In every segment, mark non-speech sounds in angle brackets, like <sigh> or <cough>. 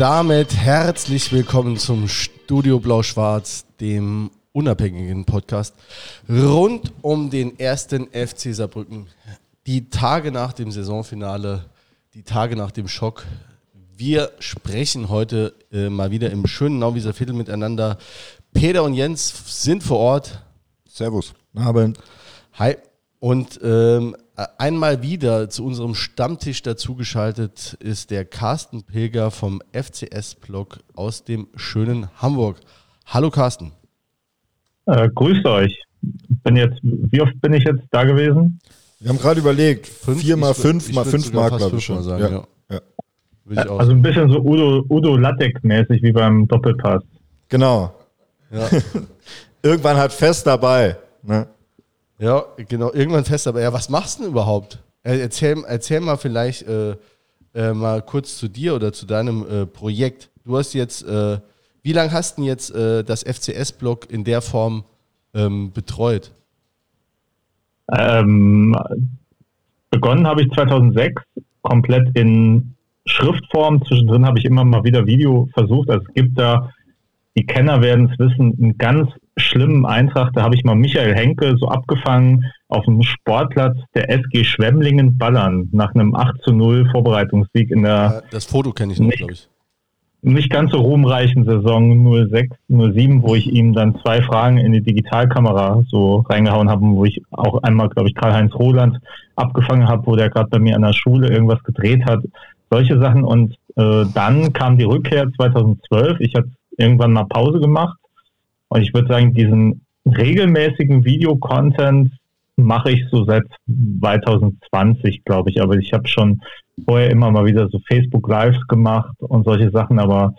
Damit herzlich willkommen zum Studio Blau-Schwarz, dem unabhängigen Podcast rund um den ersten FC Saarbrücken. Die Tage nach dem Saisonfinale, die Tage nach dem Schock. Wir sprechen heute äh, mal wieder im schönen Nauwieser Viertel miteinander. Peter und Jens sind vor Ort. Servus. Abend. Hi. Und ähm, einmal wieder zu unserem Stammtisch dazugeschaltet ist der Carsten Pilger vom FCS-Blog aus dem schönen Hamburg. Hallo Carsten. Äh, grüßt euch. Bin jetzt, wie oft bin ich jetzt da gewesen? Wir haben gerade überlegt, fünf, vier mal fünf mal fünf Mark, glaube ich schon. Sagen, ja. Ja. Ja. also ein bisschen so Udo, Udo Lattek-mäßig wie beim Doppelpass. Genau. <laughs> Irgendwann hat Fest dabei. Ne? Ja, genau, irgendwann fest. Aber ja, was machst du denn überhaupt? Erzähl, erzähl mal vielleicht äh, äh, mal kurz zu dir oder zu deinem äh, Projekt. Du hast jetzt, äh, wie lange hast du denn jetzt äh, das FCS-Blog in der Form ähm, betreut? Ähm, begonnen habe ich 2006 komplett in Schriftform. Zwischendrin habe ich immer mal wieder Video versucht. Also es gibt da, die Kenner werden es wissen, einen ganz schlimmen Eintracht, da habe ich mal Michael Henke so abgefangen auf dem Sportplatz der SG Schwemmlingen Ballern nach einem 8 zu 0 Vorbereitungssieg in der. Das Foto kenne ich noch, glaube ich. Nicht ganz so ruhmreichen Saison 06, 07, wo ich ihm dann zwei Fragen in die Digitalkamera so reingehauen habe, wo ich auch einmal, glaube ich, Karl-Heinz Roland abgefangen habe, wo der gerade bei mir an der Schule irgendwas gedreht hat. Solche Sachen. Und äh, dann kam die Rückkehr 2012. Ich habe irgendwann mal Pause gemacht und ich würde sagen, diesen regelmäßigen Videocontent mache ich so seit 2020, glaube ich. Aber ich habe schon vorher immer mal wieder so Facebook Lives gemacht und solche Sachen. Aber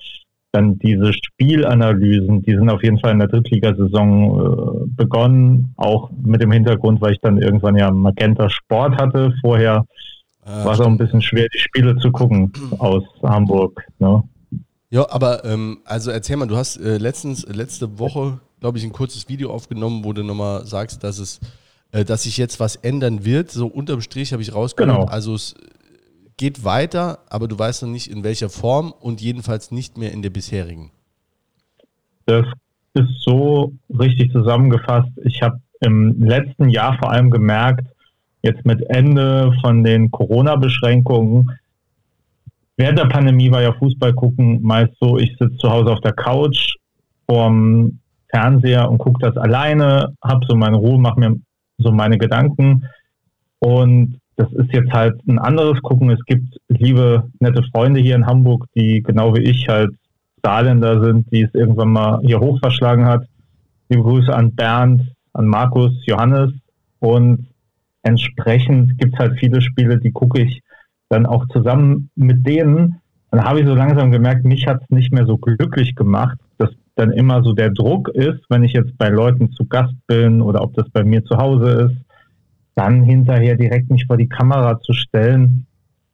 dann diese Spielanalysen, die sind auf jeden Fall in der Drittligasaison äh, begonnen. Auch mit dem Hintergrund, weil ich dann irgendwann ja Magenta Sport hatte. Vorher äh, war es auch ein bisschen schwer, die Spiele zu gucken aus Hamburg. Ne? Ja, aber ähm, also erzähl mal, du hast äh, letztens, letzte Woche, glaube ich, ein kurzes Video aufgenommen, wo du nochmal sagst, dass es, äh, dass sich jetzt was ändern wird. So unterm Strich habe ich rausgehört. Genau. Also es geht weiter, aber du weißt noch nicht in welcher Form und jedenfalls nicht mehr in der bisherigen. Das ist so richtig zusammengefasst. Ich habe im letzten Jahr vor allem gemerkt, jetzt mit Ende von den Corona-Beschränkungen, während der Pandemie war ja Fußball gucken meist so, ich sitze zu Hause auf der Couch vorm Fernseher und gucke das alleine, habe so meine Ruhe, mache mir so meine Gedanken. Und das ist jetzt halt ein anderes Gucken. Es gibt liebe, nette Freunde hier in Hamburg, die genau wie ich halt Saarländer sind, die es irgendwann mal hier hoch verschlagen hat. Liebe Grüße an Bernd, an Markus, Johannes. Und entsprechend gibt es halt viele Spiele, die gucke ich dann auch zusammen mit denen, dann habe ich so langsam gemerkt, mich hat es nicht mehr so glücklich gemacht, dass dann immer so der Druck ist, wenn ich jetzt bei Leuten zu Gast bin oder ob das bei mir zu Hause ist, dann hinterher direkt mich vor die Kamera zu stellen.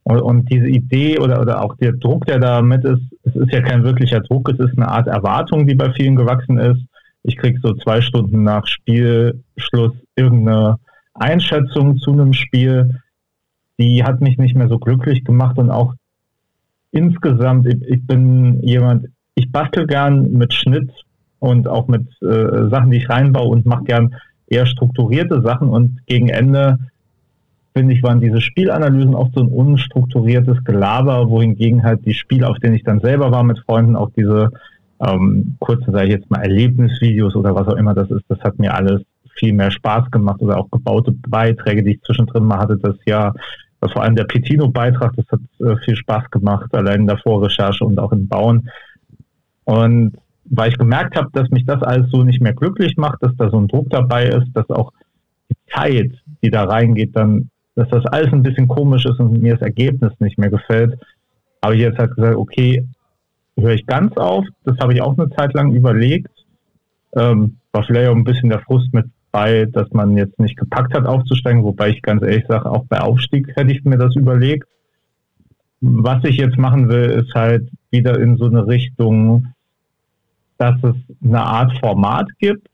Und, und diese Idee oder, oder auch der Druck, der damit ist, es ist ja kein wirklicher Druck, es ist eine Art Erwartung, die bei vielen gewachsen ist. Ich kriege so zwei Stunden nach Spielschluss irgendeine Einschätzung zu einem Spiel die hat mich nicht mehr so glücklich gemacht und auch insgesamt, ich, ich bin jemand, ich bastel gern mit Schnitt und auch mit äh, Sachen, die ich reinbaue und mache gern eher strukturierte Sachen und gegen Ende finde ich, waren diese Spielanalysen oft so ein unstrukturiertes Gelaber, wohingegen halt die Spiele, auf denen ich dann selber war mit Freunden, auch diese ähm, kurzen, sage ich jetzt mal, Erlebnisvideos oder was auch immer das ist, das hat mir alles viel mehr Spaß gemacht oder auch gebaute Beiträge, die ich zwischendrin mal hatte, das Jahr vor allem der Petino-Beitrag, das hat äh, viel Spaß gemacht, allein in der Vorrecherche und auch im Bauen. Und weil ich gemerkt habe, dass mich das alles so nicht mehr glücklich macht, dass da so ein Druck dabei ist, dass auch die Zeit, die da reingeht, dann, dass das alles ein bisschen komisch ist und mir das Ergebnis nicht mehr gefällt, habe ich jetzt halt gesagt, okay, höre ich ganz auf. Das habe ich auch eine Zeit lang überlegt. Ähm, war vielleicht auch ein bisschen der Frust mit bei, dass man jetzt nicht gepackt hat aufzusteigen, wobei ich ganz ehrlich sage, auch bei Aufstieg hätte ich mir das überlegt. Was ich jetzt machen will, ist halt wieder in so eine Richtung, dass es eine Art Format gibt,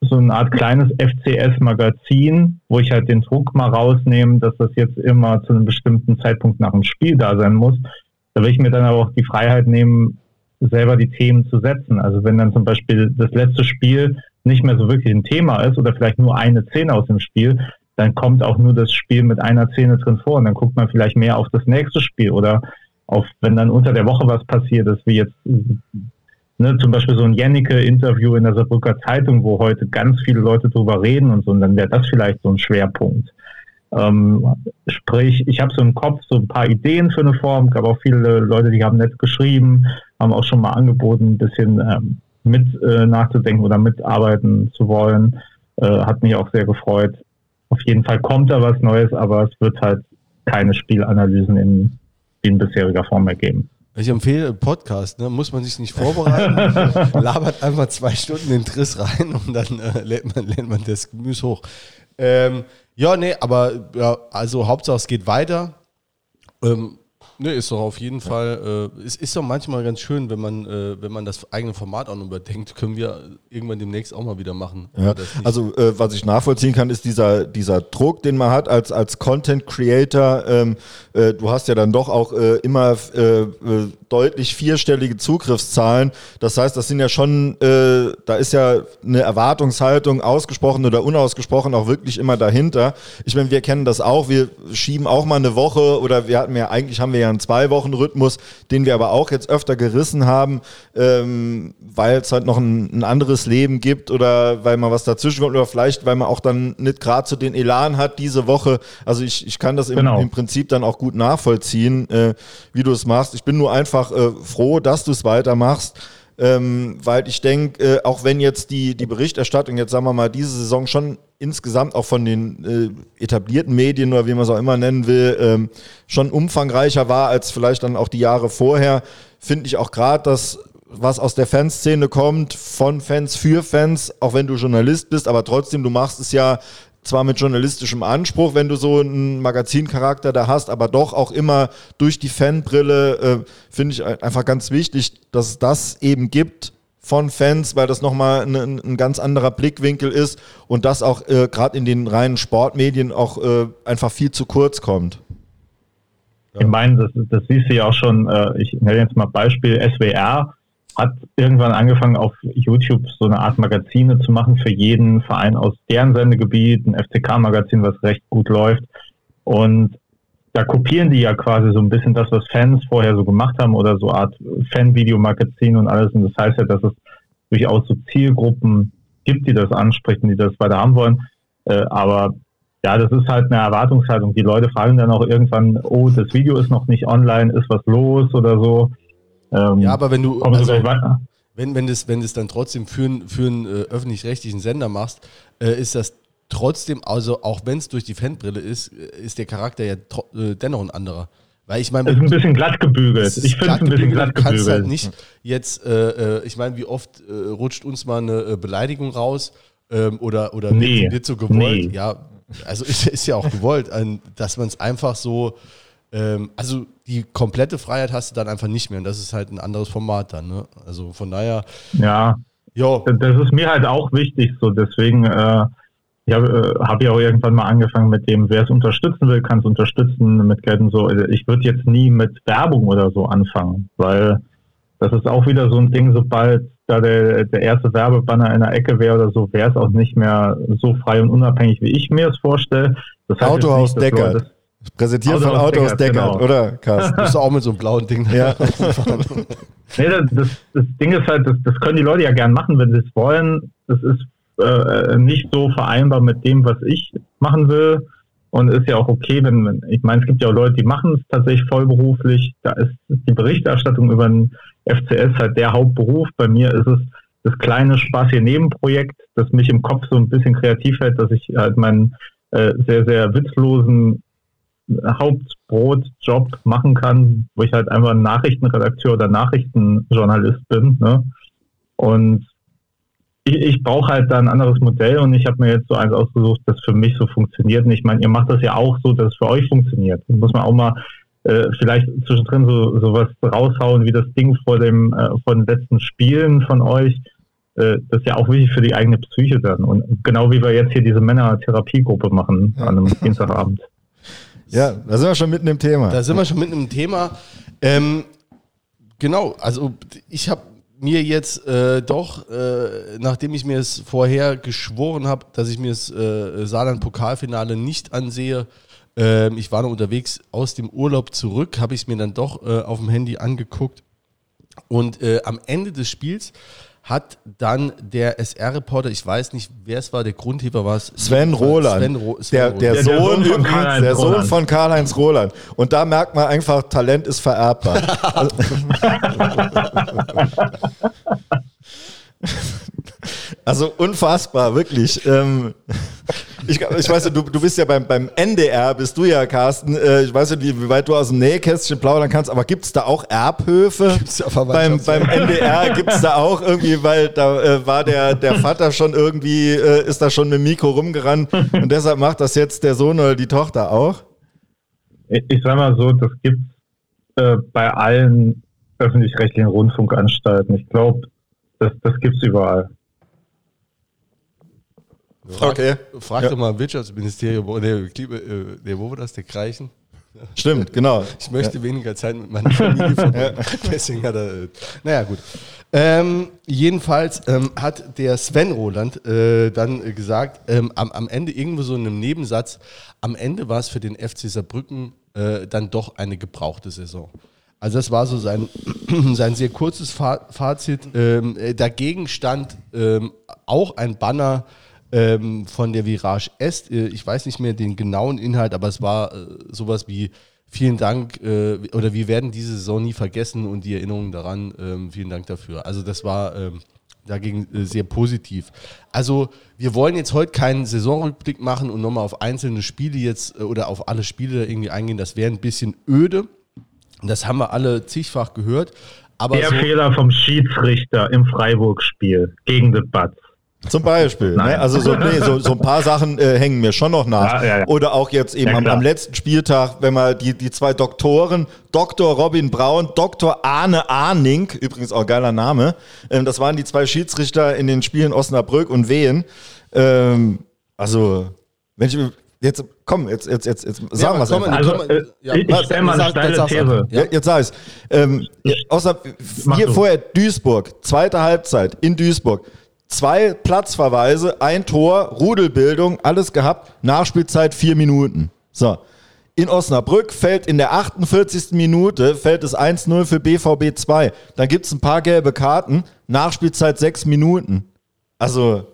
so eine Art kleines FCS-Magazin, wo ich halt den Druck mal rausnehme, dass das jetzt immer zu einem bestimmten Zeitpunkt nach dem Spiel da sein muss, Da will ich mir dann aber auch die Freiheit nehmen, selber die Themen zu setzen. Also wenn dann zum Beispiel das letzte Spiel nicht mehr so wirklich ein Thema ist oder vielleicht nur eine Szene aus dem Spiel, dann kommt auch nur das Spiel mit einer Szene drin vor und dann guckt man vielleicht mehr auf das nächste Spiel oder auf, wenn dann unter der Woche was passiert ist, wie jetzt ne, zum Beispiel so ein Jennecke-Interview in der Saarbrücker Zeitung, wo heute ganz viele Leute drüber reden und so, und dann wäre das vielleicht so ein Schwerpunkt. Ähm, sprich, ich habe so im Kopf so ein paar Ideen für eine Form, gab auch viele Leute, die haben nett geschrieben, haben auch schon mal angeboten, ein bisschen ähm, mit äh, nachzudenken oder mitarbeiten zu wollen. Äh, hat mich auch sehr gefreut. Auf jeden Fall kommt da was Neues, aber es wird halt keine Spielanalysen in, in bisheriger Form mehr geben. Ich empfehle Podcast, ne? muss man sich nicht vorbereiten, <laughs> labert einfach zwei Stunden den Triss rein und dann äh, lädt, man, lädt man das Gemüse hoch. Ähm, ja, nee, aber ja, also Hauptsache es geht weiter. Ähm, Ne, ist doch auf jeden Fall, äh, es ist doch manchmal ganz schön, wenn man, äh, wenn man das eigene Format auch noch überdenkt, können wir irgendwann demnächst auch mal wieder machen. Ja, also äh, was ich nachvollziehen kann, ist dieser, dieser Druck, den man hat als, als Content Creator. Ähm, äh, du hast ja dann doch auch äh, immer äh, deutlich vierstellige Zugriffszahlen. Das heißt, das sind ja schon, da ist ja eine Erwartungshaltung ausgesprochen oder unausgesprochen auch wirklich immer dahinter. Ich meine, wir kennen das auch, wir schieben auch mal eine Woche oder wir hatten ja, eigentlich haben wir ja einen Zwei-Wochen-Rhythmus, den wir aber auch jetzt öfter gerissen haben, ähm, weil es halt noch ein, ein, anderes Leben gibt oder weil man was dazwischen kommt oder vielleicht, weil man auch dann nicht gerade so den Elan hat diese Woche. Also ich, ich kann das im, genau. im Prinzip dann auch gut nachvollziehen, äh, wie du es machst. Ich bin nur einfach äh, froh, dass du es weitermachst. Ähm, weil ich denke, äh, auch wenn jetzt die, die Berichterstattung jetzt, sagen wir mal, diese Saison schon insgesamt auch von den äh, etablierten Medien oder wie man es auch immer nennen will, ähm, schon umfangreicher war als vielleicht dann auch die Jahre vorher, finde ich auch gerade, dass was aus der Fanszene kommt, von Fans für Fans, auch wenn du Journalist bist, aber trotzdem, du machst es ja zwar mit journalistischem Anspruch, wenn du so einen Magazincharakter da hast, aber doch auch immer durch die Fanbrille, äh, finde ich einfach ganz wichtig, dass es das eben gibt von Fans, weil das nochmal ein, ein ganz anderer Blickwinkel ist und das auch äh, gerade in den reinen Sportmedien auch äh, einfach viel zu kurz kommt. Ich meine, das, das siehst du ja auch schon, äh, ich nenne jetzt mal Beispiel SWR, hat irgendwann angefangen, auf YouTube so eine Art Magazine zu machen für jeden Verein aus deren Sendegebiet, ein FCK-Magazin, was recht gut läuft. Und da kopieren die ja quasi so ein bisschen das, was Fans vorher so gemacht haben oder so Art Fan-Video-Magazin und alles. Und das heißt ja, dass es durchaus so Zielgruppen gibt, die das ansprechen, die das weiter haben wollen. Äh, aber ja, das ist halt eine Erwartungshaltung. Die Leute fragen dann auch irgendwann, oh, das Video ist noch nicht online, ist was los oder so. Ähm, ja, aber wenn du, also, wenn, wenn das, wenn das dann trotzdem für, einen, für einen äh, öffentlich-rechtlichen Sender machst, äh, ist das trotzdem, also auch wenn es durch die Fanbrille ist, äh, ist der Charakter ja äh, dennoch ein anderer. Weil ich meine, ist ein bisschen glatt gebügelt. Ich finde es ein bisschen glatt gebügelt. Du kannst halt nicht jetzt, äh, äh, ich meine, wie oft rutscht uns mal eine Beleidigung raus ähm, oder, oder nee, wird, wird so gewollt? Nee. Ja, also <laughs> ist, ist ja auch gewollt, dass man es einfach so ähm, also die komplette Freiheit hast du dann einfach nicht mehr und das ist halt ein anderes Format dann. Ne? Also von daher. Ja. Jo. Das ist mir halt auch wichtig so. Deswegen, äh, ich habe äh, hab ja auch irgendwann mal angefangen mit dem, wer es unterstützen will, kann es unterstützen mit Geld und so. Also ich würde jetzt nie mit Werbung oder so anfangen, weil das ist auch wieder so ein Ding, sobald da der, der erste Werbebanner in der Ecke wäre oder so, wäre es auch nicht mehr so frei und unabhängig, wie ich mir es vorstelle. Das heißt Autohaus Deckert. Präsentiert Auto von Autos Deckert, genau. oder Carsten? Bist du auch mit so einem blauen Ding? Ja. nee, das, das, Ding ist halt, das, das können die Leute ja gern machen, wenn sie es wollen. Das ist äh, nicht so vereinbar mit dem, was ich machen will. Und ist ja auch okay, wenn, wenn ich meine, es gibt ja auch Leute, die machen es tatsächlich vollberuflich. Da ist die Berichterstattung über den FCS halt der Hauptberuf. Bei mir ist es das kleine spaßige Nebenprojekt, das mich im Kopf so ein bisschen kreativ hält, dass ich halt meinen äh, sehr, sehr witzlosen Hauptbrotjob machen kann, wo ich halt einfach ein Nachrichtenredakteur oder Nachrichtenjournalist bin. Ne? Und ich, ich brauche halt da ein anderes Modell und ich habe mir jetzt so eins ausgesucht, das für mich so funktioniert. Und ich meine, ihr macht das ja auch so, dass es für euch funktioniert. Da muss man auch mal äh, vielleicht zwischendrin so, so was raushauen, wie das Ding vor dem äh, vor den letzten Spielen von euch. Äh, das ist ja auch wichtig für die eigene Psyche dann. Und genau wie wir jetzt hier diese Männer-Therapiegruppe machen ja. an einem Dienstagabend. Ja, da sind wir schon mitten im Thema. Da sind wir schon mitten im Thema. Ähm, genau, also ich habe mir jetzt äh, doch, äh, nachdem ich mir es vorher geschworen habe, dass ich mir das äh, Saarland-Pokalfinale nicht ansehe, ähm, ich war noch unterwegs aus dem Urlaub zurück, habe ich es mir dann doch äh, auf dem Handy angeguckt. Und äh, am Ende des Spiels hat dann der SR-Reporter, ich weiß nicht, wer es war, der Grundheber war es. Sven Roland. Sven Ro Sven der, der, der, Sohn, der Sohn übrigens, der Sohn von Karl-Heinz Roland. Und da merkt man einfach, Talent ist vererbbar. <laughs> <laughs> Also unfassbar, wirklich. Ähm, ich, ich weiß ja, du, du bist ja beim, beim NDR, bist du ja, Carsten. Äh, ich weiß ja, wie, wie weit du aus dem Nähkästchen plaudern kannst, aber gibt es da auch Erbhöfe? Gibt's ja beim, beim NDR gibt es da auch irgendwie, weil da äh, war der, der Vater schon irgendwie, äh, ist da schon mit dem Mikro rumgerannt und deshalb macht das jetzt der Sohn oder die Tochter auch? Ich, ich sag mal so, das gibt äh, bei allen öffentlich-rechtlichen Rundfunkanstalten. Ich glaube, das, das gibt es überall. Frag, okay. Frag ja. doch mal Wirtschaftsministerium, nee, nee, wo war das, der Kreichen? Stimmt, genau. <laughs> Ich möchte ja. weniger Zeit mit meiner Familie verbringen. <laughs> Deswegen hat er. Äh, naja, gut. Ähm, jedenfalls ähm, hat der Sven Roland äh, dann gesagt, ähm, am, am, Ende irgendwo so in einem Nebensatz, am Ende war es für den FC Saarbrücken äh, dann doch eine gebrauchte Saison. Also das war so sein, <clears throat> sein sehr kurzes Fazit. Ähm, äh, dagegen stand ähm, auch ein Banner ähm, von der Virage Est. Äh, ich weiß nicht mehr den genauen Inhalt, aber es war äh, sowas wie vielen Dank äh, oder wir werden diese Saison nie vergessen und die Erinnerungen daran, ähm, vielen Dank dafür. Also das war ähm, dagegen äh, sehr positiv. Also wir wollen jetzt heute keinen Saisonrückblick machen und nochmal auf einzelne Spiele jetzt äh, oder auf alle Spiele irgendwie eingehen. Das wäre ein bisschen öde. Das haben wir alle zigfach gehört. Aber der so Fehler vom Schiedsrichter im Freiburg-Spiel gegen den Batz. Zum Beispiel. Ne? Also so, nee, so, so, ein paar Sachen äh, hängen mir schon noch nach. Ja, ja, ja. Oder auch jetzt eben am, am, letzten Spieltag, wenn man die, die zwei Doktoren, Dr. Robin Braun, Dr. Arne Arning, übrigens auch geiler Name, ähm, das waren die zwei Schiedsrichter in den Spielen Osnabrück und Wehen. Ähm, also, wenn ich Jetzt, komm, jetzt, jetzt, jetzt, jetzt sagen wir es einfach. Also, äh, ja, ich stelle mal eine steile These. Ja, jetzt sag ich's. Ähm, außer, hier vorher Duisburg, zweite Halbzeit in Duisburg zwei Platzverweise, ein Tor, Rudelbildung, alles gehabt, Nachspielzeit vier Minuten. So. In Osnabrück fällt in der 48. Minute fällt es 1-0 für BVB 2. Dann gibt es ein paar gelbe Karten, Nachspielzeit sechs Minuten. Also.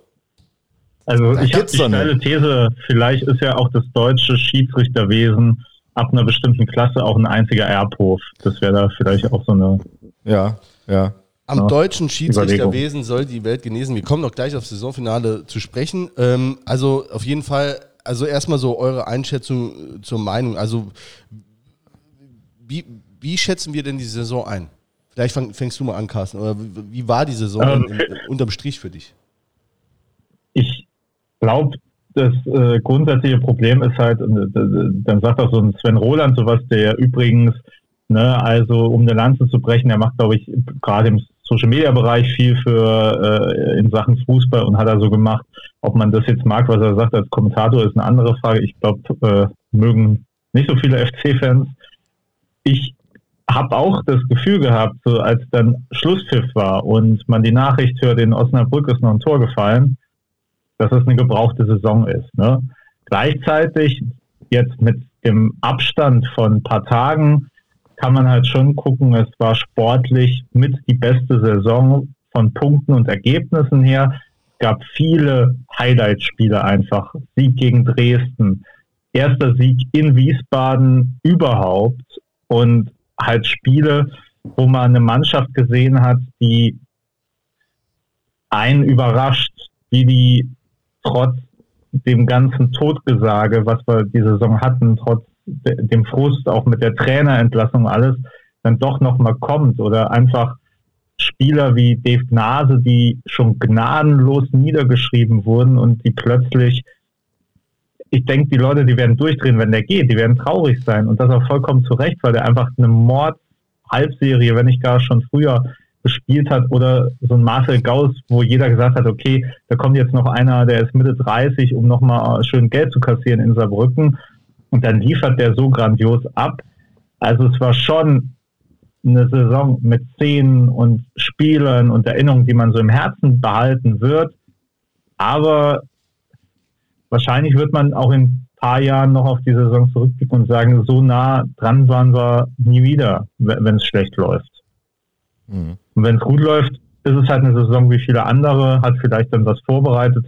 Also ich habe die steile These, vielleicht ist ja auch das deutsche Schiedsrichterwesen ab einer bestimmten Klasse auch ein einziger Erbhof. Das wäre da vielleicht auch so eine. Ja, ja. Am ja, deutschen Schiedsrichterwesen soll die Welt genesen. Wir kommen noch gleich aufs Saisonfinale zu sprechen. Ähm, also auf jeden Fall, also erstmal so eure Einschätzung zur Meinung. Also wie, wie schätzen wir denn die Saison ein? Vielleicht fang, fängst du mal an, Carsten. Oder wie war die Saison ähm, in, in, unterm Strich für dich? Ich glaube, das äh, grundsätzliche Problem ist halt, äh, dann sagt auch so ein Sven Roland sowas, der übrigens, ne, also um eine Lanze zu brechen, der macht, glaube ich, gerade im Social Media Bereich viel für äh, in Sachen Fußball und hat er so gemacht. Ob man das jetzt mag, was er sagt als Kommentator, ist eine andere Frage. Ich glaube, äh, mögen nicht so viele <laughs> FC-Fans. Ich habe auch das Gefühl gehabt, so als dann Schlusspfiff war und man die Nachricht hört, in Osnabrück ist noch ein Tor gefallen, dass es eine gebrauchte Saison ist. Ne? Gleichzeitig jetzt mit dem Abstand von ein paar Tagen kann man halt schon gucken, es war sportlich mit die beste Saison von Punkten und Ergebnissen her. Es gab viele Highlight-Spiele einfach. Sieg gegen Dresden, erster Sieg in Wiesbaden überhaupt und halt Spiele, wo man eine Mannschaft gesehen hat, die einen überrascht, wie die trotz dem ganzen Todgesage, was wir die Saison hatten, trotz dem Frust, auch mit der Trainerentlassung alles, dann doch nochmal kommt oder einfach Spieler wie Dave Nase, die schon gnadenlos niedergeschrieben wurden und die plötzlich, ich denke, die Leute, die werden durchdrehen, wenn der geht, die werden traurig sein. Und das auch vollkommen zu Recht, weil der einfach eine Mord-Halbserie, wenn nicht gar schon früher gespielt hat oder so ein Marcel Gauss, wo jeder gesagt hat, okay, da kommt jetzt noch einer, der ist Mitte 30, um nochmal schön Geld zu kassieren in Saarbrücken und dann liefert der so grandios ab. Also es war schon eine Saison mit Szenen und Spielen und Erinnerungen, die man so im Herzen behalten wird. Aber wahrscheinlich wird man auch in ein paar Jahren noch auf die Saison zurückblicken und sagen, so nah dran waren wir nie wieder, wenn es schlecht läuft. Mhm. Und wenn es gut läuft, ist es halt eine Saison wie viele andere, hat vielleicht dann was vorbereitet.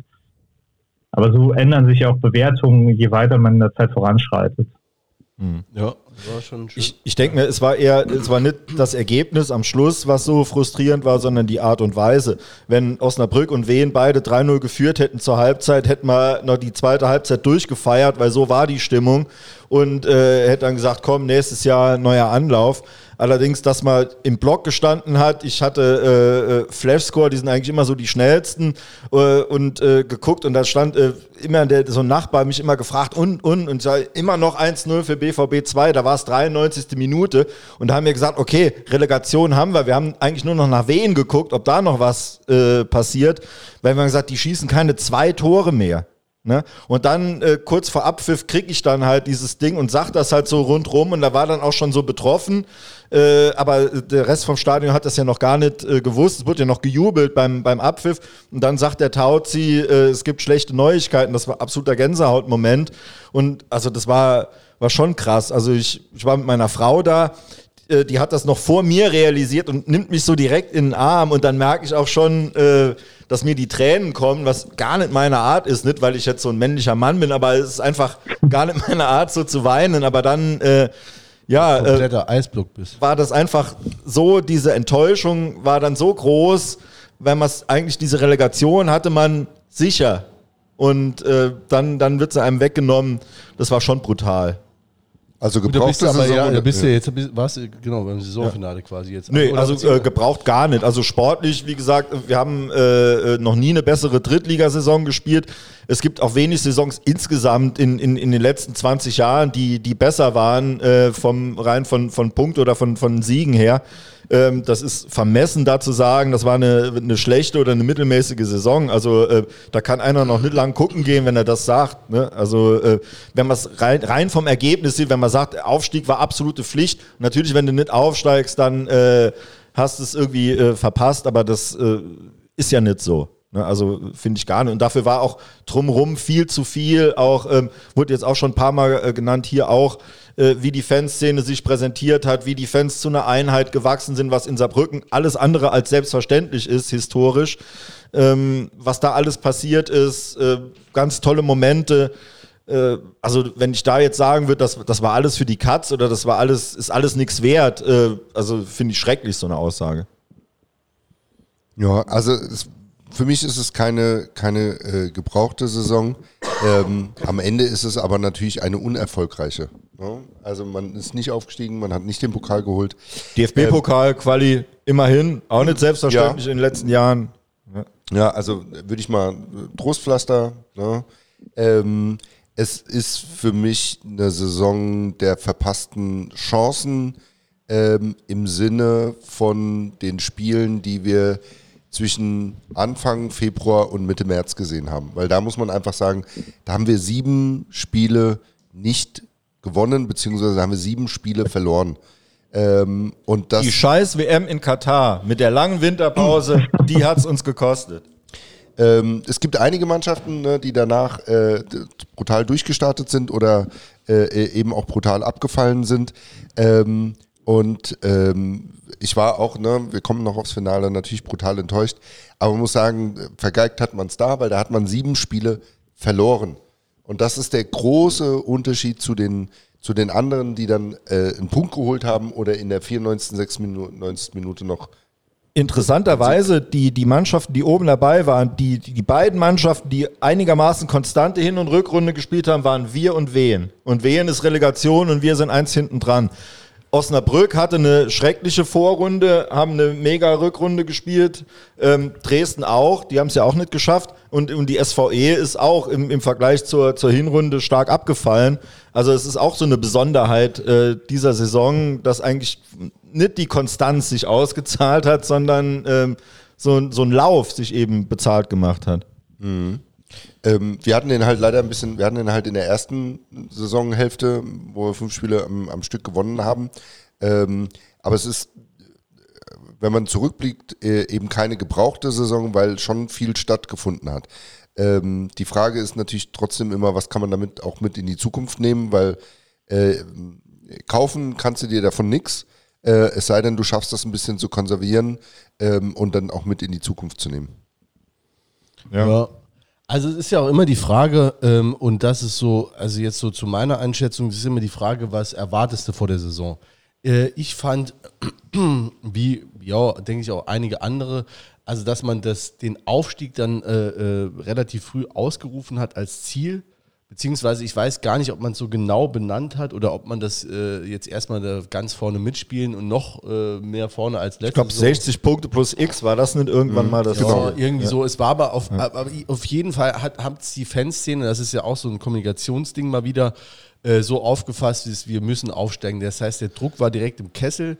Aber so ändern sich ja auch Bewertungen, je weiter man in der Zeit voranschreitet. Mhm. Ja, war schon schön. Ich, ich denke mir, es war eher, es war nicht das Ergebnis am Schluss, was so frustrierend war, sondern die Art und Weise. Wenn Osnabrück und Wien beide 3-0 geführt hätten zur Halbzeit, hätten wir noch die zweite Halbzeit durchgefeiert, weil so war die Stimmung und äh, hätte dann gesagt, komm, nächstes Jahr neuer Anlauf. Allerdings, dass man im Block gestanden hat, ich hatte äh, äh, Flashscore, die sind eigentlich immer so die schnellsten äh, und äh, geguckt und da stand äh, immer der, so ein Nachbar mich immer gefragt und und und sei immer noch 1-0 für BVB 2, da war es 93. Minute und da haben wir gesagt, okay, Relegation haben wir, wir haben eigentlich nur noch nach Wehen geguckt, ob da noch was äh, passiert, weil wir haben gesagt, die schießen keine zwei Tore mehr. Ne? Und dann äh, kurz vor Abpfiff kriege ich dann halt dieses Ding und sag das halt so rundrum und da war dann auch schon so betroffen. Äh, aber der Rest vom Stadion hat das ja noch gar nicht äh, gewusst. Es wurde ja noch gejubelt beim, beim Abpfiff. Und dann sagt der Tauzi, äh, es gibt schlechte Neuigkeiten. Das war absoluter Gänsehautmoment. Und also das war, war schon krass. Also ich, ich war mit meiner Frau da äh, die hat das noch vor mir realisiert und nimmt mich so direkt in den Arm und dann merke ich auch schon, äh, dass mir die Tränen kommen, was gar nicht meine Art ist, nicht weil ich jetzt so ein männlicher Mann bin, aber es ist einfach gar nicht <laughs> meine Art, so zu weinen. Aber dann, äh, ja, äh, Eisblock bist. war das einfach so, diese Enttäuschung war dann so groß, wenn man eigentlich diese Relegation hatte man sicher und äh, dann, dann wird sie einem weggenommen. Das war schon brutal. Also gebraucht du aber ja, bist du jetzt, was, genau, beim Saisonfinale ja. quasi jetzt. Nee, also äh, gebraucht gar nicht. Also sportlich, wie gesagt, wir haben äh, äh, noch nie eine bessere Drittligasaison gespielt. Es gibt auch wenig Saisons insgesamt in, in, in den letzten 20 Jahren, die, die besser waren, äh, vom rein von, von Punkt oder von, von Siegen her. Ähm, das ist vermessen da zu sagen, das war eine, eine schlechte oder eine mittelmäßige Saison. Also äh, da kann einer noch nicht lang gucken gehen, wenn er das sagt. Ne? Also äh, wenn man es rein, rein vom Ergebnis sieht, wenn man sagt, Aufstieg war absolute Pflicht. Natürlich, wenn du nicht aufsteigst, dann äh, hast du es irgendwie äh, verpasst, aber das äh, ist ja nicht so. Ne? Also finde ich gar nicht. Und dafür war auch drumherum viel zu viel. Auch ähm, wurde jetzt auch schon ein paar Mal äh, genannt, hier auch, äh, wie die Fanszene sich präsentiert hat, wie die Fans zu einer Einheit gewachsen sind, was in Saarbrücken alles andere als selbstverständlich ist, historisch. Ähm, was da alles passiert ist, äh, ganz tolle Momente. Äh, also wenn ich da jetzt sagen würde, das, das war alles für die Katz oder das war alles, ist alles nichts wert, äh, also finde ich schrecklich, so eine Aussage. Ja, also es für mich ist es keine, keine äh, gebrauchte Saison. Ähm, am Ende ist es aber natürlich eine unerfolgreiche. Ne? Also man ist nicht aufgestiegen, man hat nicht den Pokal geholt. DFB-Pokal, ähm, Quali, immerhin, auch nicht selbstverständlich ja. in den letzten Jahren. Ja, ja also würde ich mal Trostpflaster. Ne? Ähm, es ist für mich eine Saison der verpassten Chancen ähm, im Sinne von den Spielen, die wir zwischen Anfang Februar und Mitte März gesehen haben. Weil da muss man einfach sagen, da haben wir sieben Spiele nicht gewonnen, beziehungsweise haben wir sieben Spiele verloren. Ähm, und das die scheiß WM in Katar mit der langen Winterpause, <clears throat> die hat es uns gekostet. Ähm, es gibt einige Mannschaften, ne, die danach äh, brutal durchgestartet sind oder äh, eben auch brutal abgefallen sind. Ähm, und ähm, ich war auch, ne, wir kommen noch aufs Finale, natürlich brutal enttäuscht. Aber man muss sagen, vergeigt hat man es da, weil da hat man sieben Spiele verloren. Und das ist der große Unterschied zu den, zu den anderen, die dann äh, einen Punkt geholt haben oder in der 94. 96. Minute noch Interessanterweise, die, die Mannschaften, die oben dabei waren, die, die, beiden Mannschaften, die einigermaßen konstante Hin- und Rückrunde gespielt haben, waren wir und Wehen. Und Wehen ist Relegation und wir sind eins hinten dran. Osnabrück hatte eine schreckliche Vorrunde, haben eine mega Rückrunde gespielt. Ähm, Dresden auch, die haben es ja auch nicht geschafft. Und, und die SVE ist auch im, im Vergleich zur, zur Hinrunde stark abgefallen. Also es ist auch so eine Besonderheit äh, dieser Saison, dass eigentlich nicht die Konstanz sich ausgezahlt hat, sondern ähm, so, so ein Lauf sich eben bezahlt gemacht hat. Mhm. Ähm, wir hatten den halt leider ein bisschen, wir hatten den halt in der ersten Saisonhälfte, wo wir fünf Spiele am, am Stück gewonnen haben. Ähm, aber es ist, wenn man zurückblickt, äh, eben keine gebrauchte Saison, weil schon viel stattgefunden hat. Ähm, die Frage ist natürlich trotzdem immer, was kann man damit auch mit in die Zukunft nehmen, weil äh, kaufen kannst du dir davon nichts, äh, es sei denn, du schaffst das ein bisschen zu konservieren ähm, und dann auch mit in die Zukunft zu nehmen. Ja. ja. Also es ist ja auch immer die Frage, ähm, und das ist so, also jetzt so zu meiner Einschätzung, es ist immer die Frage, was erwartest du vor der Saison? Äh, ich fand, <clears throat> wie, ja, denke ich auch einige andere, also dass man das, den Aufstieg dann äh, äh, relativ früh ausgerufen hat als Ziel Beziehungsweise ich weiß gar nicht, ob man es so genau benannt hat oder ob man das äh, jetzt erstmal da ganz vorne mitspielen und noch äh, mehr vorne als letztes. Ich glaube, 60 Punkte plus X war das nicht irgendwann mhm. mal das Genau, irgendwie ja. so. Es war aber auf, ja. aber auf jeden Fall hat, hat die Fanszene, das ist ja auch so ein Kommunikationsding mal wieder, äh, so aufgefasst, ist, wir müssen aufsteigen. Das heißt, der Druck war direkt im Kessel.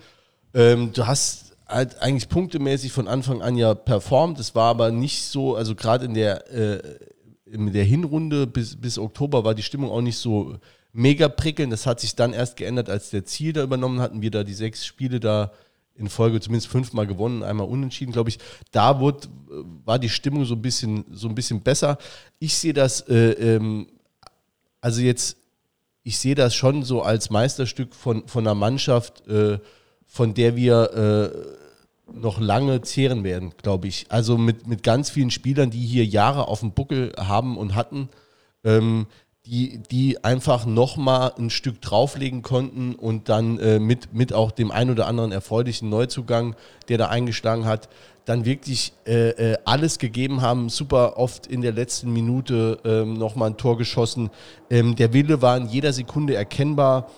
Ähm, du hast halt eigentlich punktemäßig von Anfang an ja performt. Es war aber nicht so, also gerade in der äh, in der Hinrunde bis, bis Oktober war die Stimmung auch nicht so mega prickelnd. Das hat sich dann erst geändert, als der Ziel da übernommen hatten. Wir da die sechs Spiele da in Folge zumindest fünfmal gewonnen, einmal unentschieden, glaube ich. Da wurde, war die Stimmung so ein bisschen, so ein bisschen besser. Ich sehe das, äh, ähm, also jetzt, ich sehe das schon so als Meisterstück von, von einer Mannschaft, äh, von der wir äh, noch lange zehren werden, glaube ich. Also mit, mit ganz vielen Spielern, die hier Jahre auf dem Buckel haben und hatten, ähm, die, die einfach nochmal ein Stück drauflegen konnten und dann äh, mit, mit auch dem ein oder anderen erfreulichen Neuzugang, der da eingeschlagen hat, dann wirklich äh, äh, alles gegeben haben, super oft in der letzten Minute ähm, nochmal ein Tor geschossen. Ähm, der Wille war in jeder Sekunde erkennbar.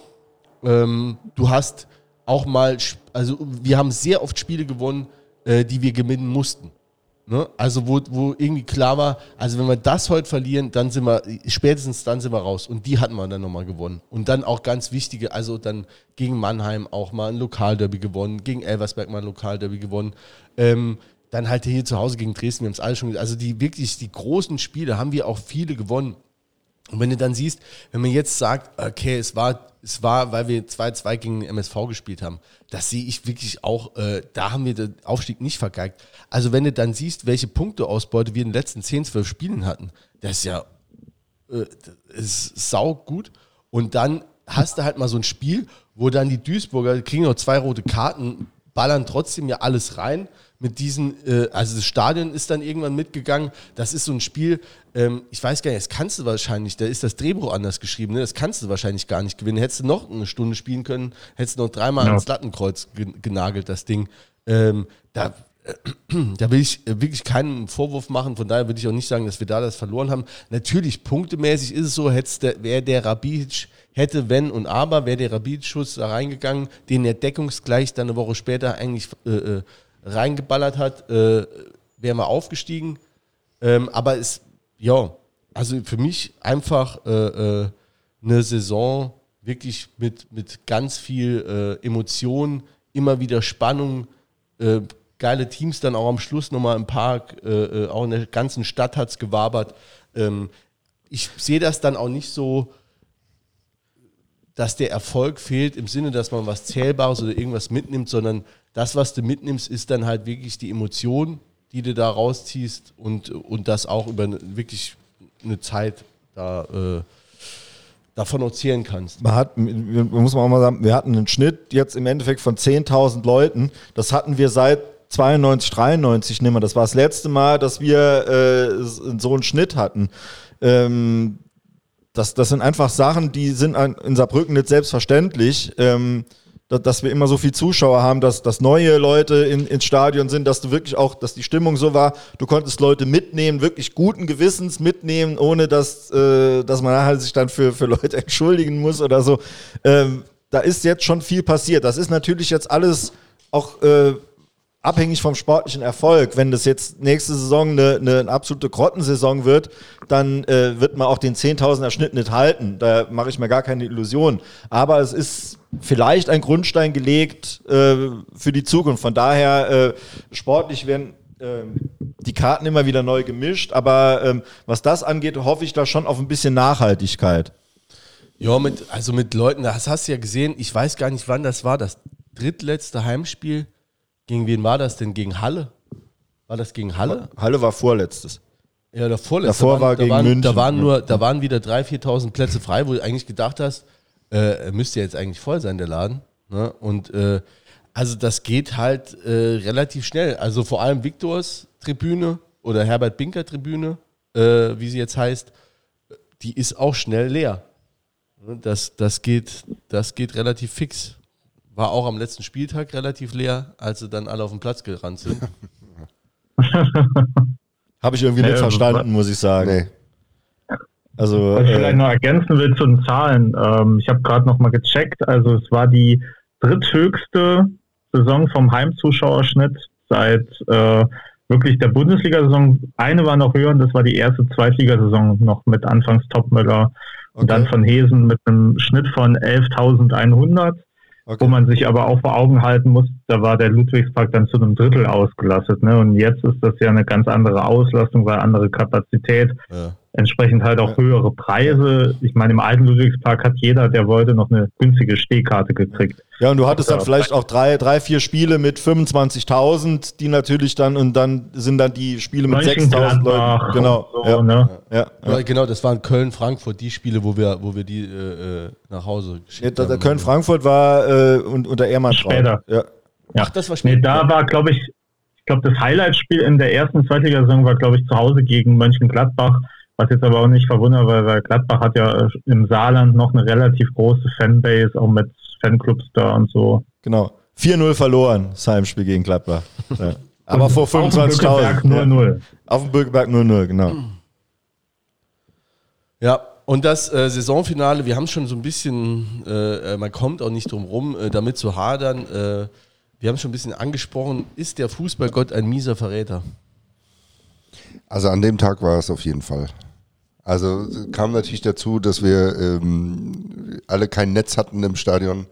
Ähm, du hast auch mal, also wir haben sehr oft Spiele gewonnen, äh, die wir gewinnen mussten. Ne? Also wo, wo irgendwie klar war, also wenn wir das heute verlieren, dann sind wir, spätestens dann sind wir raus. Und die hatten wir dann nochmal gewonnen. Und dann auch ganz wichtige, also dann gegen Mannheim auch mal ein Lokalderby gewonnen, gegen Elversberg mal ein Lokalderby gewonnen. Ähm, dann halt hier zu Hause gegen Dresden, wir haben es alle schon. Also die wirklich, die großen Spiele haben wir auch viele gewonnen. Und wenn du dann siehst, wenn man jetzt sagt, okay, es war, es war, weil wir 2-2 gegen den MSV gespielt haben, das sehe ich wirklich auch, äh, da haben wir den Aufstieg nicht vergeigt. Also wenn du dann siehst, welche Punkteausbeute wir in den letzten 10, 12 Spielen hatten, das ist ja äh, das ist sau gut. Und dann hast du halt mal so ein Spiel, wo dann die Duisburger kriegen noch zwei rote Karten, ballern trotzdem ja alles rein mit diesen, äh, also das Stadion ist dann irgendwann mitgegangen. Das ist so ein Spiel, ähm, ich weiß gar nicht, das kannst du wahrscheinlich, da ist das Drehbuch anders geschrieben, ne? das kannst du wahrscheinlich gar nicht gewinnen. Hättest du noch eine Stunde spielen können, hättest du noch dreimal ja. ans Lattenkreuz genagelt, das Ding. Ähm, da, äh, <clears throat> da will ich wirklich keinen Vorwurf machen, von daher würde ich auch nicht sagen, dass wir da das verloren haben. Natürlich, punktemäßig ist es so, wäre der Rabic, hätte, wenn und aber, wäre der Rabic-Schuss da reingegangen, den er deckungsgleich dann eine Woche später eigentlich äh, äh reingeballert hat, äh, wären wir aufgestiegen. Ähm, aber es, ja, also für mich einfach äh, äh, eine Saison wirklich mit, mit ganz viel äh, Emotion, immer wieder Spannung, äh, geile Teams dann auch am Schluss nochmal im Park, äh, auch in der ganzen Stadt hat es gewabert. Ähm, ich sehe das dann auch nicht so, dass der Erfolg fehlt im Sinne, dass man was Zählbares oder irgendwas mitnimmt, sondern das, was du mitnimmst, ist dann halt wirklich die Emotion, die du da rausziehst und, und das auch über eine, wirklich eine Zeit da äh, davon erzählen kannst. Man hat, muss man auch mal sagen, wir hatten einen Schnitt jetzt im Endeffekt von 10.000 Leuten. Das hatten wir seit 92, 93 nicht mehr. Das war das letzte Mal, dass wir äh, so einen Schnitt hatten. Ähm, das, das sind einfach Sachen, die sind in Saarbrücken nicht selbstverständlich. Ähm, dass wir immer so viel Zuschauer haben, dass, dass neue Leute in, ins Stadion sind, dass du wirklich auch, dass die Stimmung so war, du konntest Leute mitnehmen, wirklich guten Gewissens mitnehmen, ohne dass, äh, dass man halt sich dann für, für Leute <laughs> entschuldigen muss oder so. Ähm, da ist jetzt schon viel passiert. Das ist natürlich jetzt alles auch äh, abhängig vom sportlichen Erfolg. Wenn das jetzt nächste Saison eine, eine absolute Grottensaison wird, dann äh, wird man auch den 10.000er Schnitt nicht halten. Da mache ich mir gar keine Illusionen. Aber es ist vielleicht ein Grundstein gelegt äh, für die Zukunft. Von daher, äh, sportlich werden ähm, die Karten immer wieder neu gemischt, aber ähm, was das angeht, hoffe ich da schon auf ein bisschen Nachhaltigkeit. Ja, mit, also mit Leuten, das hast du ja gesehen, ich weiß gar nicht, wann das war, das drittletzte Heimspiel. Gegen wen war das denn? Gegen Halle? War das gegen Halle? Halle war vorletztes. Ja, der vorletzte. Davor da war waren, gegen da waren, München. Da waren, nur, da waren wieder 3.000, 4.000 Plätze frei, wo du eigentlich gedacht hast, äh, müsste jetzt eigentlich voll sein, der Laden. Ne? Und äh, also das geht halt äh, relativ schnell. Also vor allem Viktors Tribüne oder Herbert Binker Tribüne, äh, wie sie jetzt heißt, die ist auch schnell leer. Ne, Das, das, geht, das geht relativ fix. War auch am letzten Spieltag relativ leer, als sie dann alle auf den Platz gerannt sind. <laughs> Habe ich irgendwie nicht verstanden, muss ich sagen. Nee. Also, Was ich äh, vielleicht noch ergänzen will zu den Zahlen. Ähm, ich habe gerade noch mal gecheckt. Also es war die dritthöchste Saison vom Heimzuschauerschnitt seit äh, wirklich der Bundesliga-Saison. Eine war noch höher und das war die erste Zweitligasaison noch mit anfangs Topmüller und Okay. dann von Hesen mit einem Schnitt von 11.100. okay. Wo man sich aber auch vor Augen halten muss, da war der Ludwigspark dann zu einem Drittel ausgelastet. Ne? Und jetzt ist das ja eine ganz andere Auslastung, weil andere Kapazität, Ja. Entsprechend halt auch höhere Preise. Ich meine, im alten Ludwigspark hat jeder, der wollte, noch eine günstige Stehkarte gekriegt. Ja, und du hattest dann vielleicht auch drei, drei, vier Spiele mit 25.000, die natürlich dann, und dann sind dann die Spiele mit 6.000 Leuten. Genau. So, ja, ne? ja, ja. Genau, das waren Köln, Frankfurt, die Spiele, wo wir, wo wir die äh, äh, nach Hause geschickt Ja, haben. Köln-Frankfurt war äh, und, unter Ehrmann Später. Ja. Ach, das war Nee, spät. da war, glaube ich, ich glaube, das Highlight-Spiel in der ersten Zweitligasaison war, glaube ich, zu Hause gegen Mönchengladbach. Was jetzt aber auch nicht verwundert, weil, weil Gladbach hat ja äh, im Saarland noch eine relativ große Fanbase, auch mit Fanclubs da und so. Genau. 4-0 verloren, das Heimspiel gegen Gladbach. Ja. <laughs> Aber vor Auf dem 25.000. Bückeberg 0-0. Ja. Auf dem Bürgerberg 0-0, genau. Ja, und das äh, Saisonfinale, wir haben schon so ein bisschen, äh, äh, man kommt auch nicht drum rum, äh, damit zu hadern. Äh, wir haben schon ein bisschen angesprochen, ist der Fußballgott ein mieser Verräter? Also an dem Tag war es auf jeden Fall. Also kam natürlich dazu, dass wir ähm, alle kein Netz hatten im Stadion,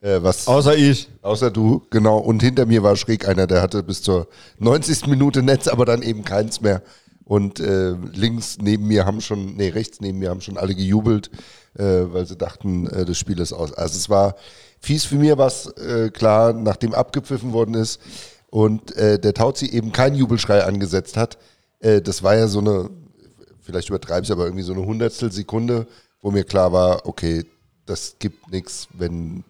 äh, was Außer ich. außer du, genau. Und hinter mir war schräg einer, der hatte bis zur 90. Minute Netz, aber dann eben keins mehr. Und äh, links neben mir haben schon, nee, rechts neben mir haben schon alle gejubelt, äh, weil sie dachten, äh, das Spiel ist aus. Also es war fies für mir, was äh, klar, nachdem abgepfiffen worden ist und äh, der Tauzi eben keinen Jubelschrei angesetzt hat. Äh, das war ja so eine, vielleicht übertreibe ich aber irgendwie so eine Hundertstel Sekunde, wo mir klar war, okay, das gibt nichts, wenn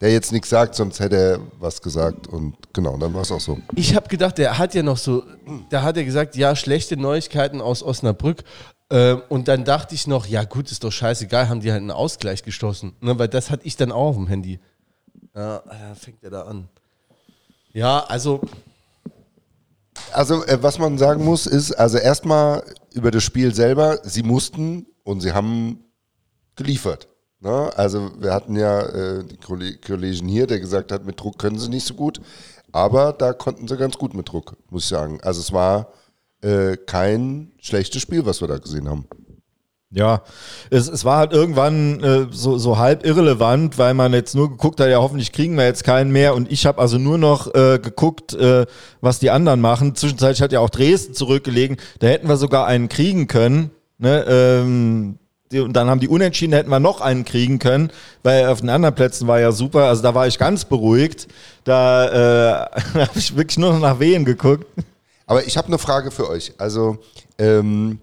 der jetzt nichts sagt, sonst hätte er was gesagt. Und genau, dann war es auch so. Ich habe gedacht, der hat ja noch so, da hat er gesagt, ja, schlechte Neuigkeiten aus Osnabrück. Ähm, und dann dachte ich noch, ja gut, ist doch scheißegal, haben die halt einen Ausgleich gestoßen. Ne, weil das hatte ich dann auch auf dem Handy. Ja, dann fängt er da an. Ja, also, Also, äh, was man sagen muss, ist, also erstmal über das Spiel selber, sie mussten und sie haben geliefert. Ne? Also, wir hatten ja äh, die Kolle- Kollegen hier, der gesagt hat, mit Druck können sie nicht so gut, aber da konnten sie ganz gut mit Druck, muss ich sagen. Also, es war äh, kein schlechtes Spiel, was wir da gesehen haben. Ja, es, es war halt irgendwann äh, so, so halb irrelevant, weil man jetzt nur geguckt hat, ja hoffentlich kriegen wir jetzt keinen mehr und ich habe also nur noch äh, geguckt, äh, was die anderen machen. Zwischenzeitlich hat ja auch Dresden zurückgelegen, da hätten wir sogar einen kriegen können. Ne? Ähm, die, und dann haben die Unentschieden, da hätten wir noch einen kriegen können, weil auf den anderen Plätzen war ja super, also da war ich ganz beruhigt. Da äh, <laughs> habe ich wirklich nur noch nach Wehen geguckt. Aber ich habe eine Frage für euch. Also, ähm,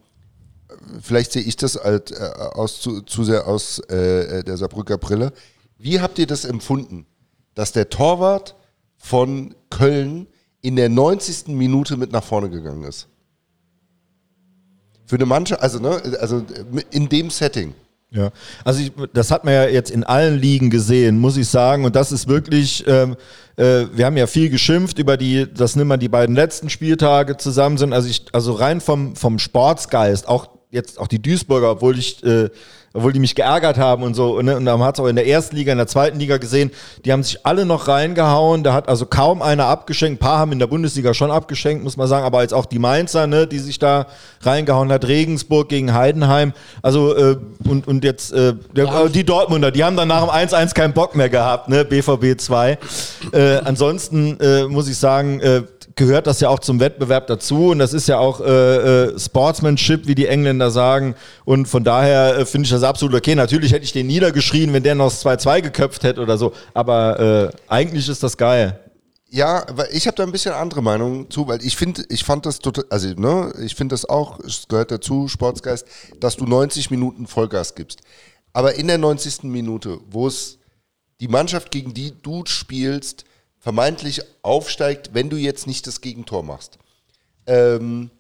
vielleicht sehe ich das halt, äh, aus, zu, zu sehr aus äh, der Saarbrücker Brille. Wie habt ihr das empfunden, dass der Torwart von Köln in der 90. Minute mit nach vorne gegangen ist? Für eine Mannschaft, also, ne, also in dem Setting. Ja, also ich, das hat man ja jetzt in allen Ligen gesehen, muss ich sagen. Und das ist wirklich, ähm, äh, wir haben ja viel geschimpft über die, das nimmt man die beiden letzten Spieltage zusammen sind. Also ich, also rein vom, vom Sportsgeist, auch jetzt auch die Duisburger, obwohl ich, äh, obwohl die mich geärgert haben und so, ne? und man hat es auch in der ersten Liga, in der zweiten Liga gesehen, die haben sich alle noch reingehauen, da hat also kaum einer abgeschenkt, ein paar haben in der Bundesliga schon abgeschenkt, muss man sagen, aber jetzt auch die Mainzer, ne, die sich da reingehauen hat, Regensburg gegen Heidenheim, also äh, und, und jetzt äh, der, äh, die Dortmunder, die haben dann nach dem 1-1 keinen Bock mehr gehabt, ne, BVB 2. Äh, ansonsten äh, muss ich sagen, äh, gehört das ja auch zum Wettbewerb dazu und das ist ja auch äh, äh, Sportsmanship, wie die Engländer sagen. Und von daher äh, finde ich das absolut okay. Natürlich hätte ich den niedergeschrien, wenn der noch 2-2 geköpft hätte oder so. Aber äh, eigentlich ist das geil. Ja, ich habe da ein bisschen andere Meinung zu, weil ich finde, ich fand das total, also ne, ich finde das auch, es gehört dazu, Sportsgeist, dass du 90 Minuten Vollgas gibst. Aber in der 90. Minute, wo es die Mannschaft, gegen die du spielst, vermeintlich aufsteigt, wenn du jetzt nicht das Gegentor machst. Ähm,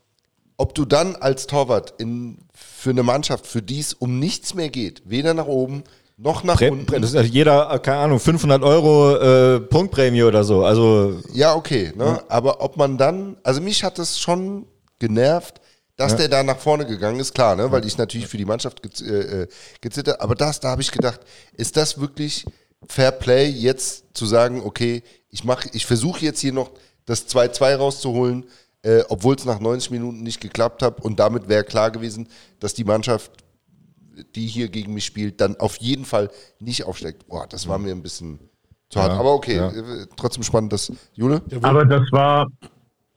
ob du dann als Torwart in, für eine Mannschaft, für die es um nichts mehr geht, weder nach oben noch nach Prä unten. das ist jeder, keine Ahnung, 500 Euro äh, Punktprämie oder so. Also Ja, okay. Ne? Aber ob man dann, also mich hat das schon genervt, dass der da nach vorne gegangen ist, klar, ne? weil ich natürlich für die Mannschaft gez äh, äh, gezittert, aber das, da habe ich gedacht, ist das wirklich Fair Play, jetzt zu sagen, okay, ich mache, ich versuche jetzt hier noch das 2-2 rauszuholen, äh, obwohl es nach 90 Minuten nicht geklappt hat und damit wäre klar gewesen, dass die Mannschaft, die hier gegen mich spielt, dann auf jeden Fall nicht aufsteigt. Boah, das war mir ein bisschen zu hart. Ja, Aber okay, ja. äh, trotzdem spannend, dass Jule. Aber das war,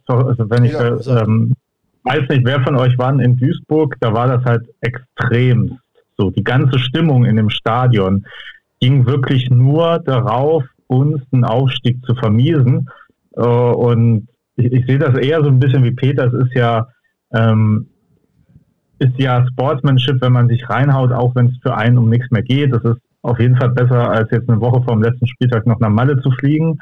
so, also wenn ich Ja, äh, ähm, weiß nicht, wer von euch war in Duisburg, da war das halt extremst. So, die ganze Stimmung in dem Stadion ging wirklich nur darauf, uns einen Aufstieg zu vermiesen. Äh, und ich, ich sehe das eher so ein bisschen wie Peter. Es ist ja, ähm, ist ja Sportsmanship, wenn man sich reinhaut, auch wenn es für einen um nichts mehr geht. Das ist auf jeden Fall besser, als jetzt eine Woche vor dem letzten Spieltag noch nach Malle zu fliegen.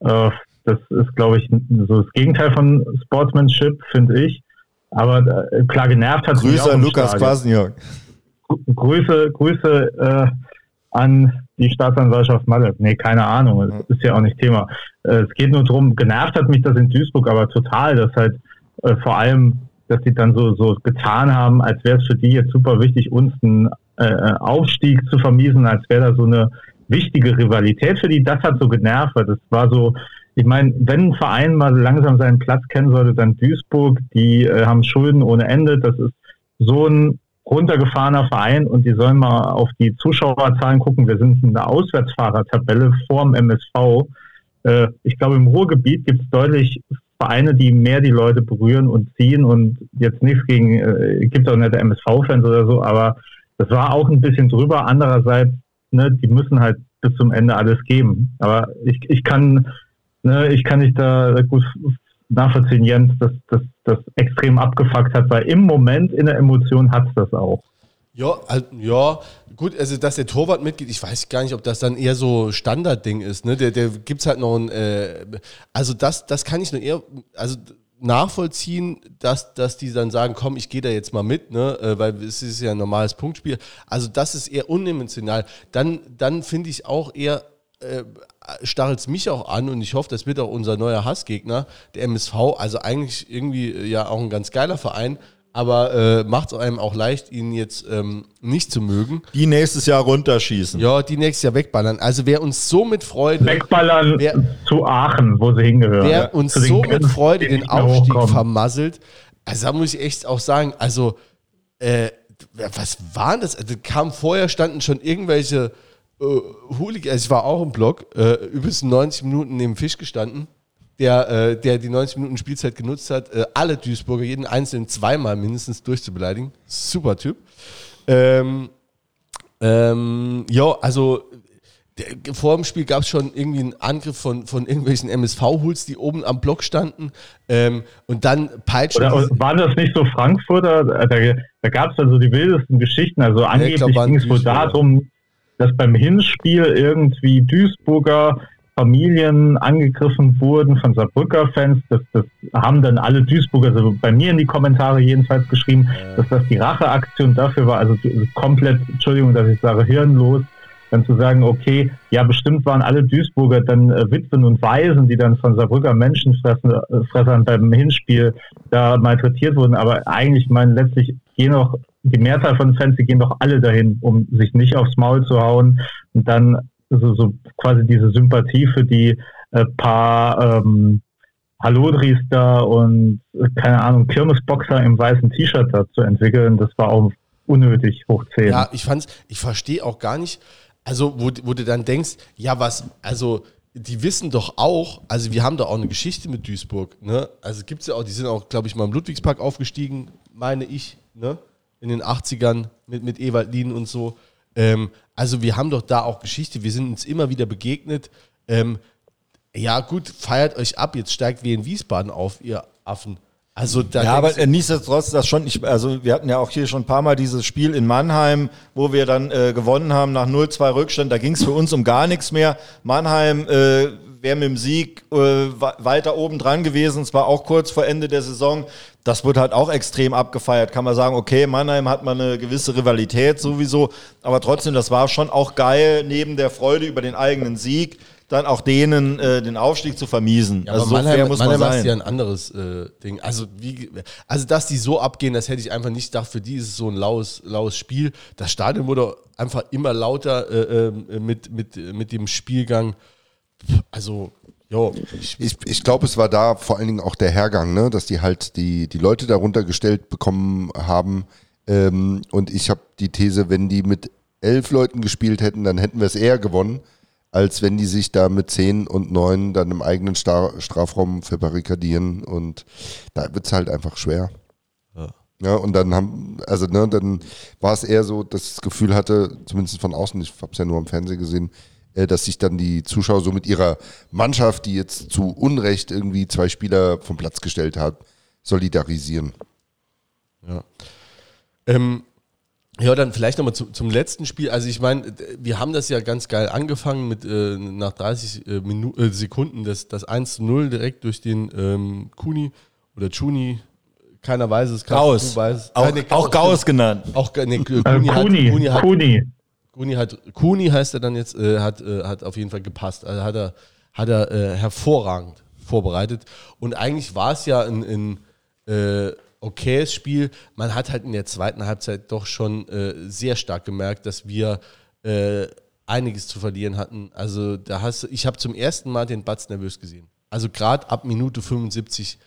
Äh, das ist, glaube ich, so das Gegenteil von Sportsmanship, finde ich. Aber äh, klar, genervt hat es Grüße an Lukas Stadion. Kwasniok. Grüße, Grüße äh, an die Staatsanwaltschaft Malle. Nee, keine Ahnung, das ist ja auch nicht Thema. Äh, es geht nur drum. genervt hat mich das in Duisburg aber total, dass halt äh, vor allem, dass die dann so, so getan haben, als wäre es für die jetzt super wichtig, uns einen äh, Aufstieg zu vermiesen, als wäre da so eine wichtige Rivalität für die. Das hat so genervt, weil das war so, ich meine, wenn ein Verein mal langsam seinen Platz kennen sollte, dann Duisburg, die äh, haben Schulden ohne Ende. Das ist so ein runtergefahrener Verein und die sollen mal auf die Zuschauerzahlen gucken. Wir sind in der Auswärtsfahrertabelle vorm MSV. Äh, ich glaube, im Ruhrgebiet gibt es deutlich Vereine, die mehr die Leute berühren und ziehen und jetzt nichts gegen, äh, gibt auch nicht MSV-Fans oder so, aber das war auch ein bisschen drüber. Andererseits, ne, die müssen halt bis zum Ende alles geben. Aber ich, ich kann, ne, ich kann nicht da gut nachvollziehen, Jens, dass das das extrem abgefuckt hat, weil im Moment in der Emotion hat es das auch. Ja, halt, ja, gut, also dass der Torwart mitgeht, ich weiß gar nicht, ob das dann eher so Standardding ist, ne? Der, der gibt's halt noch ein, äh, also das, das kann ich nur eher, also nachvollziehen, dass, dass die dann sagen, komm, ich gehe da jetzt mal mit, ne? Äh, weil es ist ja ein normales Punktspiel. Also das ist eher unemotional. Dann, dann finde ich auch eher, äh, stachelt es mich auch an und ich hoffe, das wird auch unser neuer Hassgegner, der MSV, also eigentlich irgendwie äh, ja auch ein ganz geiler Verein, aber äh, macht es einem auch leicht, ihn jetzt ähm, nicht zu mögen. Die nächstes Jahr runterschießen. Ja, die nächstes Jahr wegballern. Also wer uns so mit Freude, Wegballern Wer- zu Aachen, wo sie hingehören. wer uns so mit Freude den Aufstieg hochkommen. vermasselt, also da muss ich echt auch sagen, also äh, was waren das? Also kam vorher standen schon irgendwelche äh, Hooligans, also ich war auch im Blog, äh, übelst 90 Minuten neben Fisch gestanden, der, äh, der die 90 Minuten Spielzeit genutzt hat, äh, alle Duisburger, jeden einzelnen zweimal mindestens durchzubeleidigen. Super Typ. Ähm, ähm, ja, also der, vor dem Spiel gab es schon irgendwie einen Angriff von, von irgendwelchen MSV-Hools, die oben am Block standen. Ähm, und dann peitschen. Oder waren das nicht so Frankfurter? Da, da gab es also die wildesten Geschichten. Also angeblich ging es wohl darum, dass beim Hinspiel irgendwie Duisburger Familien angegriffen wurden von Saarbrücker Fans. Das, das haben dann alle Duisburger, also bei mir in die Kommentare jedenfalls geschrieben, dass das die Racheaktion dafür war. Also komplett, Entschuldigung, dass ich sage, hirnlos. Dann zu sagen, okay, ja, bestimmt waren alle Duisburger dann äh, Witwen und Waisen, die dann von Saarbrücker Menschenfressern beim Hinspiel da malträtiert wurden. Aber eigentlich, ich meine, letztlich gehen doch die Mehrzahl von Fans, die gehen doch alle dahin, um sich nicht aufs Maul zu hauen und dann so, so quasi diese Sympathie für die äh, paar ähm, Hallodris da und äh, keine Ahnung, Kirmesboxer im weißen T-Shirt da zu entwickeln, das war auch unnötig hoch 10. Ja, ich fand's, ich verstehe auch gar nicht, also wo, wo du dann denkst, ja, was, also die wissen doch auch, also wir haben da auch eine Geschichte mit Duisburg, ne? Also gibt es ja auch, die sind auch, glaube ich, mal im Ludwigspark aufgestiegen, meine ich, ne? In den 80ern mit, mit Ewald Lien und so. Ähm, also wir haben doch da auch Geschichte, wir sind uns immer wieder begegnet. Ähm, ja, gut, feiert euch ab, jetzt steigt wie in Wiesbaden auf, ihr Affen. Also da Ja, aber äh, nichtsdestotrotz, das schon, ich, also wir hatten ja auch hier schon ein paar Mal dieses Spiel in Mannheim, wo wir dann äh, gewonnen haben nach 0-2 Rückstand. Da ging es für uns um gar nichts mehr. Mannheim äh, wäre mit dem Sieg äh, weiter oben dran gewesen. Es war auch kurz vor Ende der Saison. Das wird halt auch extrem abgefeiert. Kann man sagen, okay, Mannheim hat mal eine gewisse Rivalität sowieso. Aber trotzdem, das war schon auch geil, neben der Freude über den eigenen Sieg, dann auch denen äh, den Aufstieg zu vermiesen. Ja, also so Mannheim, fair muss man Mannheim sein. ist ja ein anderes äh, Ding. Also, wie, also, dass die so abgehen, das hätte ich einfach nicht gedacht. Für die ist es so ein laues, laues Spiel. Das Stadion wurde einfach immer lauter äh, äh, mit, mit, mit dem Spielgang. Also, jo, ich, Ich, glaube, es war da vor allen Dingen auch der Hergang, ne? dass die halt die, die Leute darunter gestellt bekommen haben. Ähm, und ich habe die These, wenn die mit elf Leuten gespielt hätten, dann hätten wir es eher gewonnen, als wenn die sich da mit zehn und neun dann im eigenen Star Strafraum verbarrikadieren. Und da wird es halt einfach schwer. Ja, und dann haben, also ne, dann war es eher so, dass ich das Gefühl hatte, zumindest von außen, ich habe es ja nur am Fernsehen gesehen, äh, dass sich dann die Zuschauer so mit ihrer Mannschaft, die jetzt zu Unrecht irgendwie zwei Spieler vom Platz gestellt hat, solidarisieren. Ähm, ja, dann vielleicht nochmal zu, zum letzten Spiel. Also ich meine, wir haben das ja ganz geil angefangen mit äh, nach 30 äh, Minu äh, Sekunden das, das 1 zu 0 direkt durch den ähm, Kuni oder Chuni. Keiner weiß es. kein Gauss. du weiß es. Auch, Äh, nee, auch Gauss genannt. Auch, nee, Äh, Kuni, hat, Kuni, Kuni, hat, Kuni. Kuni hat, Kuni heißt er dann jetzt, äh, hat, äh, hat auf jeden Fall gepasst. Also hat er, hat er äh, hervorragend vorbereitet. Und eigentlich war es ja ein, ein äh, okayes Spiel. Man hat halt in der zweiten Halbzeit doch schon äh, sehr stark gemerkt, dass wir äh, einiges zu verlieren hatten. Also da hast ich habe zum ersten Mal den Batz nervös gesehen. Also gerade ab Minute 75.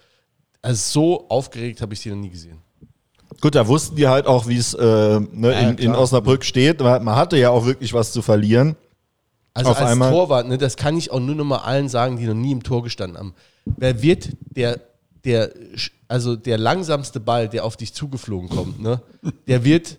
Also so aufgeregt habe ich sie noch nie gesehen. Gut, da wussten die halt auch, wie es äh, ne, Ja, in, in. Osnabrück steht. Man man hatte ja auch wirklich was zu verlieren. Also Auf als einmal- Torwart, ne, das kann ich auch nur noch mal allen sagen, die noch nie im Tor gestanden haben. Wer wird der, der, also der langsamste Ball, der auf dich zugeflogen kommt, ne, der wird,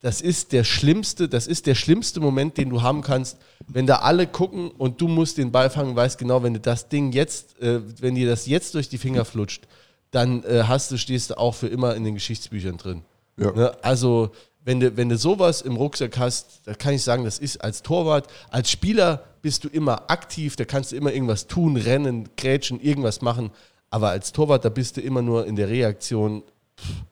das ist der schlimmste, das ist der schlimmste Moment, den du haben kannst, wenn da alle gucken und du musst den Ball fangen, weißt genau, wenn du das Ding jetzt, äh, wenn dir das jetzt durch die Finger flutscht, dann äh, hast du, stehst du auch für immer in den Geschichtsbüchern drin. Ja. Ne? Also, wenn du, wenn du sowas im Rucksack hast, da kann ich sagen, das ist als Torwart, als Spieler bist du immer aktiv, da kannst du immer irgendwas tun, rennen, grätschen, irgendwas machen. Aber als Torwart, da bist du immer nur in der Reaktion.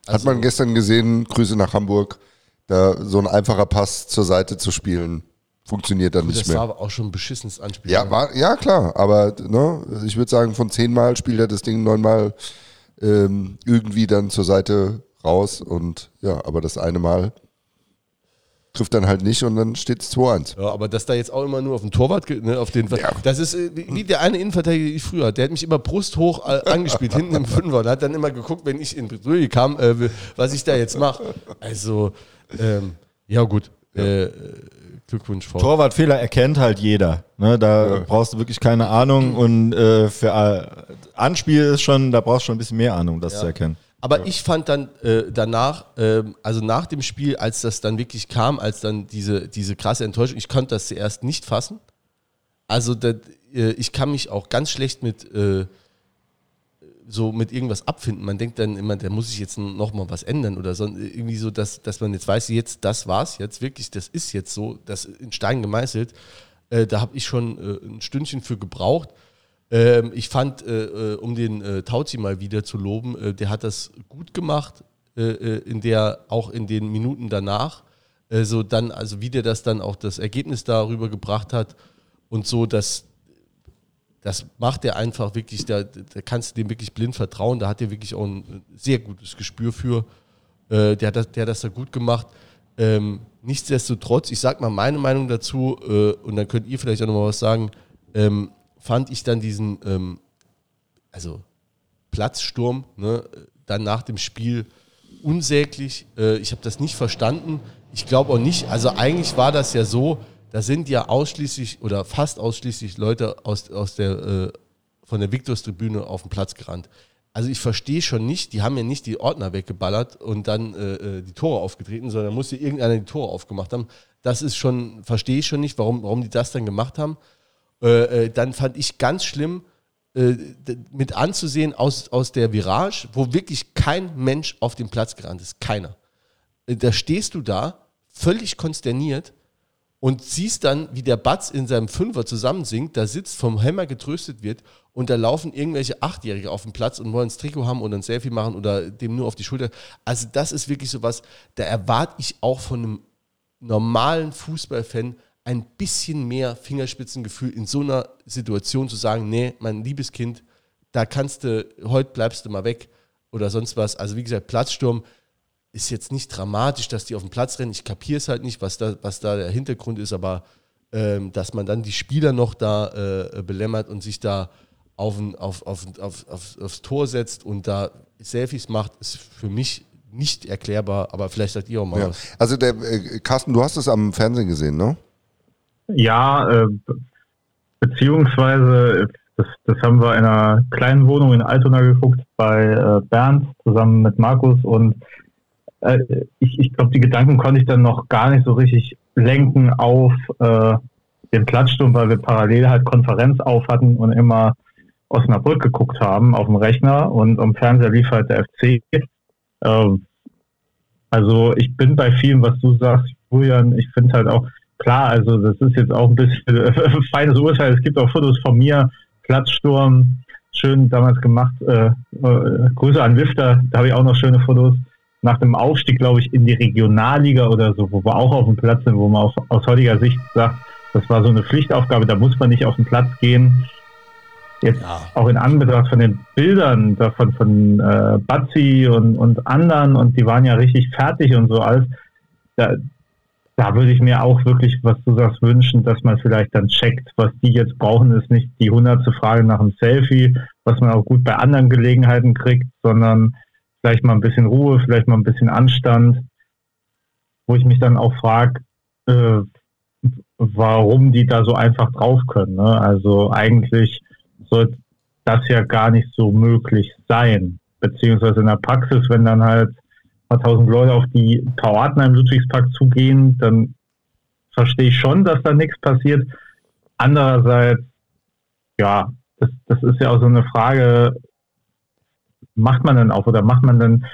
Hat Also- man gestern gesehen, Grüße nach Hamburg, da so ein einfacher Pass zur Seite zu spielen, funktioniert dann nicht Das mehr. war aber auch schon ein beschissenes Anspiel. Ja, war, ja klar, aber ne, ich würde sagen, von zehnmal spielt er das Ding neunmal ähm, irgendwie dann zur Seite raus und ja, aber das eine Mal trifft dann halt nicht und dann steht es 2-1. Ja, aber dass da jetzt auch immer nur auf den Torwart, ne, auf den, Ja. das ist äh, wie der eine Innenverteidiger, den ich früher, hatte. der hat mich immer brusthoch äh, angespielt, hinten im Fünfer und hat dann immer geguckt, wenn ich in Bredouille kam, äh, was ich da jetzt mache. Also, ähm, ja gut, Äh, Glückwunsch vor. Torwartfehler erkennt halt jeder. Ne, da brauchst du wirklich keine Ahnung und äh, für äh, Anspiel ist schon, da brauchst du schon ein bisschen mehr Ahnung, um das zu erkennen. Aber ich fand dann äh, danach, ähm, also nach dem Spiel, als das dann wirklich kam, als dann diese, diese krasse Enttäuschung, ich konnte das zuerst nicht fassen. Also da, äh, ich kann mich auch ganz schlecht mit äh, so mit irgendwas abfinden. Man denkt dann immer, da muss ich jetzt noch mal was ändern oder so. Irgendwie so, dass, dass man jetzt weiß, jetzt das war's jetzt wirklich, das ist jetzt so, das in Stein gemeißelt. Äh, da habe ich schon äh, ein Stündchen für gebraucht. Ähm, ich fand, äh, äh, um den äh, Tauzi mal wieder zu loben, äh, der hat das gut gemacht, in der auch in den Minuten danach. So dann, also wie der das dann auch das Ergebnis darüber gebracht hat und so, dass das macht er einfach wirklich, da, da kannst du dem wirklich blind vertrauen. Da hat er wirklich auch ein sehr gutes Gespür für. Äh, der, hat das, der hat das da gut gemacht. Ähm, nichtsdestotrotz, ich sag mal meine Meinung dazu, äh, und dann könnt ihr vielleicht auch nochmal was sagen, ähm, fand ich dann diesen, ähm, also Platzsturm, ne, dann nach dem Spiel unsäglich. Äh, ich habe das nicht verstanden. Ich glaube auch nicht, also eigentlich war das ja so, da sind ja ausschließlich oder fast ausschließlich Leute aus, aus der, äh, von der Victorstribüne auf den Platz gerannt. Also ich verstehe schon nicht, die haben ja nicht die Ordner weggeballert und dann äh, äh die Tore aufgetreten, sondern musste irgendeiner die Tore aufgemacht haben. Das ist schon, verstehe ich schon nicht, warum, warum die das dann gemacht haben. Äh, äh, dann fand ich ganz schlimm, äh, mit anzusehen aus, aus der Virage, wo wirklich kein Mensch auf den Platz gerannt ist. Keiner. Da stehst du da, völlig konsterniert und siehst dann, wie der Batz in seinem Fünfer zusammensinkt, da sitzt, vom Hämmer getröstet wird und da laufen irgendwelche Achtjährige auf den Platz und wollen das Trikot haben oder ein Selfie machen oder dem nur auf die Schulter. Also das ist wirklich so was, da erwarte ich auch von einem normalen Fußballfan ein bisschen mehr Fingerspitzengefühl in so einer Situation zu sagen, nee, mein liebes Kind, da kannst du, heute bleibst du mal weg oder sonst was. Also wie gesagt, Platzsturm ist jetzt nicht dramatisch, dass die auf den Platz rennen. Ich kapiere es halt nicht, was da, was da der Hintergrund ist, aber ähm, dass man dann die Spieler noch da äh, belämmert und sich da auf, ein, auf, auf, auf, auf, aufs Tor setzt und da Selfies macht, ist für mich nicht erklärbar, aber vielleicht sagt ihr auch mal ja. was. Also der äh, Carsten, du hast es am Fernsehen gesehen, ne? Ja, äh, beziehungsweise das, das haben wir in einer kleinen Wohnung in Altona geguckt bei äh, Bernd zusammen mit Markus und äh, ich, ich glaube, die Gedanken konnte ich dann noch gar nicht so richtig lenken auf äh, den Platzsturm, weil wir parallel halt Konferenz auf hatten und immer Osnabrück geguckt haben auf dem Rechner und am Fernseher lief halt der FC. Ähm, also ich bin bei vielen, was du sagst, Julian, ich finde halt auch, klar, also das ist jetzt auch ein bisschen äh, <laughs> feines Urteil. Es gibt auch Fotos von mir, Platzsturm, schön damals gemacht. Äh, äh, Grüße an Lifter, da habe ich auch noch schöne Fotos. Nach dem Aufstieg, glaube ich, in die Regionalliga oder so, wo wir auch auf dem Platz sind, wo man aus, aus heutiger Sicht sagt, das war so eine Pflichtaufgabe, da muss man nicht auf den Platz gehen. Jetzt ja. auch in Anbetracht von den Bildern davon von äh, Bazzi und, und anderen und die waren ja richtig fertig und so alles. Da, da würde ich mir auch wirklich, was du sagst, wünschen, dass man vielleicht dann checkt, was die jetzt brauchen, ist nicht die hundertste Frage nach einem Selfie, was man auch gut bei anderen Gelegenheiten kriegt, sondern vielleicht mal ein bisschen Ruhe, vielleicht mal ein bisschen Anstand, wo ich mich dann auch frage, äh, warum die da so einfach drauf können. Ne? Also eigentlich sollte das ja gar nicht so möglich sein. Beziehungsweise in der Praxis, wenn dann halt paar tausend Leute auf die paar Ordner im Ludwigspark zugehen, dann verstehe ich schon, dass da nichts passiert. Andererseits, ja, das, das ist ja auch so eine Frage, macht man dann auch oder macht man dann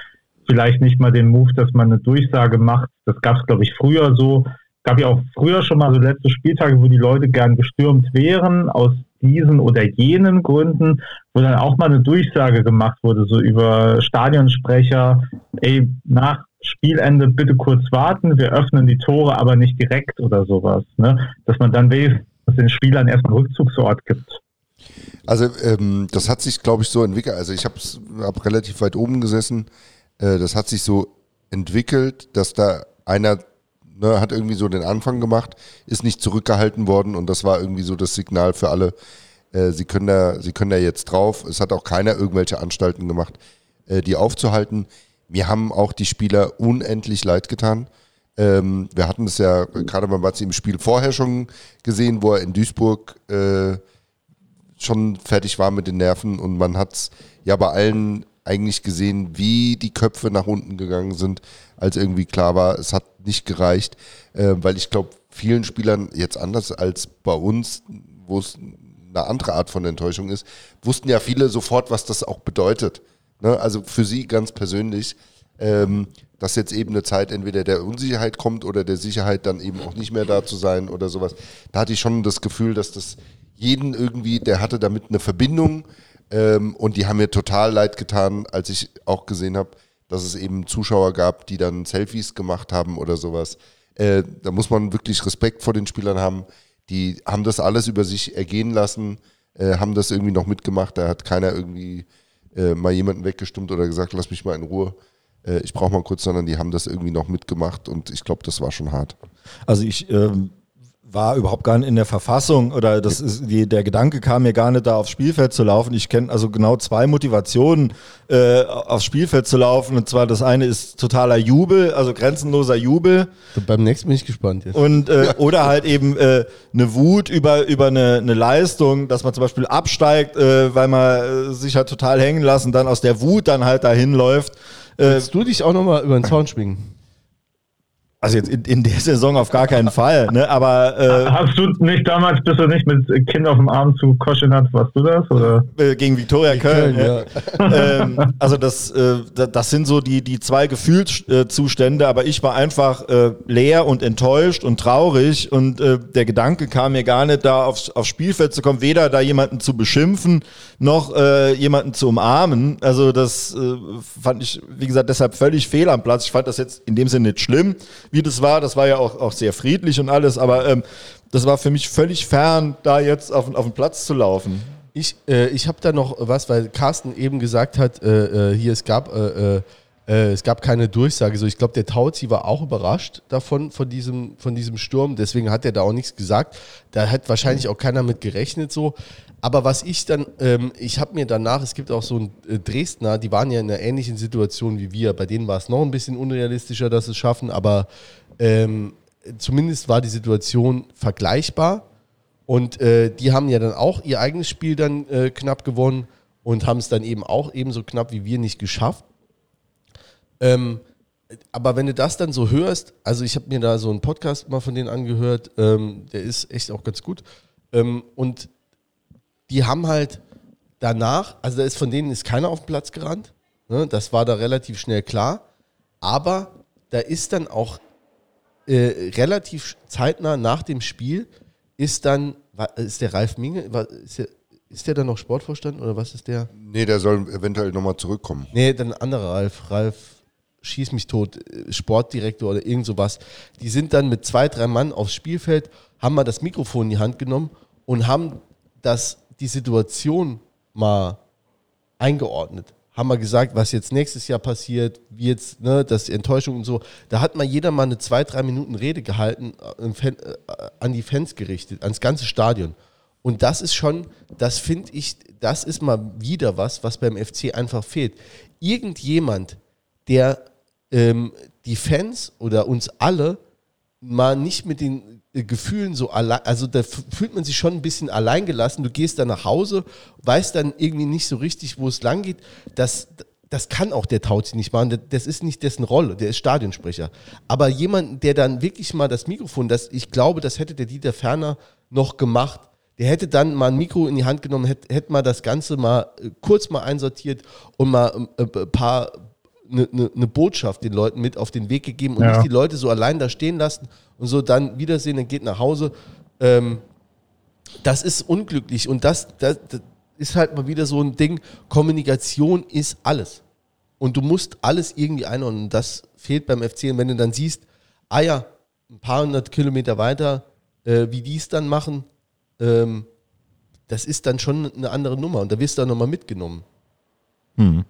vielleicht nicht mal den Move, dass man eine Durchsage macht? Das gab es, glaube ich, früher so. Gab ja auch früher schon mal so letzte Spieltage, wo die Leute gern gestürmt wären, aus diesen oder jenen Gründen, wo dann auch mal eine Durchsage gemacht wurde, so über Stadionsprecher, ey, nach Spielende bitte kurz warten, wir öffnen die Tore, aber nicht direkt oder sowas. Ne? Dass man dann wenigstens den Spielern erstmal Rückzugsort gibt. Also ähm, das hat sich, glaube ich, so entwickelt. Also ich habe hab relativ weit oben gesessen. Äh, das hat sich so entwickelt, dass da einer ne, hat irgendwie so den Anfang gemacht, ist nicht zurückgehalten worden und das war irgendwie so das Signal für alle, äh, sie, können da, sie können da jetzt drauf. Es hat auch keiner irgendwelche Anstalten gemacht, äh, die aufzuhalten. Mir haben auch die Spieler unendlich leid getan. Ähm, wir hatten es ja gerade beim Batzi im Spiel vorher schon gesehen, wo er in Duisburg äh, schon fertig war mit den Nerven und man hat es ja bei allen eigentlich gesehen, wie die Köpfe nach unten gegangen sind, als irgendwie klar war, es hat nicht gereicht, äh, weil ich glaube, vielen Spielern jetzt anders als bei uns, wo es eine andere Art von Enttäuschung ist, wussten ja viele sofort, was das auch bedeutet. Ne? Also für sie ganz persönlich, ähm, dass jetzt eben eine Zeit entweder der Unsicherheit kommt oder der Sicherheit dann eben auch nicht mehr da zu sein oder sowas. Da hatte ich schon das Gefühl, dass das jeden irgendwie, der hatte damit eine Verbindung, ähm, und die haben mir total leid getan, als ich auch gesehen habe, dass es eben Zuschauer gab, die dann Selfies gemacht haben oder sowas. Äh, da muss man wirklich Respekt vor den Spielern haben. Die haben das alles über sich ergehen lassen, äh, haben das irgendwie noch mitgemacht. Da hat keiner irgendwie äh, mal jemanden weggestimmt oder gesagt, lass mich mal in Ruhe. Äh, ich brauche mal kurz, sondern die haben das irgendwie noch mitgemacht und ich glaube, das war schon hart. Also ich ähm, war überhaupt gar nicht in der Verfassung oder das ist, die, der Gedanke kam mir gar nicht da aufs Spielfeld zu laufen. Ich kenne also genau zwei Motivationen, äh, aufs Spielfeld zu laufen. Und zwar das eine ist totaler Jubel, also grenzenloser Jubel. Beim nächsten bin ich gespannt jetzt. Und äh, <laughs> oder halt eben äh, eine Wut über, über eine, eine Leistung, dass man zum Beispiel absteigt, äh, weil man äh, sich halt total hängen lassen, dann aus der Wut dann halt dahin läuft. Willst du dich auch nochmal über den Zaun schwingen? Also jetzt in, in der Saison auf gar keinen Fall, ne? Aber äh, hast du nicht damals, bist du nicht mit Kind auf dem Arm zu Koschinat, warst du das? Oder? Äh, gegen Viktoria Köln, Köln ja. <laughs> ähm, also das, äh, das sind so die, die zwei Gefühlszustände, aber ich war einfach äh, leer und enttäuscht und traurig und äh, der Gedanke kam mir gar nicht, da aufs, aufs Spielfeld zu kommen, weder da jemanden zu beschimpfen, noch äh, jemanden zu umarmen. Also das äh, fand ich, wie gesagt, deshalb völlig fehl am Platz. Ich fand das jetzt in dem Sinne nicht schlimm wie das war. Das war ja auch, auch sehr friedlich und alles, aber ähm, das war für mich völlig fern, da jetzt auf, auf den Platz zu laufen. Ich, äh, ich habe da noch was, weil Carsten eben gesagt hat, äh, äh hier es gab, äh, äh, äh, es gab keine Durchsage. So, ich glaube, der Tauzi war auch überrascht davon, von diesem, von diesem Sturm. Deswegen hat er da auch nichts gesagt. Da hat wahrscheinlich auch keiner mit gerechnet so. Aber was ich dann, ähm, ich habe mir danach, es gibt auch so ein äh, Dresdner, die waren ja in einer ähnlichen Situation wie wir. Bei denen war es noch ein bisschen unrealistischer, dass sie es schaffen, aber ähm, zumindest war die Situation vergleichbar. Und äh, die haben ja dann auch ihr eigenes Spiel dann äh, knapp gewonnen und haben es dann eben auch ebenso knapp wie wir nicht geschafft. Ähm, aber wenn du das dann so hörst, also ich habe mir da so einen Podcast mal von denen angehört, ähm, der ist echt auch ganz gut. Ähm, und die haben halt danach, also da ist von denen ist keiner auf den Platz gerannt. Ne? Das war da relativ schnell klar. Aber da ist dann auch äh, relativ zeitnah nach dem Spiel ist dann, ist der Ralf Minge, ist der, ist der dann noch Sportvorstand oder was ist der? Nee, der soll eventuell nochmal zurückkommen. Nee, dann ein anderer Ralf, Ralf Schieß mich tot, äh, Sportdirektor oder irgend sowas. Die sind dann mit zwei, drei Mann aufs Spielfeld, haben mal das Mikrofon in die Hand genommen und haben das die Situation mal eingeordnet. Haben wir gesagt, was jetzt nächstes Jahr passiert, wie jetzt, ne, das Enttäuschung und so. Da hat mal jeder mal eine zwei, drei Minuten Rede gehalten, äh, äh, an die Fans gerichtet, ans ganze Stadion. Und das ist schon, das finde ich, das ist mal wieder was, was beim FC einfach fehlt. Irgendjemand, der ähm, die Fans oder uns alle mal nicht mit den Gefühlen so allein, also da fühlt man sich schon ein bisschen alleingelassen. Du gehst dann nach Hause, weißt dann irgendwie nicht so richtig, wo es lang geht. Das, das kann auch der Tauzi nicht machen. Das ist nicht dessen Rolle. Der ist Stadionsprecher. Aber jemand, der dann wirklich mal das Mikrofon, das, ich glaube, das hätte der Dieter Ferner noch gemacht. Der hätte dann mal ein Mikro in die Hand genommen, hätte, hätte mal das Ganze mal äh, kurz mal einsortiert und mal ein äh, paar eine, eine, eine, Botschaft den Leuten mit auf den Weg gegeben und ja. nicht die Leute so allein da stehen lassen und so dann wiedersehen, dann geht nach Hause. Ähm, das ist unglücklich und das, das, das ist halt mal wieder so ein Ding. Kommunikation ist alles. Und du musst alles irgendwie einordnen. Das fehlt beim FC. Und wenn du dann siehst, ah ja, ein paar hundert Kilometer weiter, äh, wie die es dann machen, ähm, das ist dann schon eine andere Nummer. Und da wirst du dann nochmal mitgenommen. Mhm.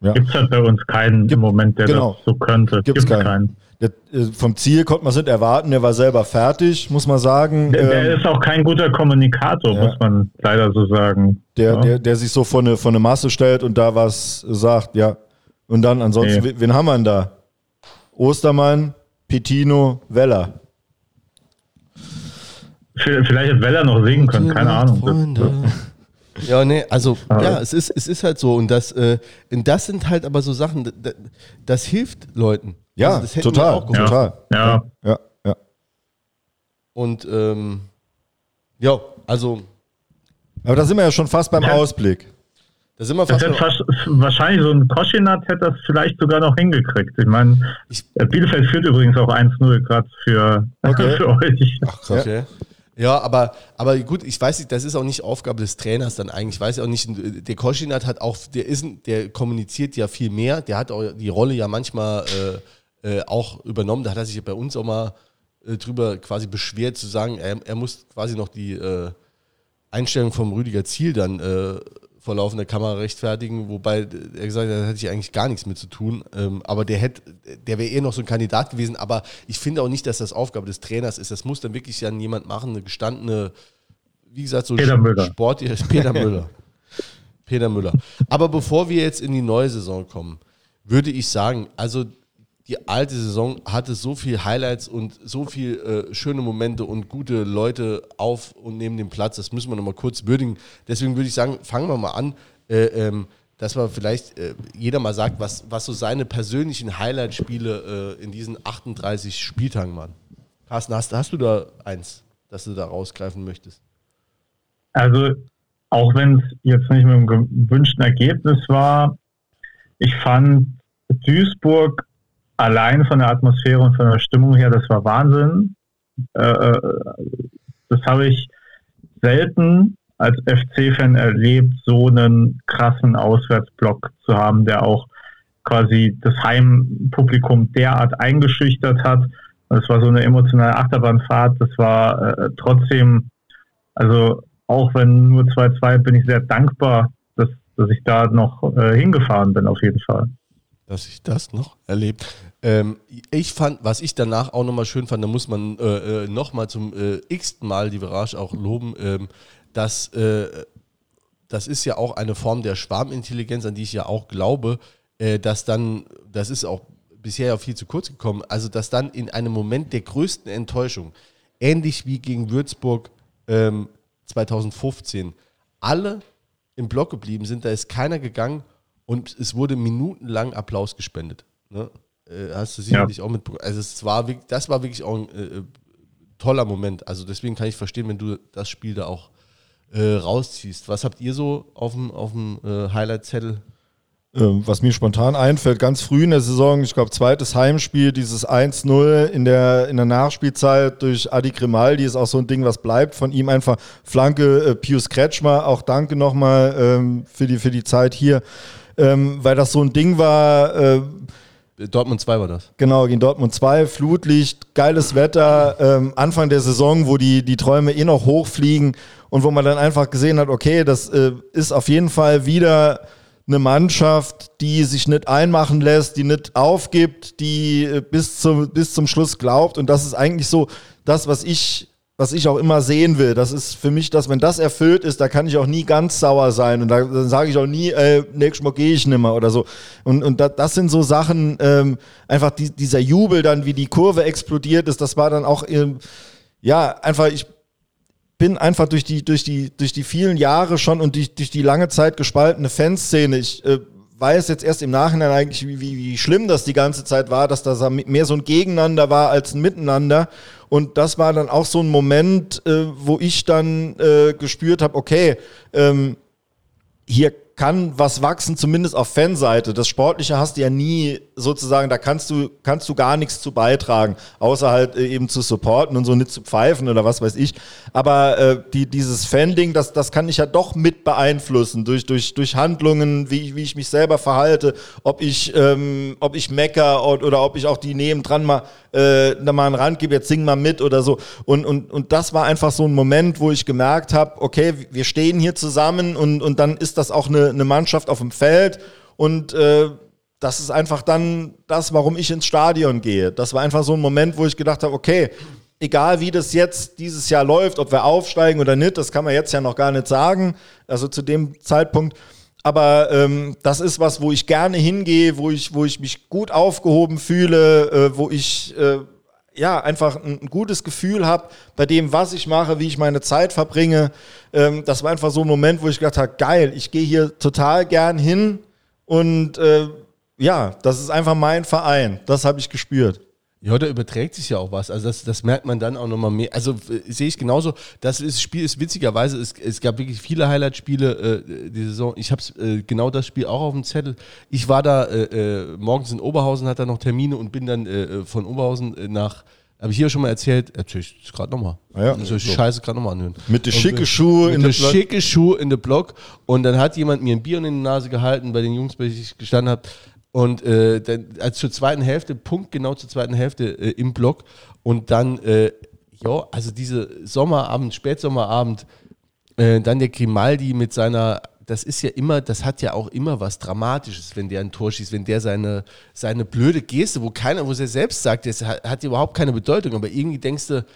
Ja. Gibt es halt bei uns keinen Gibt, im Moment, der genau. das so könnte. Gibt es keinen. keinen. Der, äh, vom Ziel konnte man es nicht erwarten, der war selber fertig, muss man sagen. Der, der ähm, ist auch kein guter Kommunikator, ja. muss man leider so sagen. Der, ja. der, der sich so vor eine, vor eine Masse stellt und da was sagt, ja. Und dann ansonsten, nee. wen haben wir denn da? Ostermann, Petino, Weller. Vielleicht hätte Weller noch singen können, keine Ahnung. Freunde. Ja, nee, also ah. ja, es ist, es ist halt so. Und das, äh, und das sind halt aber so Sachen, das, das hilft Leuten. Ja, also total, total. Ja. ja, ja. Und ähm, ja, also. Aber da sind wir ja schon fast beim ja. Ausblick. Da sind wir fast, fast wahrscheinlich so ein Koschinat hätte das vielleicht sogar noch hingekriegt. Ich meine, Bielefeld führt übrigens auch 1-0 gerade für, okay. <laughs> für euch. Ach, krass. Okay. Ja, aber, aber gut, ich weiß nicht, das ist auch nicht Aufgabe des Trainers dann eigentlich. Ich weiß auch nicht, der Koschinat hat auch, der ist, der kommuniziert ja viel mehr, der hat auch die Rolle ja manchmal äh, äh, auch übernommen. Da hat er sich ja bei uns auch mal äh, drüber quasi beschwert zu sagen, er, er muss quasi noch die äh, Einstellung vom Rüdiger Ziel dann äh, vor laufender Kamera rechtfertigen, wobei er gesagt hat, da hätte ich eigentlich gar nichts mit zu tun. Ähm, aber der hätte, der wäre eher noch so ein Kandidat gewesen. Aber ich finde auch nicht, dass das Aufgabe des Trainers ist. Das muss dann wirklich dann jemand machen, eine gestandene, wie gesagt, so Peter Müller. Sport, <laughs> Peter Müller. Peter Müller. Aber bevor wir jetzt in die neue Saison kommen, würde ich sagen, also die alte Saison hatte so viel Highlights und so viel äh, schöne Momente und gute Leute auf und neben dem Platz. Das müssen wir nochmal kurz würdigen. Deswegen würde ich sagen, fangen wir mal an, äh, ähm, dass man vielleicht äh, jeder mal sagt, was, was so seine persönlichen Highlight-Spiele äh, in diesen 38 Spieltagen waren. Carsten, hast, hast du da eins, das du da rausgreifen möchtest? Also, auch wenn es jetzt nicht mit dem gewünschten Ergebnis war, ich fand Duisburg allein von der Atmosphäre und von der Stimmung her, das war Wahnsinn. Äh, äh das habe ich selten als FC-Fan erlebt, so einen krassen Auswärtsblock zu haben, der auch quasi das Heimpublikum derart eingeschüchtert hat. Das war so eine emotionale Achterbahnfahrt. Das war äh, trotzdem, also auch wenn nur 2-2, bin ich sehr dankbar, dass, dass ich da noch hingefahren bin, auf jeden Fall. Dass ich das noch erlebt. Ähm, ich fand, was ich danach auch nochmal schön fand, da muss man äh, äh, nochmal zum äh, x-ten Mal die Virage auch loben, ähm, dass äh, das ist ja auch eine Form der Schwarmintelligenz, an die ich ja auch glaube, äh, dass dann, das ist auch bisher ja viel zu kurz gekommen, also dass dann in einem Moment der größten Enttäuschung, ähnlich wie gegen Würzburg ähm, 2015, alle im Block geblieben sind, da ist keiner gegangen und es wurde minutenlang Applaus gespendet. Ne? Äh, hast du sicherlich ja. auch mitbekommen. Also es war, das war wirklich auch ein äh, äh, toller Moment. Also deswegen kann ich verstehen, wenn du das Spiel da auch äh, rausziehst. Was habt ihr so auf dem, auf dem äh, Highlight-Zettel? Ähm, was mir spontan einfällt, ganz früh in der Saison, ich glaube, zweites Heimspiel, dieses 1-0 in der, in der Nachspielzeit durch Adi Grimaldi ist auch so ein Ding, was bleibt. Von ihm einfach Flanke äh, Pius Kretschmer, auch danke nochmal ähm, für, die, für die Zeit hier, ähm, weil das so ein Ding war. Äh, Dortmund 2 war das. Genau, gegen Dortmund 2, Flutlicht, geiles Wetter, ähm, Anfang der Saison, wo die, die Träume eh noch hochfliegen und wo man dann einfach gesehen hat, okay, das äh, ist auf jeden Fall wieder eine Mannschaft, die sich nicht einmachen lässt, die nicht aufgibt, die äh, bis, zum, bis zum Schluss glaubt. Und das ist eigentlich so das, was ich was ich auch immer sehen will. Das ist für mich das, wenn das erfüllt ist, da kann ich auch nie ganz sauer sein und da, dann sage ich auch nie, äh, nächstes Mal gehe ich nimmer oder so. Und, und da, das sind so Sachen, ähm, einfach die, dieser Jubel dann, wie die Kurve explodiert ist, das war dann auch, ähm, ja, einfach, ich bin einfach durch die, durch die, durch die vielen Jahre schon und durch, durch die lange Zeit gespaltene Fanszene, ich äh, weiß jetzt erst im Nachhinein eigentlich, wie, wie, wie schlimm das die ganze Zeit war, dass da mehr so ein Gegeneinander war als ein Miteinander. Und das war dann auch so ein Moment, äh, wo ich dann äh, gespürt habe, okay, ähm, hier kann was wachsen, zumindest auf Fanseite. Das Sportliche hast du ja nie sozusagen, da kannst du, kannst du gar nichts zu beitragen, außer halt äh, eben zu supporten und so nicht zu pfeifen oder was weiß ich. Aber äh, die, dieses Fan-Ding, das, das kann ich ja doch mit beeinflussen durch, durch, durch Handlungen, wie, wie ich mich selber verhalte, ob ich, ähm, ob ich mecker oder, oder ob ich auch die nebendran mal, äh, mal einen Rand gebe, jetzt sing mal mit oder so. Und, und, und das war einfach so ein Moment, wo ich gemerkt habe, okay, wir stehen hier zusammen und, und dann ist das auch eine, eine Mannschaft auf dem Feld und äh, das ist einfach dann das, warum ich ins Stadion gehe. Das war einfach so ein Moment, wo ich gedacht habe, okay, egal wie das jetzt dieses Jahr läuft, ob wir aufsteigen oder nicht, das kann man jetzt ja noch gar nicht sagen, also zu dem Zeitpunkt. Aber ähm, das ist was, wo ich gerne hingehe, wo ich, wo ich mich gut aufgehoben fühle, äh, wo ich äh, ja einfach ein, ein gutes Gefühl habe bei dem, was ich mache, wie ich meine Zeit verbringe. Ähm, das war einfach so ein Moment, wo ich gedacht habe, geil, ich gehe hier total gern hin und äh, ja, das ist einfach mein Verein. Das habe ich gespürt. Ja, da überträgt sich ja auch was. Also das, das merkt man dann auch nochmal mehr. Also äh, sehe ich genauso. Das ist, Spiel ist witzigerweise, es, es gab wirklich viele Highlight-Spiele äh, die Saison. Ich habe äh, genau das Spiel auch auf dem Zettel. Ich war da äh, äh morgens in Oberhausen, hatte da noch Termine und bin dann äh, von Oberhausen nach habe ich hier schon mal erzählt, erzähl ich gerade nochmal. Ah ja, also ich Scheiße gerade nochmal anhören. Mit den schicke Schuhe in der schicke Schuhe in der Block. Und dann hat jemand mir ein Bier in die Nase gehalten bei den Jungs, bei denen ich gestanden habe. Und äh, dann, also zur zweiten Hälfte, Punkt genau zur zweiten Hälfte äh, im Block. Und dann, äh, ja, also diese Sommerabend, Spätsommerabend, äh, dann der Grimaldi mit seiner das ist ja immer, das hat ja auch immer was Dramatisches, wenn der ein Tor schießt, wenn der seine, seine blöde Geste, wo keiner, wo er selbst sagt, das hat, hat überhaupt keine Bedeutung, aber irgendwie denkst du,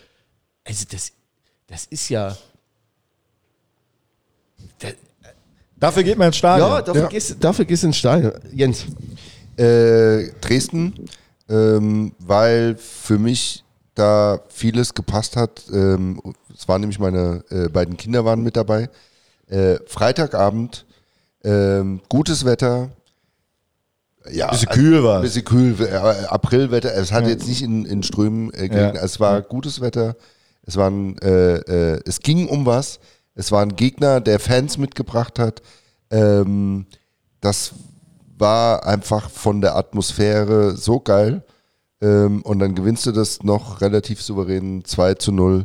also das, das ist ja. Das, dafür geht man ins Stadion. Ja, dafür, ja. Gehst, dafür gehst du ins Stadion. Jens. Äh, Dresden, ähm, weil für mich da vieles gepasst hat. Ähm, es waren nämlich meine äh, beiden Kinder waren mit dabei. Äh, Freitagabend, ähm, gutes Wetter. Ja, bisschen also, kühl war Bisschen kühl, äh, Aprilwetter. Es hat ja. jetzt nicht in, in Strömen äh, ja. Es war ja. gutes Wetter. Es waren, äh, äh, es ging um was. Es war ein Gegner, der Fans mitgebracht hat. Ähm, das war einfach von der Atmosphäre so geil. Ähm, und dann gewinnst du das noch relativ souverän 2 zu 0.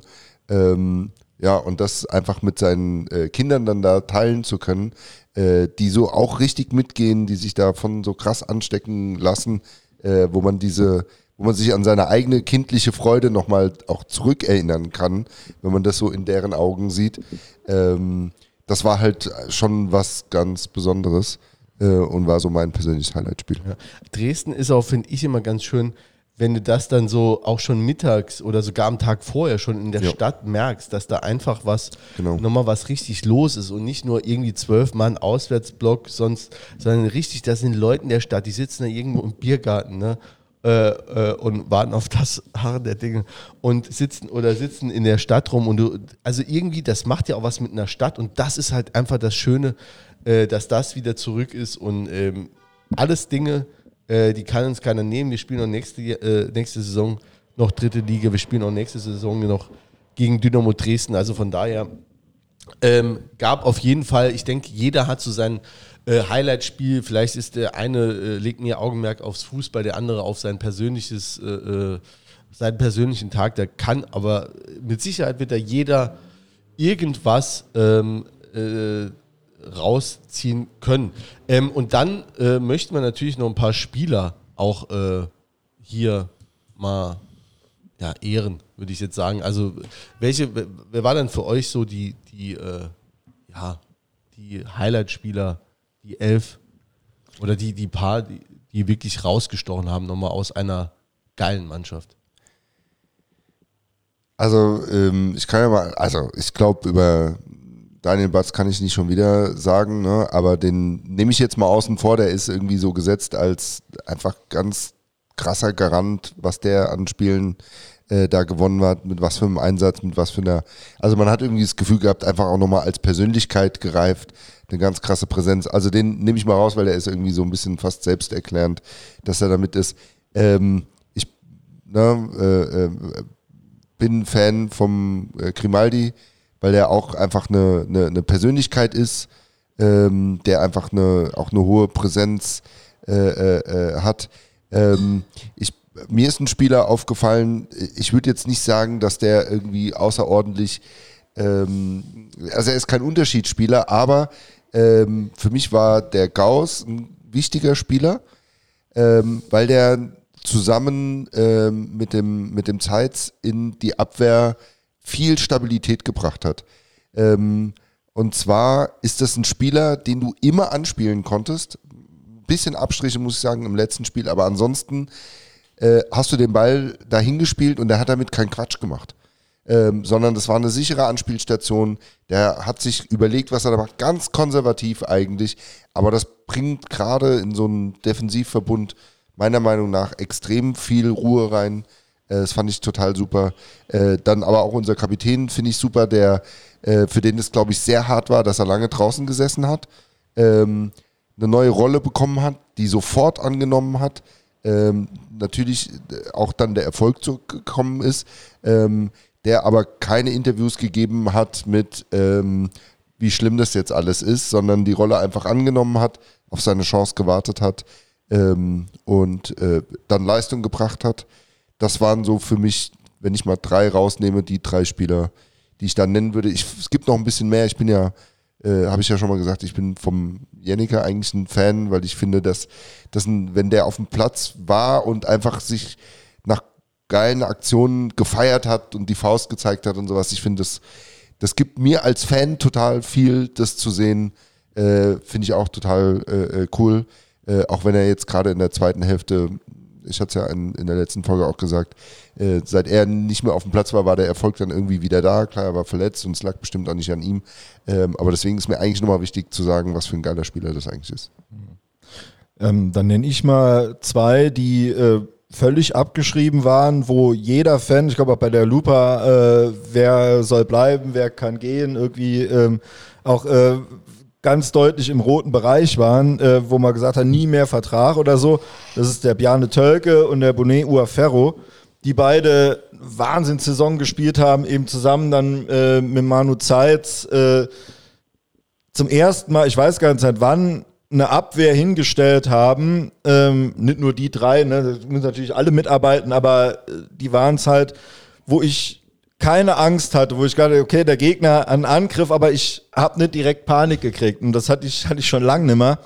Ähm, ja, und das einfach mit seinen äh, Kindern dann da teilen zu können, äh, die so auch richtig mitgehen, die sich davon so krass anstecken lassen, äh, wo man diese, wo man sich an seine eigene kindliche Freude nochmal auch zurückerinnern kann, wenn man das so in deren Augen sieht. Ähm, das war halt schon was ganz Besonderes äh, und war so mein persönliches Highlight-Spiel. Ja. Dresden ist auch, finde ich, immer ganz schön wenn du das dann so auch schon mittags oder sogar am Tag vorher schon in der ja. Stadt merkst, dass da einfach was, genau. nochmal was richtig los ist und nicht nur irgendwie zwölf Mann Auswärtsblock, sonst, sondern richtig, das sind Leute in der Stadt, die sitzen da irgendwo im Biergarten, ne? Äh, äh, und warten auf das Harren der Dinge und sitzen oder sitzen in der Stadt rum und du, also irgendwie, das macht ja auch was mit einer Stadt und das ist halt einfach das Schöne, äh, dass das wieder zurück ist und ähm, alles Dinge, äh, die kann uns keiner nehmen. Wir spielen auch nächste, äh, nächste Saison noch dritte Liga. Wir spielen auch nächste Saison noch gegen Dynamo Dresden. Also von daher ähm, gab auf jeden Fall, ich denke, jeder hat so sein äh, Highlight-Spiel. Vielleicht ist der eine, äh, legt mir Augenmerk aufs Fußball, der andere auf sein persönliches, äh, äh, seinen persönlichen Tag. Der kann, aber mit Sicherheit wird da jeder irgendwas ähm, äh, rausziehen können. Ähm, und dann äh, möchten wir natürlich noch ein paar Spieler auch hier mal ja, ehren, würde ich jetzt sagen. Also, welche, wer war denn für euch so die, die, ja, die Highlight-Spieler, die elf oder die, die paar, die, die wirklich rausgestochen haben, nochmal aus einer geilen Mannschaft? Also, ähm, ich kann ja mal, also ich glaube, über Daniel Batz kann ich nicht schon wieder sagen, ne? aber den nehme ich jetzt mal außen vor, der ist irgendwie so gesetzt als einfach ganz krasser Garant, was der an Spielen äh, da gewonnen hat, mit was für einem Einsatz, mit was für einer. Also man hat irgendwie das Gefühl gehabt, einfach auch nochmal als Persönlichkeit gereift, eine ganz krasse Präsenz. Also den nehme ich mal raus, weil der ist irgendwie so ein bisschen fast selbsterklärend, dass er damit ist. Ähm, ich ne, äh, äh, bin Fan vom äh, Grimaldi weil der auch einfach eine, eine, eine Persönlichkeit ist, ähm, der einfach eine, auch eine hohe Präsenz äh, äh, äh, hat. Ähm, ich, mir ist ein Spieler aufgefallen, ich würde jetzt nicht sagen, dass der irgendwie außerordentlich, ähm, also er ist kein Unterschiedsspieler, aber ähm, für mich war der Gauss ein wichtiger Spieler, ähm, weil der zusammen ähm, mit dem, mit dem Zeitz in die Abwehr viel Stabilität gebracht hat. Ähm, und zwar ist das ein Spieler, den du immer anspielen konntest. Ein bisschen Abstriche, muss ich sagen, im letzten Spiel, aber ansonsten äh, hast du den Ball dahin gespielt und der hat damit keinen Quatsch gemacht. Ähm, sondern das war eine sichere Anspielstation. Der hat sich überlegt, was er da macht. Ganz konservativ eigentlich. Aber das bringt gerade in so einen Defensivverbund meiner Meinung nach extrem viel Ruhe rein. Äh, das fand ich total super. Äh, dann aber auch unser Kapitän finde ich super, der äh, für den es, glaube ich, sehr hart war, dass er lange draußen gesessen hat, ähm, eine neue Rolle bekommen hat, die sofort angenommen hat. Ähm, natürlich auch dann der Erfolg zurückgekommen ist, ähm, der aber keine Interviews gegeben hat mit, ähm, wie schlimm das jetzt alles ist, sondern die Rolle einfach angenommen hat, auf seine Chance gewartet hat ähm, und äh, dann Leistung gebracht hat das waren so für mich, wenn ich mal drei rausnehme, die drei Spieler, die ich dann nennen würde. Ich, es gibt noch ein bisschen mehr. Ich bin ja, äh, habe ich ja schon mal gesagt, ich bin vom Jenniker eigentlich ein Fan, weil ich finde, dass, dass ein, wenn der auf dem Platz war und einfach sich geilen Aktionen gefeiert hat und die Faust gezeigt hat und sowas, ich finde, das, das gibt mir als Fan total viel, das zu sehen, äh, finde ich auch total äh, äh cool. Äh, auch wenn er jetzt gerade in der zweiten Hälfte, ich hatte es ja in, in, der letzten Folge auch gesagt, äh, seit er nicht mehr auf dem Platz war, war der Erfolg dann irgendwie wieder da. Klar, er war verletzt und es lag bestimmt auch nicht an ihm. Ähm, aber deswegen ist mir eigentlich nochmal wichtig zu sagen, was für ein geiler Spieler das eigentlich ist. Ähm, dann nenne ich mal zwei, die äh, völlig abgeschrieben waren, wo jeder Fan, ich glaube auch bei der Lupa, äh, wer soll bleiben, wer kann gehen, irgendwie ähm, auch äh, ganz deutlich im roten Bereich waren, äh, wo man gesagt hat, nie mehr Vertrag oder so. Das ist der Bjarne Tölke und der Bonet Uaferro, die beide Wahnsinnssaison gespielt haben, eben zusammen dann äh, mit Manu Zeitz äh, zum ersten Mal, ich weiß gar nicht seit wann, eine Abwehr hingestellt haben, ähm, nicht nur die drei, ne, da müssen natürlich alle mitarbeiten, aber äh, die waren es halt, wo ich keine Angst hatte, wo ich gerade, okay, der Gegner an Angriff, aber ich habe nicht direkt Panik gekriegt und das hatte ich, hatte ich schon lange nicht mehr.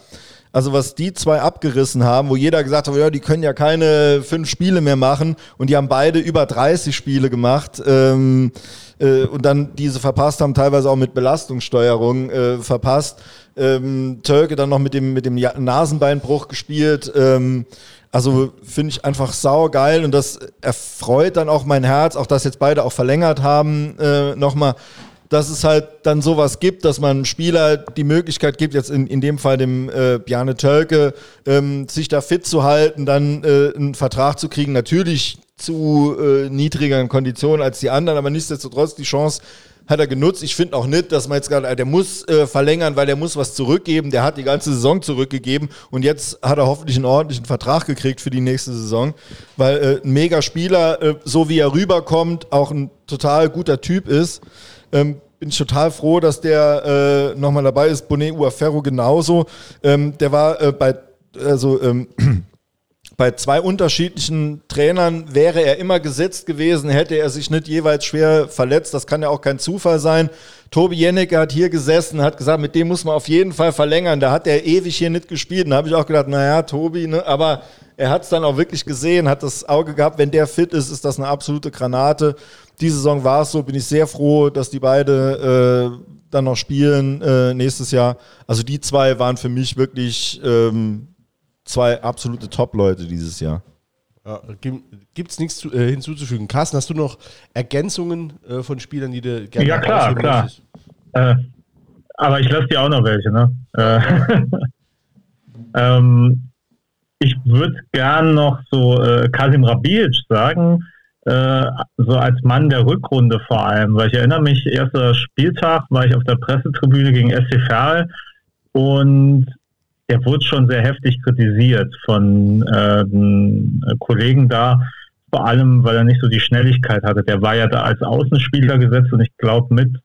Also was die zwei abgerissen haben, wo jeder gesagt hat, ja, die können ja keine fünf Spiele mehr machen und die haben beide über 30 Spiele gemacht ähm, äh, und dann diese verpasst haben, teilweise auch mit Belastungssteuerung äh, verpasst. Ähm, Tölke dann noch mit dem, mit dem Nasenbeinbruch gespielt. Ähm, also finde ich einfach sau geil und das erfreut dann auch mein Herz, auch dass jetzt beide auch verlängert haben, äh, nochmal, dass es halt dann sowas gibt, dass man Spieler die Möglichkeit gibt, jetzt in, in dem Fall dem äh, Bjarne Tölke, ähm, sich da fit zu halten, dann äh, einen Vertrag zu kriegen. Natürlich zu äh, niedrigeren Konditionen als die anderen, aber nichtsdestotrotz die Chance hat er genutzt. Ich finde auch nicht, dass man jetzt gerade, der muss äh, verlängern, weil der muss was zurückgeben. Der hat die ganze Saison zurückgegeben und jetzt hat er hoffentlich einen ordentlichen Vertrag gekriegt für die nächste Saison, weil äh, ein mega Spieler, äh, so wie er rüberkommt, auch ein total guter Typ ist. Ähm, bin ich total froh, dass der äh, nochmal dabei ist. Bonet Uaferro genauso. Ähm, der war äh, bei, also ähm, <clears throat> bei zwei unterschiedlichen Trainern wäre er immer gesetzt gewesen, hätte er sich nicht jeweils schwer verletzt. Das kann ja auch kein Zufall sein. Tobi Jennecke hat hier gesessen, hat gesagt, mit dem muss man auf jeden Fall verlängern. Da hat er ewig hier nicht gespielt. Da habe ich auch gedacht, naja, Tobi, ne? aber er hat es dann auch wirklich gesehen, hat das Auge gehabt. Wenn der fit ist, ist das eine absolute Granate. Diese Saison war es so, bin ich sehr froh, dass die beide äh, dann noch spielen äh, nächstes Jahr. Also die zwei waren für mich wirklich ähm, zwei absolute Top-Leute dieses Jahr. Ja, Gibt es nichts zu, äh, hinzuzufügen? Carsten, hast du noch Ergänzungen äh, von Spielern, die du gerne Ja, klar, klar. Äh, aber ich lasse dir auch noch welche. Ne? Äh, <laughs> <laughs> ähm, ich würde gern noch so äh, Kasim Rabic sagen, äh, so als Mann der Rückrunde vor allem, weil ich erinnere mich, erster Spieltag war ich auf der Pressetribüne gegen SC Verl und der wurde schon sehr heftig kritisiert von äh, Kollegen da, vor allem, weil er nicht so die Schnelligkeit hatte. Der war ja da als Außenspieler gesetzt und ich glaube mit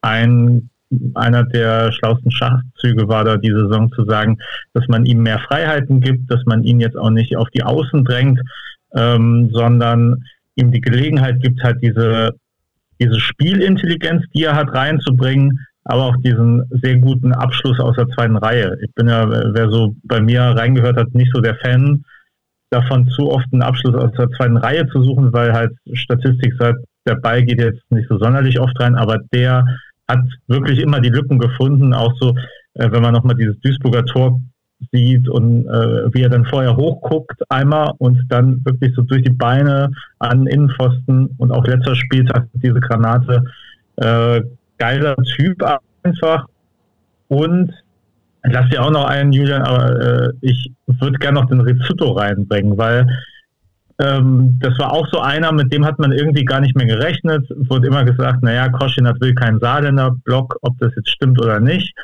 ein, einer der schlausten Schachzüge war da die Saison zu sagen, dass man ihm mehr Freiheiten gibt, dass man ihn jetzt auch nicht auf die Außen drängt, ähm, sondern ihm die Gelegenheit gibt, halt diese, diese Spielintelligenz, die er hat, reinzubringen, aber auch diesen sehr guten Abschluss aus der zweiten Reihe. Ich bin ja, wer so bei mir reingehört hat, nicht so der Fan davon, zu oft einen Abschluss aus der zweiten Reihe zu suchen, weil halt Statistik sagt, der Ball geht jetzt nicht so sonderlich oft rein, aber der hat wirklich immer die Lücken gefunden, auch so, äh, wenn man nochmal dieses Duisburger Tor sieht und äh, wie er dann vorher hochguckt einmal und dann wirklich so durch die Beine an Innenpfosten und auch letzter Spieltag diese Granate äh, geiler Typ einfach. Und lass dir auch noch einen, Julian, aber äh, ich würde gerne noch den Rizzuto reinbringen, weil ähm, das war auch so einer, mit dem hat man irgendwie gar nicht mehr gerechnet. Wurde immer gesagt, naja, Koschinat will keinen Saarländer Block, ob das jetzt stimmt oder nicht.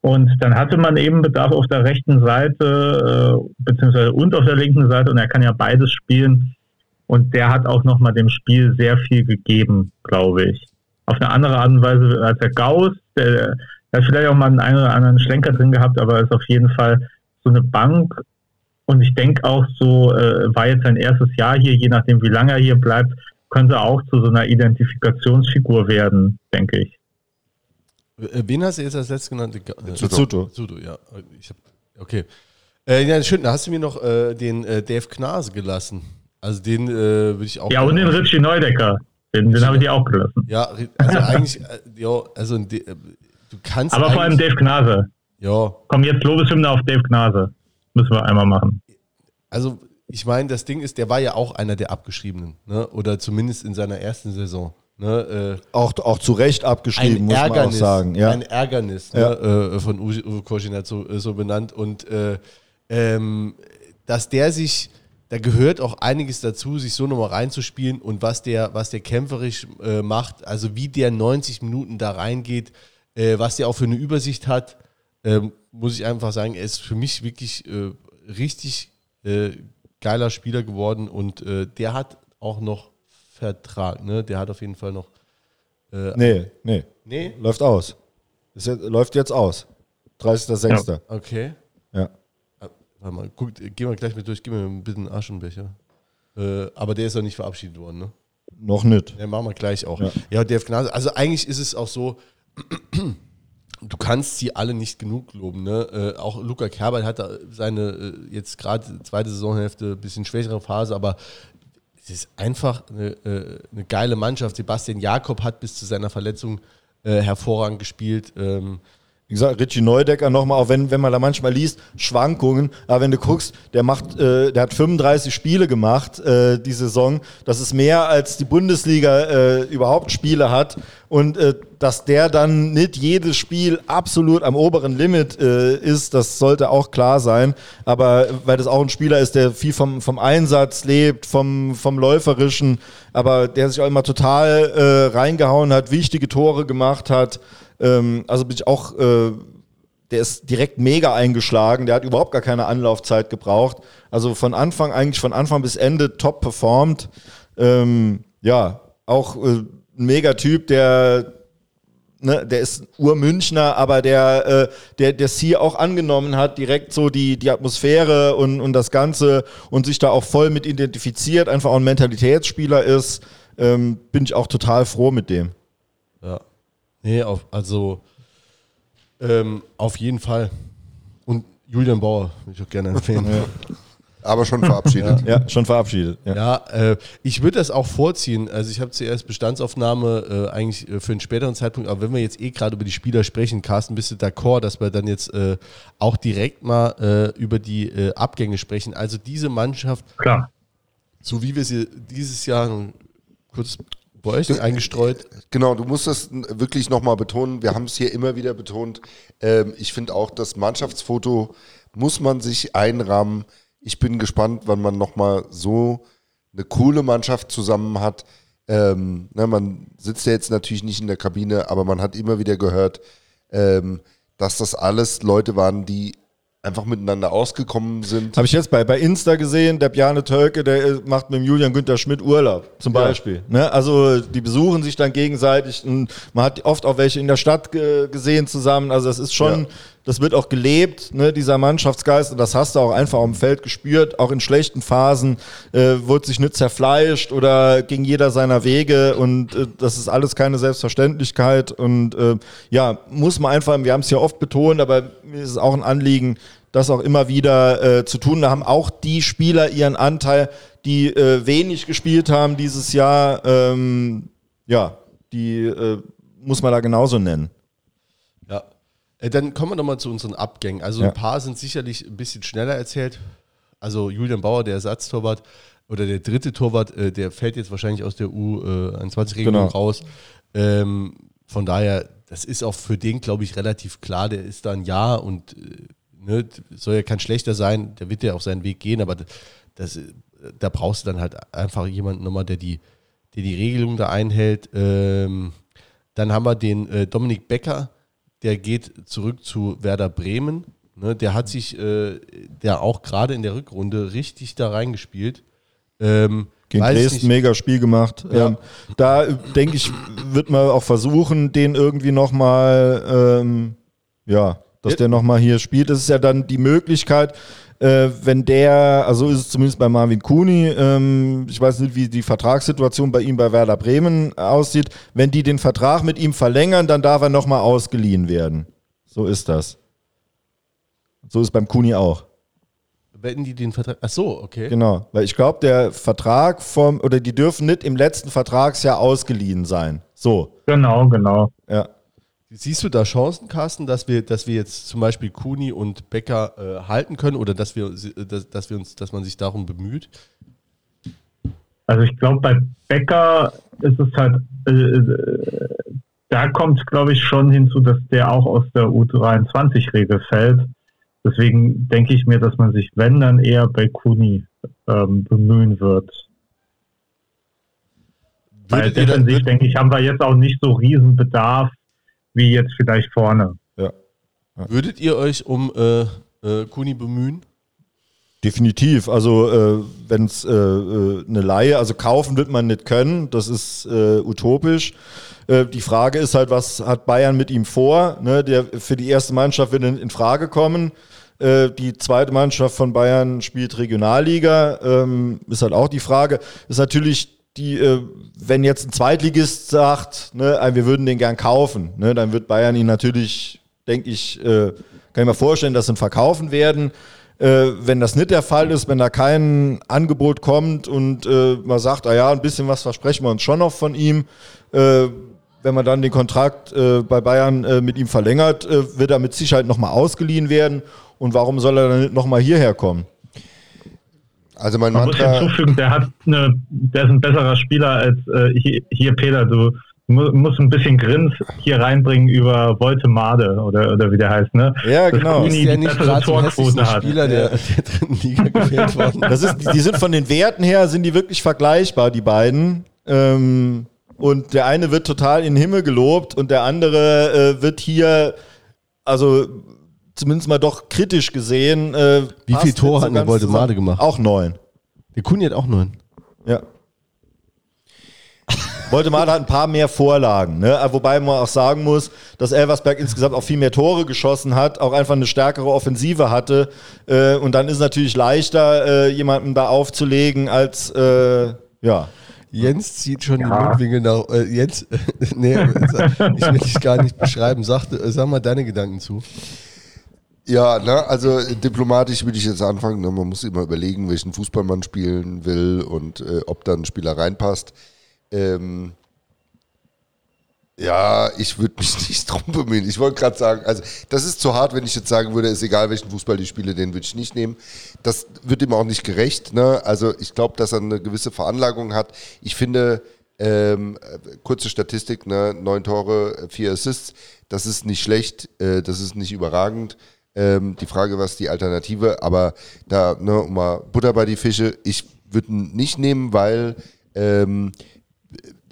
Und dann hatte man eben Bedarf auf der rechten Seite, äh, beziehungsweise und auf der linken Seite, und er kann ja beides spielen. Und der hat auch nochmal dem Spiel sehr viel gegeben, glaube ich auf eine andere Art und Weise als der Gauss. Der, der hat vielleicht auch mal einen, einen oder anderen Schlenker drin gehabt, aber ist auf jeden Fall so eine Bank. Und ich denke auch so, äh, war jetzt sein erstes Jahr hier, je nachdem wie lange er hier bleibt, könnte auch zu so einer Identifikationsfigur werden, denke ich. Äh, wen hast du jetzt als letztes genannt? Zuto. Zuto, ja. Ich hab, okay. Äh, ja, schön, da hast du mir noch äh, den äh, Dave Knase gelassen. Also den äh, würde ich auch. Ja, und den Richie Neudecker. Den, den habe ich dir auch gelassen. Ja, also eigentlich, äh, jo, also äh, du kannst. Aber vor allem Dave Knase. Ja. Komm, jetzt Lobeshymne auf Dave Gnase. Müssen wir einmal machen. Also, ich meine, das Ding ist, der war ja auch einer der Abgeschriebenen, ne? oder zumindest in seiner ersten Saison. Ne? Äh, Auch, auch zu Recht abgeschrieben, ein muss man auch Ärgernis, sagen. Ja. ein Ärgernis ne? äh, von Uwe Uwe Koschinat so, äh, so benannt. Und äh, ähm, dass der sich, da gehört auch einiges dazu, sich so nochmal reinzuspielen und was der, was der kämpferisch äh, macht, also wie der 90 Minuten da reingeht, äh, was der auch für eine Übersicht hat, ähm, muss ich einfach sagen, er ist für mich wirklich äh, richtig äh, geiler Spieler geworden und äh, der hat auch noch Vertrag, ne? Der hat auf jeden Fall noch. Nee, nee. Nee? Läuft aus. Jetzt, läuft jetzt aus. 30.06. Okay. Ja. Warte mal, guck, gehen wir gleich mit durch, gib mir ein bisschen Aschenbecher. Äh, aber der ist noch nicht verabschiedet worden, ne? Noch nicht. Ja, machen wir gleich auch. Ja. Ja, der Gnase, also eigentlich ist es auch so, <clears throat> du kannst sie alle nicht genug loben. Ne? Äh, auch Luca Kerbert hat da seine äh, jetzt gerade zweite Saisonhälfte ein bisschen schwächere Phase, aber es ist einfach eine, äh, eine geile Mannschaft. Sebastian Jakob hat bis zu seiner Verletzung äh, hervorragend gespielt. Ähm, Wie gesagt, Richie Neudecker nochmal, auch wenn, wenn man da manchmal liest, Schwankungen, aber wenn du guckst, der macht, äh, der hat 35 Spiele gemacht, äh, die Saison. Das ist mehr als die Bundesliga äh, überhaupt Spiele hat. Und äh, dass der dann nicht jedes Spiel absolut am oberen Limit äh, ist, das sollte auch klar sein. Aber weil das auch ein Spieler ist, der viel vom, vom Einsatz lebt, vom, vom Läuferischen, aber der sich auch immer total äh, reingehauen hat, wichtige Tore gemacht hat. Ähm, also bin ich auch, äh, der ist direkt mega eingeschlagen, der hat überhaupt gar keine Anlaufzeit gebraucht. Also von Anfang, eigentlich von Anfang bis Ende top performt. Ähm, ja, auch äh, ein mega Typ, der Ne, der ist Urmünchner, aber der, äh, der, der hier auch angenommen hat, direkt so die, die Atmosphäre und, und das Ganze und sich da auch voll mit identifiziert, einfach auch ein Mentalitätsspieler ist, ähm, bin ich auch total froh mit dem. ja. Nee, auf, also ähm, auf jeden Fall. Und Julian Bauer würde ich auch gerne empfehlen. <laughs> Aber schon verabschiedet. Ja, schon verabschiedet. Ja. Ja, äh, ich würde das auch vorziehen. Also ich habe zuerst Bestandsaufnahme äh, eigentlich äh, für einen späteren Zeitpunkt, aber wenn wir jetzt eh gerade über die Spieler sprechen, Carsten, bist du d'accord, dass wir dann jetzt äh, auch direkt mal äh, über die äh, Abgänge sprechen. Also diese Mannschaft, Klar. so wie wir sie dieses Jahr kurz bei euch eingestreut, Genau, du musst das wirklich nochmal betonen. Wir haben es hier immer wieder betont. Ähm, ich finde auch, das Mannschaftsfoto muss man sich einrahmen. Ich bin gespannt, wann man nochmal so eine coole Mannschaft zusammen hat. Ähm, ne, man sitzt ja jetzt natürlich nicht in der Kabine, aber man hat immer wieder gehört, ähm, dass das alles Leute waren, die einfach miteinander ausgekommen sind. Habe ich jetzt bei, bei Insta gesehen, der Bjarne Tölke, der macht mit dem Julian Günther Schmidt Urlaub, zum Ja. Beispiel. Ne? Also die besuchen sich dann gegenseitig. Und man hat oft auch welche in der Stadt ge gesehen zusammen. Also das ist schon, Ja. das wird auch gelebt, ne? dieser Mannschaftsgeist. Und das hast du auch einfach auf dem Feld gespürt. Auch in schlechten Phasen äh, wurde sich nicht zerfleischt oder ging jeder seiner Wege. Und äh, das ist alles keine Selbstverständlichkeit. Und äh, ja, muss man einfach, wir haben es ja oft betont, aber mir ist es auch ein Anliegen, das auch immer wieder äh, zu tun. Da haben auch die Spieler ihren Anteil, die äh, wenig gespielt haben dieses Jahr. Ähm, ja, die äh, muss man da genauso nennen. Ja. Äh, Dann kommen wir nochmal zu unseren Abgängen. Also Ja. ein paar sind sicherlich ein bisschen schneller erzählt. Also Julian Bauer, der Ersatztorwart oder der dritte Torwart, äh, der fällt jetzt wahrscheinlich aus der U21-Regelung Genau. raus. Ähm, von daher, das ist auch für den, glaube ich, relativ klar. Der ist da ein Jahr und äh, ne, soll ja kein schlechter sein. Der wird ja auf seinen Weg gehen, aber das, da brauchst du dann halt einfach jemanden nochmal, der die, der die Regelung da einhält. Ähm, dann haben wir den äh, Dominik Becker, der geht zurück zu Werder Bremen. Ne, der hat sich, äh, der auch gerade in der Rückrunde richtig da reingespielt. Ähm, Gegen Dresden mega Spiel gemacht. Ja. Ähm, da äh, denke ich, wird man auch versuchen, den irgendwie nochmal, ähm, ja, dass Ja. der nochmal hier spielt. Das ist ja dann die Möglichkeit, äh, wenn der, also ist es zumindest bei Marvin Kuni, ähm, ich weiß nicht, wie die Vertragssituation bei ihm bei Werder Bremen aussieht, wenn die den Vertrag mit ihm verlängern, dann darf er nochmal ausgeliehen werden. So ist das. So ist beim Kuni auch. Wenn die den Vertrag. Ach so, okay. Genau, weil ich glaube, der Vertrag vom, oder die dürfen nicht im letzten Vertragsjahr ausgeliehen sein. So, Genau, genau. ja. Siehst du da Chancen, Carsten, dass wir, dass wir jetzt zum Beispiel Kuni und Becker äh, halten können oder dass wir, dass, dass wir uns, dass man sich darum bemüht? Also ich glaube, bei Becker ist es halt, äh, äh da kommt es, glaube ich, schon hinzu, dass der auch aus der U23-Regel fällt. Deswegen denke ich mir, dass man sich, wenn, dann eher bei Kuni ähm, bemühen wird. Weil defensiv, denke ich, haben wir jetzt auch nicht so riesen Bedarf wie jetzt vielleicht vorne. Ja. ja. Würdet ihr euch um äh, äh, Kuni bemühen? Definitiv. Also äh, wenn es äh, äh, eine Laie, also kaufen wird man nicht können, das ist äh, utopisch. die Frage ist halt, was hat Bayern mit ihm vor? Ne, der für die erste Mannschaft wird in, in Frage kommen. die zweite Mannschaft von Bayern spielt Regionalliga, ähm, ist halt auch die Frage. Ist natürlich die, äh, wenn jetzt ein Zweitligist sagt, ne, wir würden den gern kaufen, ne, dann wird Bayern ihn natürlich, denke ich, äh, kann ich mir vorstellen, dass sie ihn verkaufen werden. Äh, wenn das nicht der Fall ist, wenn da kein Angebot kommt und äh, man sagt, ah ja, ein bisschen was versprechen wir uns schon noch von ihm, äh, wenn man dann den Kontrakt äh, bei Bayern äh, mit ihm verlängert, äh, wird er mit Sicherheit nochmal ausgeliehen werden. Und warum soll er dann nicht nochmal hierher kommen? Also mein Man Mantra, muss hinzufügen, der hat eine, der ist ein besserer Spieler als äh, hier, hier, Peter. Du mu musst ein bisschen Grins hier reinbringen über Voltemade oder, oder wie der heißt, ne? Ja, das genau. Das ist ja nicht gerade Torquote hat. Spieler der, der dritten Liga <laughs> gewählt worden. Das ist, die sind von den Werten her sind die wirklich vergleichbar, die beiden. Ähm, und der eine wird total in den Himmel gelobt und der andere äh, wird hier also zumindest mal doch kritisch gesehen. Äh, Wie viel Tor hat der Voldemade gemacht? Auch neun. Der Kuni hat auch neun. Ja. Voldemade hat ein paar mehr Vorlagen, ne? wobei man auch sagen muss, dass Elversberg insgesamt auch viel mehr Tore geschossen hat, auch einfach eine stärkere Offensive hatte. Äh, und dann ist es natürlich leichter, äh, jemanden da aufzulegen, als äh, ja. Jens zieht schon ja. die Mundwinkel nach. Äh, Jens, <laughs> nee, <laughs> ich will dich gar nicht beschreiben. Sag, sag mal deine Gedanken zu. Ja, ne, also diplomatisch würde ich jetzt anfangen. Ne, man muss immer überlegen, welchen Fußball man spielen will und äh, ob dann ein Spieler reinpasst. Ähm, ja, ich würde mich <laughs> nicht drum bemühen. Ich wollte gerade sagen, also das ist zu hart, wenn ich jetzt sagen würde, ist egal, welchen Fußball ich spiele, den würde ich nicht nehmen. Das wird ihm auch nicht gerecht. Ne? Also ich glaube, dass er eine gewisse Veranlagung hat. Ich finde, ähm, kurze Statistik, ne? neun Tore, vier Assists, das ist nicht schlecht, äh, das ist nicht überragend. Ähm, die Frage, was die Alternative, aber da, ne, mal Butter bei die Fische, ich würde ihn nicht nehmen, weil ähm,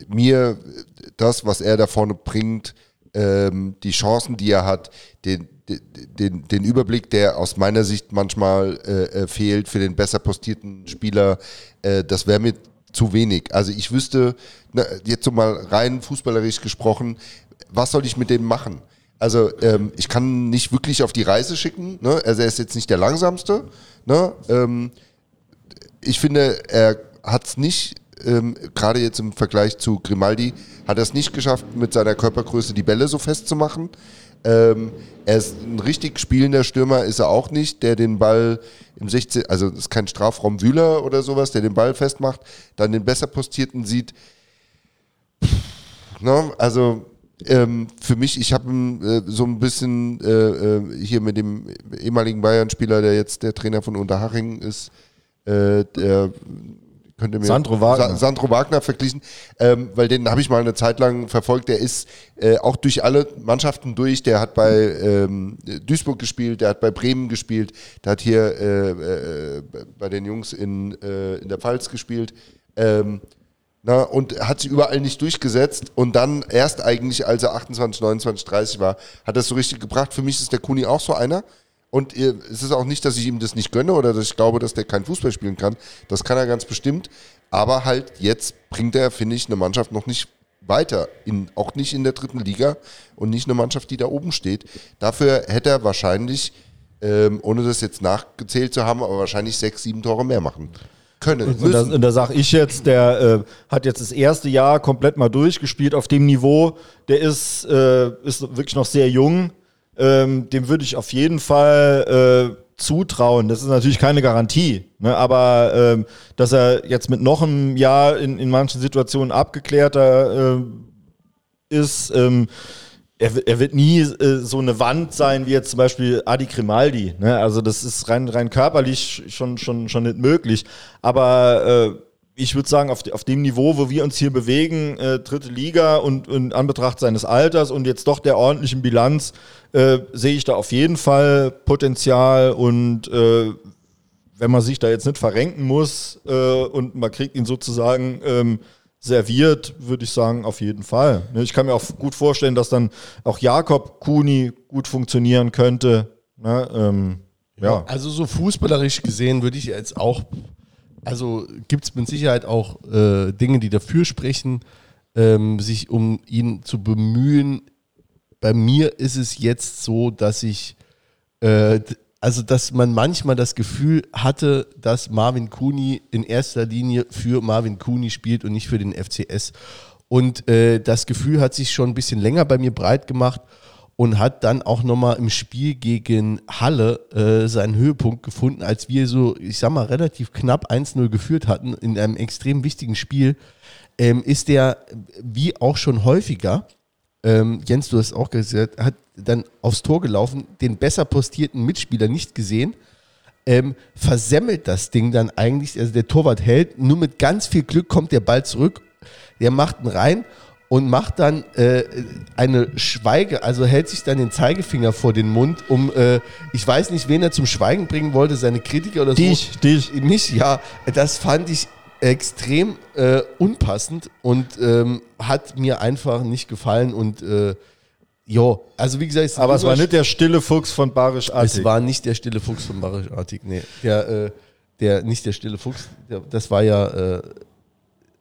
mir das, was er da vorne bringt, ähm, die Chancen, die er hat, den, den, den Überblick, der aus meiner Sicht manchmal äh, äh, fehlt für den besser postierten Spieler, äh, das wäre mir zu wenig. Also ich wüsste, na, jetzt so mal rein fußballerisch gesprochen, was soll ich mit dem machen? Also ähm, ich kann nicht wirklich auf die Reise schicken. Ne? Also er ist jetzt nicht der langsamste. Ne? Ähm, ich finde, er hat es nicht, ähm, gerade jetzt im Vergleich zu Grimaldi, hat er es nicht geschafft, mit seiner Körpergröße die Bälle so festzumachen. Ähm, er ist ein richtig spielender Stürmer, ist er auch nicht, der den Ball im 16, also ist kein Strafraumwühler oder sowas, der den Ball festmacht, dann den besser postierten sieht. Ne? Also ähm, für mich, ich habe äh, so ein bisschen äh, äh, hier mit dem ehemaligen Bayern-Spieler, der jetzt der Trainer von Unterhaching ist, äh, der könnte mir Sandro Wagner, Sa Sandro Wagner verglichen, ähm, weil den habe ich mal eine Zeit lang verfolgt. Der ist äh, auch durch alle Mannschaften durch. Der hat bei ähm, Duisburg gespielt, der hat bei Bremen gespielt, der hat hier äh, äh, bei den Jungs in, äh, in der Pfalz gespielt. Ähm, na, und hat sich überall nicht durchgesetzt. Und dann erst eigentlich, als er 28, 29, 30 war, hat es so richtig gebracht. Für mich ist der Kuni auch so einer. Und es ist auch nicht, dass ich ihm das nicht gönne oder dass ich glaube, dass der kein Fußball spielen kann. Das kann er ganz bestimmt. Aber halt jetzt bringt er, finde ich, eine Mannschaft noch nicht weiter. In, auch nicht in der dritten Liga und nicht eine Mannschaft, die da oben steht. Dafür hätte er wahrscheinlich, ähm, ohne das jetzt nachgezählt zu haben, aber wahrscheinlich sechs, sieben Tore mehr machen können. Und, da, und da sage ich jetzt, der äh, hat jetzt das erste Jahr komplett mal durchgespielt auf dem Niveau. Der ist, äh, ist wirklich noch sehr jung. Ähm, dem würde ich auf jeden Fall äh, zutrauen. Das ist natürlich keine Garantie, ne? aber ähm, dass er jetzt mit noch einem Jahr in, in manchen Situationen abgeklärter äh, ist, ähm, er, er, wird nie äh, so eine Wand sein wie jetzt zum Beispiel Adi Grimaldi. Ne? Also das ist rein, rein körperlich schon, schon, schon nicht möglich. Aber äh, ich würde sagen, auf, auf, dem Niveau, wo wir uns hier bewegen, äh, dritte Liga und in Anbetracht seines Alters und jetzt doch der ordentlichen Bilanz, äh, sehe ich da auf jeden Fall Potenzial und äh, wenn man sich da jetzt nicht verrenken muss äh, und man kriegt ihn sozusagen ähm, serviert, würde ich sagen, auf jeden Fall. Ne, ich kann mir auch gut vorstellen, dass dann auch Jakob Kuni gut funktionieren könnte. Ne? Ähm, ja. Also so fußballerisch gesehen würde ich jetzt auch, also gibt es mit Sicherheit auch äh, Dinge, die dafür sprechen, ähm, sich um ihn zu bemühen. Bei mir ist es jetzt so, dass ich äh, also dass man manchmal das Gefühl hatte, dass Marvin Cooney in erster Linie für Marvin Cooney spielt und nicht für den FCS. Und äh, das Gefühl hat sich schon ein bisschen länger bei mir breit gemacht und hat dann auch nochmal im Spiel gegen Halle äh, seinen Höhepunkt gefunden, als wir so, ich sag mal, relativ knapp 1-0 geführt hatten in einem extrem wichtigen Spiel. Ähm, ist der, wie auch schon häufiger, ähm, Jens, du hast auch gesagt, hat dann aufs Tor gelaufen, den besser postierten Mitspieler nicht gesehen, ähm, versemmelt das Ding dann eigentlich, also der Torwart hält, nur mit ganz viel Glück kommt der Ball zurück, der macht ihn rein und macht dann äh, eine Schweige, also hält sich dann den Zeigefinger vor den Mund, um, äh, ich weiß nicht, wen er zum Schweigen bringen wollte, seine Kritiker oder dich, so. Dich, dich. Mich, ja. Das fand ich extrem äh, unpassend und ähm, hat mir einfach nicht gefallen und äh, jo, also wie gesagt, es aber es war nicht der stille Fuchs von Barisch Artig. Es war nicht der stille Fuchs von Barisch Artig, nee, der, äh, der nicht der stille Fuchs, der, das war ja äh,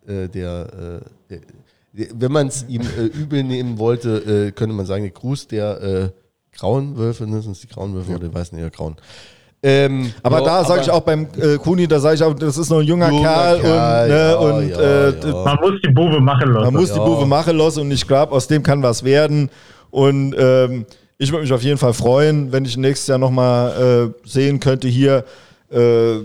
äh, der, äh, der, wenn man es ihm übel nehmen wollte, könnte man sagen, der Gruß der grauen Wölfe, ne, sind es die grauen Wölfe ja. oder die weißen ja grauen. Ähm, aber jo, da sage ich auch beim äh, Kuni, da sage ich auch, das ist noch ein junger, junger Kerl, Kerl, und, ne, ja, und ja, äh, ja. man muss die Bube machen lassen. Man muss die Bube machen lassen und ich glaube, aus dem kann was werden. Und ähm, ich würde mich auf jeden Fall freuen, wenn ich nächstes Jahr nochmal äh, sehen könnte hier. Äh,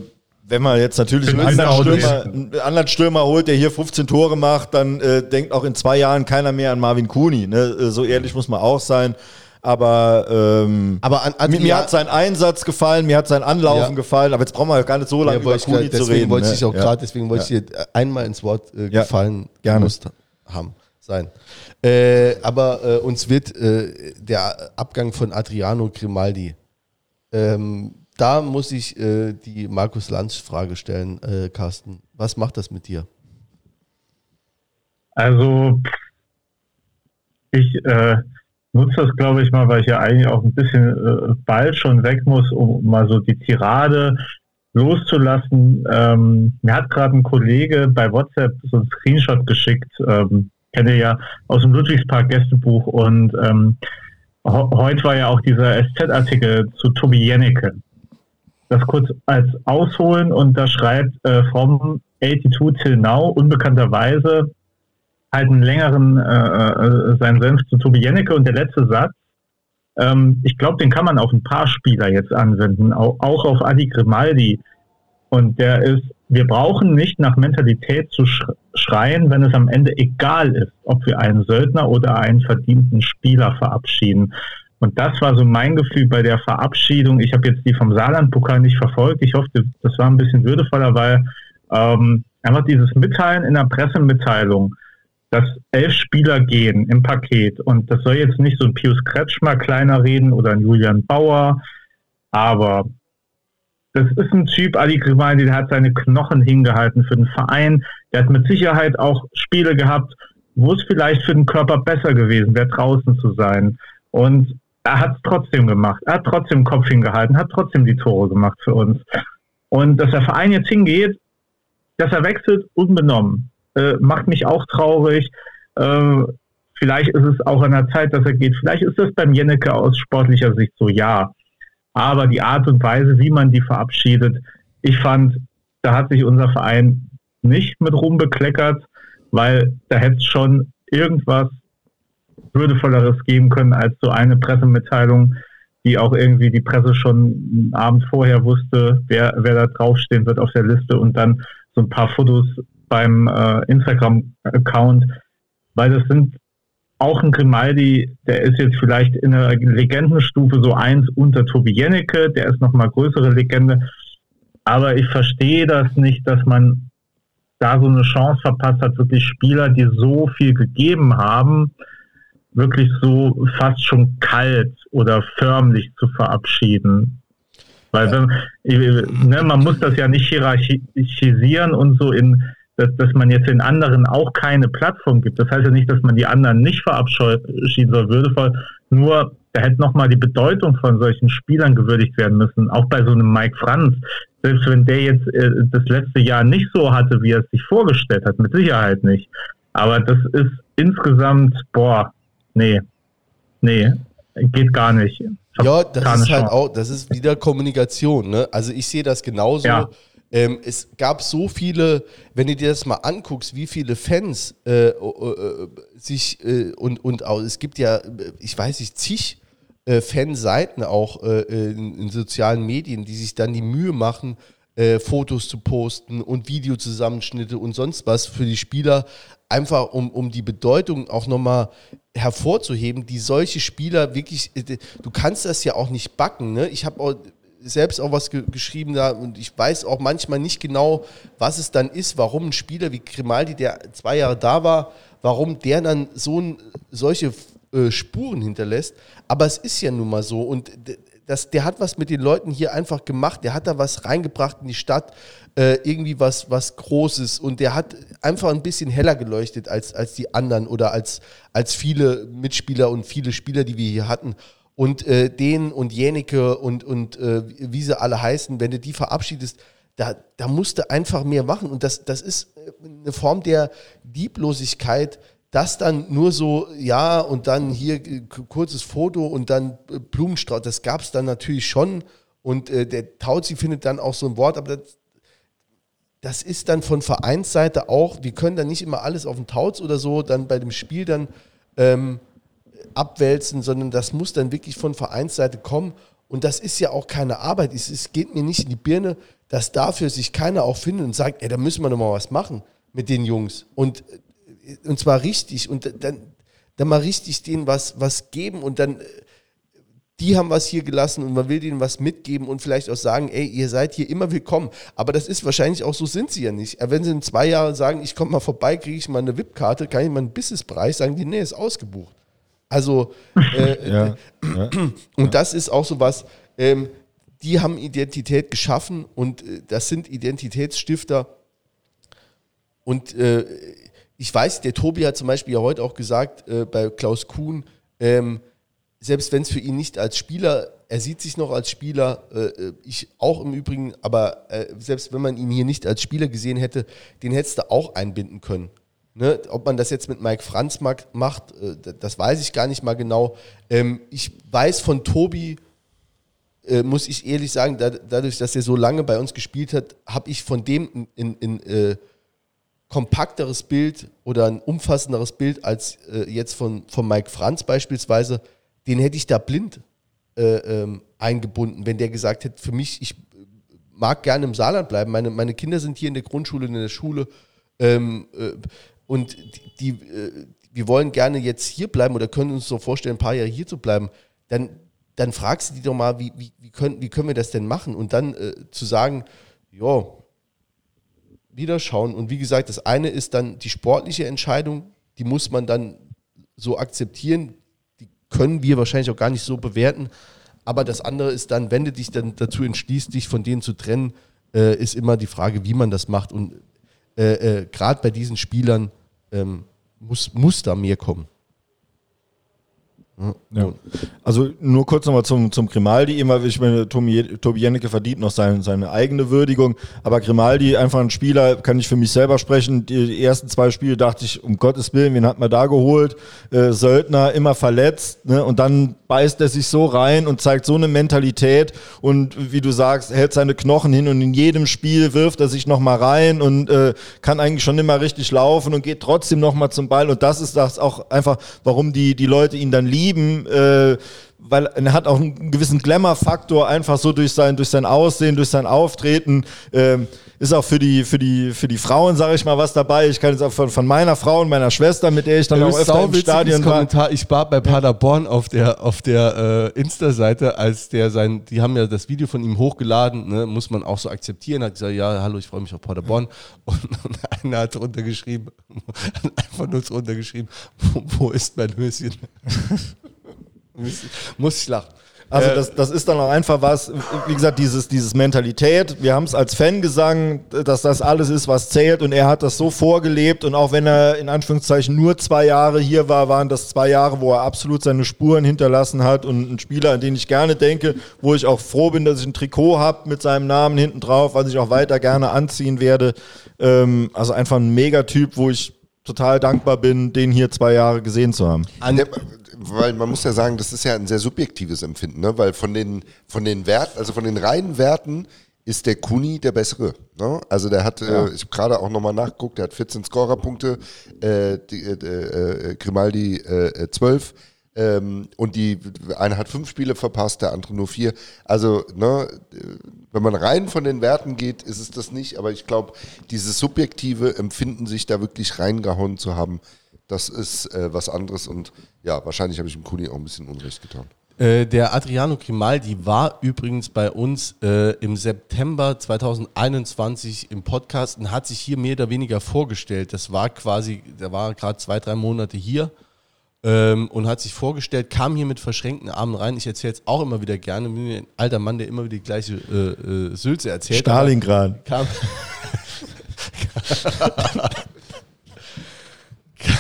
wenn man jetzt natürlich einen anderen, Stürmer, einen anderen, Stürmer, holt, der hier 15 Tore macht, dann äh, denkt auch in zwei Jahren keiner mehr an Marvin Kuni. Ne? Äh, so ehrlich muss man auch sein. Aber, ähm, aber an, an, mir, mir, hat sein Einsatz gefallen, mir hat sein Anlaufen ja. gefallen, aber jetzt brauchen wir gar nicht so lange ja, über Kuni zu reden. Wollte ne? ich auch ja. grad, deswegen wollte ich dir einmal ins Wort äh, gefallen Gerne. Muss haben sein. Äh, aber äh, uns wird äh, der Abgang von Adriano Grimaldi. Ähm, da muss ich äh, die Markus Lanz-Frage stellen, äh, Carsten. Was macht das mit dir? Also, ich nutze das, glaube ich, mal, weil ich ja eigentlich auch ein bisschen äh, bald schon weg muss, um mal so die Tirade loszulassen. Ähm, mir hat gerade ein Kollege bei WhatsApp so einen Screenshot geschickt, ähm, kennt ja aus dem Ludwigspark Gästebuch und ähm, heute war ja auch dieser SZ-Artikel zu Tobi Jennecke. Das kurz als Ausholen und da schreibt äh, from 82 till now unbekannterweise halt einen längeren äh, äh, seinen Senf zu Tobi Jennecke und der letzte Satz, ähm, ich glaube, den kann man auf ein paar Spieler jetzt anwenden, auch, auch auf Adi Grimaldi. Und der ist, wir brauchen nicht nach Mentalität zu schreien, wenn es am Ende egal ist, ob wir einen Söldner oder einen verdienten Spieler verabschieden. Und das war so mein Gefühl bei der Verabschiedung. Ich habe jetzt die vom Saarland-Pokal nicht verfolgt. Ich hoffe, das war ein bisschen würdevoller, weil ähm, einfach dieses Mitteilen in der Pressemitteilung, dass elf Spieler gehen im Paket. Und das soll jetzt nicht so ein Pius Kretschmer kleiner reden oder ein Julian Bauer, aber das ist ein Typ, Ali Grimaldi, der hat seine Knochen hingehalten für den Verein. Der hat mit Sicherheit auch Spiele gehabt, wo es vielleicht für den Körper besser gewesen wäre, draußen zu sein. Und er hat es trotzdem gemacht. Er hat trotzdem Kopf hingehalten, hat trotzdem die Tore gemacht für uns. Und dass der Verein jetzt hingeht, dass er wechselt, unbenommen äh, macht mich auch traurig. Äh, vielleicht ist es auch an der Zeit, dass er geht. Vielleicht ist das beim Jennecke aus sportlicher Sicht so, ja. Aber die Art und Weise, wie man die verabschiedet, ich fand, da hat sich unser Verein nicht mit rumbekleckert, weil da hätte es schon irgendwas würdevolleres geben können als so eine Pressemitteilung, die auch irgendwie die Presse schon einen Abend vorher wusste, wer, wer da draufstehen wird auf der Liste und dann so ein paar Fotos beim äh, Instagram-Account, weil das sind auch ein Grimaldi, der ist jetzt vielleicht in der Legendenstufe so eins unter Tobi Jennecke, der ist nochmal größere Legende. Aber ich verstehe das nicht, dass man da so eine Chance verpasst hat, wirklich Spieler, die so viel gegeben haben, wirklich so fast schon kalt oder förmlich zu verabschieden. Weil wenn, ne, man muss das ja nicht hierarchisieren und so in, dass, dass man jetzt den anderen auch keine Plattform gibt. Das heißt ja nicht, dass man die anderen nicht verabschieden soll, würdevoll. Nur, da hätte nochmal die Bedeutung von solchen Spielern gewürdigt werden müssen. Auch bei so einem Mike Franz. Selbst wenn der jetzt äh, das letzte Jahr nicht so hatte, wie er es sich vorgestellt hat, mit Sicherheit nicht. Aber das ist insgesamt, boah, nee, nee, geht gar nicht. Ja, das ist halt auch, das ist wieder Kommunikation. Ne? Also ich sehe das genauso. Ja. Ähm, es gab so viele, wenn du dir das mal anguckst, wie viele Fans äh, äh, sich äh, und, und auch, es gibt ja, ich weiß nicht, zig äh, Fanseiten auch äh, in, in, sozialen Medien, die sich dann die Mühe machen, äh, Fotos zu posten und Videozusammenschnitte und sonst was für die Spieler, einfach um, um die Bedeutung auch nochmal hervorzuheben, die solche Spieler wirklich, du kannst das ja auch nicht backen. Ne? Ich habe auch selbst auch was ge geschrieben da und ich weiß auch manchmal nicht genau, was es dann ist, warum ein Spieler wie Grimaldi, der zwei Jahre da war, warum der dann so ein, solche äh, Spuren hinterlässt. Aber es ist ja nun mal so und das, der hat was mit den Leuten hier einfach gemacht, der hat da was reingebracht in die Stadt, äh, irgendwie was, was Großes und der hat einfach ein bisschen heller geleuchtet als, als die anderen oder als, als viele Mitspieler und viele Spieler, die wir hier hatten. Und äh, den und Jänicke und, und äh, wie sie alle heißen, wenn du die verabschiedest, da, da musst du einfach mehr machen. Und das, das ist äh, eine Form der Lieblosigkeit, das dann nur so, ja, und dann hier äh, kurzes Foto und dann äh, Blumenstrauß, das gab es dann natürlich schon. Und äh, der Tauzi findet dann auch so ein Wort, aber das, das ist dann von Vereinsseite auch, wir können dann nicht immer alles auf den Tauz oder so dann bei dem Spiel dann ähm, abwälzen, sondern das muss dann wirklich von Vereinsseite kommen. Und das ist ja auch keine Arbeit. Es, es geht mir nicht in die Birne, dass dafür sich keiner auch findet und sagt, ey, da müssen wir noch mal was machen mit den Jungs. Und, äh, und zwar richtig. Und dann, dann mal richtig denen was, was geben und dann, äh, die haben was hier gelassen und man will denen was mitgeben und vielleicht auch sagen, ey, ihr seid hier immer willkommen. Aber das ist wahrscheinlich auch so, sind sie ja nicht. Wenn sie in zwei Jahren sagen, ich komme mal vorbei, kriege ich mal eine VIP-Karte, kann ich mal einen Businesspreis, sagen die, nee, ist ausgebucht. Also, äh, <laughs> ja, ja, und das ist auch so was, ähm, die haben Identität geschaffen und äh, das sind Identitätsstifter. Und äh, ich weiß, der Tobi hat zum Beispiel ja heute auch gesagt, äh, bei Klaus Kuhn, ähm, selbst wenn es für ihn nicht als Spieler, er sieht sich noch als Spieler, äh, äh, ich auch im Übrigen, aber selbst wenn man ihn hier nicht als Spieler gesehen hätte, den hättest du auch einbinden können. Ne, ob man das jetzt mit Mike Franz macht, äh, das weiß ich gar nicht mal genau. Ähm, ich weiß von Tobi, äh, muss ich ehrlich sagen, dadurch, dass er so lange bei uns gespielt hat, habe ich von dem ein, äh, kompakteres Bild oder ein umfassenderes Bild als jetzt von, von Mike Franz beispielsweise. Den hätte ich da blind ähm, eingebunden, wenn der gesagt hätte, für mich, ich mag gerne im Saarland bleiben. Meine, meine Kinder sind hier in der Grundschule, in der Schule. Ähm, äh, und die, die äh, wir wollen gerne jetzt hier bleiben oder können uns so vorstellen, ein paar Jahre hier zu bleiben, dann, dann fragst du die doch mal, wie, wie, wie, können, wie können wir das denn machen? Und dann äh, zu sagen, ja, wieder schauen. Und wie gesagt, das eine ist dann die sportliche Entscheidung, die muss man dann so akzeptieren, die können wir wahrscheinlich auch gar nicht so bewerten. Aber das andere ist dann, wenn du dich dann dazu entschließt, dich von denen zu trennen, äh, ist immer die Frage, wie man das macht. Und äh, äh, gerade bei diesen Spielern ähm, muss, muss da mehr kommen. Ja. Also nur kurz nochmal zum, zum Grimaldi. Immer, ich meine, Tobi, Tobi Jennecke verdient noch sein, seine eigene Würdigung. Aber Grimaldi, einfach ein Spieler, kann ich für mich selber sprechen. Die ersten zwei Spiele dachte ich, um Gottes Willen, wen hat man da geholt? Äh, Söldner, immer verletzt. Ne? Und dann beißt er sich so rein und zeigt so eine Mentalität. Und wie du sagst, hält seine Knochen hin und in jedem Spiel wirft er sich nochmal rein und äh, kann eigentlich schon immer richtig laufen und geht trotzdem nochmal zum Ball. Und das ist das auch einfach, warum die, die Leute ihn dann lieben lieben, äh, weil er hat auch einen gewissen Glamour-Faktor, einfach so durch sein, durch sein Aussehen, durch sein Auftreten. Ähm, ist auch für die, für die, für die Frauen, sage ich mal, was dabei. Ich kann jetzt auch von, von meiner Frau und meiner Schwester, mit der ich dann Ja, auch öfter im Stadion war. Kommentar. Ich war bei Paderborn auf der, auf der äh, Insta-Seite, als der sein, die haben ja das Video von ihm hochgeladen, ne, muss man auch so akzeptieren, hat gesagt, ja, hallo, ich freue mich auf Paderborn. Und, <laughs> und einer hat drunter geschrieben, <laughs> einfach nur drunter geschrieben, wo, wo ist mein Höschen? <laughs> muss, muss ich lachen. Also Äh, das, das ist dann auch einfach was, wie gesagt, dieses, dieses Mentalität. Wir haben es als Fangesang, dass das alles ist, was zählt und er hat das so vorgelebt und auch wenn er in Anführungszeichen nur zwei Jahre hier war, waren das zwei Jahre, wo er absolut seine Spuren hinterlassen hat und ein Spieler, an den ich gerne denke, wo ich auch froh bin, dass ich ein Trikot habe mit seinem Namen hinten drauf, was ich auch weiter gerne anziehen werde. Ähm, also einfach ein Megatyp, wo ich total dankbar bin, den hier zwei Jahre gesehen zu haben. An, weil man muss ja sagen, das ist ja ein sehr subjektives Empfinden, ne? weil von den, von den Werten, also von den reinen Werten ist der Kuni der bessere. Ne? Also der hat, äh, ich habe gerade auch nochmal nachgeguckt, der hat 14 Scorerpunkte, äh, die, äh, äh, Grimaldi äh, 12 ähm, und die eine hat fünf Spiele verpasst, der andere nur vier. Also, ne, äh, wenn man rein von den Werten geht, ist es das nicht, aber ich glaube, dieses subjektive Empfinden, sich da wirklich reingehauen zu haben, das ist äh, was anderes und ja, wahrscheinlich habe ich dem Kuni auch ein bisschen Unrecht getan. Äh, der Adriano Grimaldi war übrigens bei uns äh, im September 2021 im Podcast und hat sich hier mehr oder weniger vorgestellt. Das war quasi, der war gerade zwei, drei Monate hier ähm, und hat sich vorgestellt, kam hier mit verschränkten Armen rein. Ich erzähle es auch immer wieder gerne, bin ein alter Mann, der immer wieder die gleiche äh, äh, Sülze erzählt. Stalingrad. Kam, <laughs>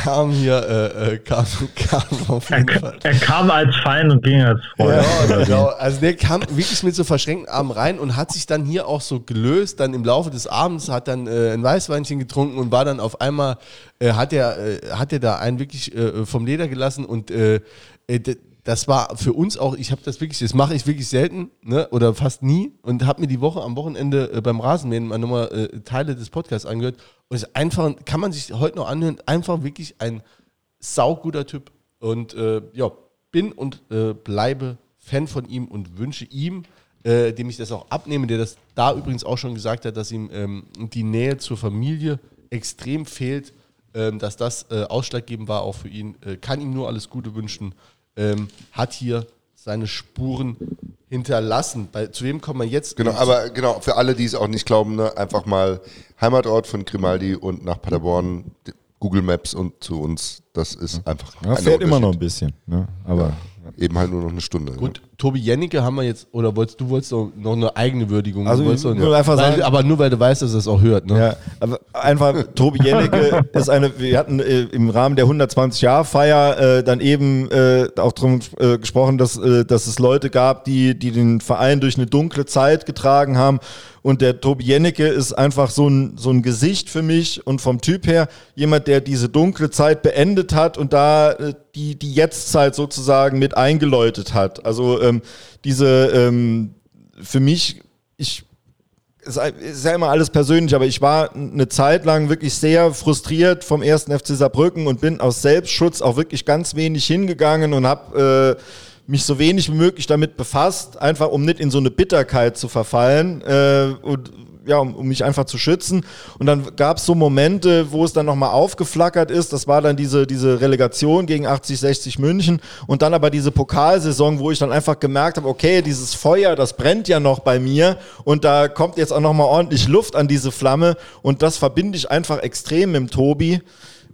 kam hier, äh, äh, kam, <laughs> kam auf Er, jeden Fall. er kam als Feind und ging als Freund. Ja, genau. Also der kam wirklich mit so verschränkten Armen rein und hat sich dann hier auch so gelöst. Dann im Laufe des Abends hat dann äh, ein Weißweinchen getrunken und war dann auf einmal, äh, hat er äh, hat er da einen wirklich äh, vom Leder gelassen und äh, äh, das war für uns auch, ich habe das wirklich, das mache ich wirklich selten ne, oder fast nie und habe mir die Woche am Wochenende äh, beim Rasenmähen mal nochmal äh, Teile des Podcasts angehört und es ist einfach, kann man sich heute noch anhören, einfach wirklich ein sauguter Typ und äh, ja, bin und äh, bleibe Fan von ihm und wünsche ihm, äh, dem ich das auch abnehme, der das da übrigens auch schon gesagt hat, dass ihm ähm, die Nähe zur Familie extrem fehlt, ähm, dass das äh, ausschlaggebend war auch für ihn. Kann ihm nur alles Gute wünschen. Ähm, hat hier seine Spuren hinterlassen. Bei, zu wem kommen wir jetzt? Genau, aber genau, für alle, die es auch nicht glauben, ne, einfach mal Heimatort von Grimaldi und nach Paderborn, Google Maps und zu uns, das ist einfach Ja, fährt immer noch ein bisschen. Ne? Aber Eben halt nur noch eine Stunde. Gut, Tobi Jennecke haben wir jetzt, oder wolltest du wolltest noch noch eine eigene Würdigung? Also will einfach weil, sagen- aber nur weil du weißt, dass er es auch hört, ne? Ja, aber einfach Tobi Jennecke <laughs> ist eine, wir hatten äh, im Rahmen der 120-Jahr-Feier äh, dann eben äh, auch drum äh, gesprochen, dass, äh, dass es Leute gab, die, die den Verein durch eine dunkle Zeit getragen haben. Und der Tobi Jennecke ist einfach so ein, so ein Gesicht für mich und vom Typ her jemand, der diese dunkle Zeit beendet hat und da äh, die, die Jetztzeit sozusagen mit eingeläutet hat. Also ähm, diese, ähm, für mich, ich ist ja immer alles persönlich, aber ich war eine Zeit lang wirklich sehr frustriert vom ersten FC Saarbrücken und bin aus Selbstschutz auch wirklich ganz wenig hingegangen und habe äh, mich so wenig wie möglich damit befasst, einfach um nicht in so eine Bitterkeit zu verfallen äh, und ja, um, um mich einfach zu schützen. Und dann gab es so Momente, wo es dann nochmal aufgeflackert ist. Das war dann diese, diese Relegation gegen 80, 60 München und dann aber diese Pokalsaison, wo ich dann einfach gemerkt habe, okay, dieses Feuer, das brennt ja noch bei mir und da kommt jetzt auch nochmal ordentlich Luft an diese Flamme und das verbinde ich einfach extrem mit dem Tobi,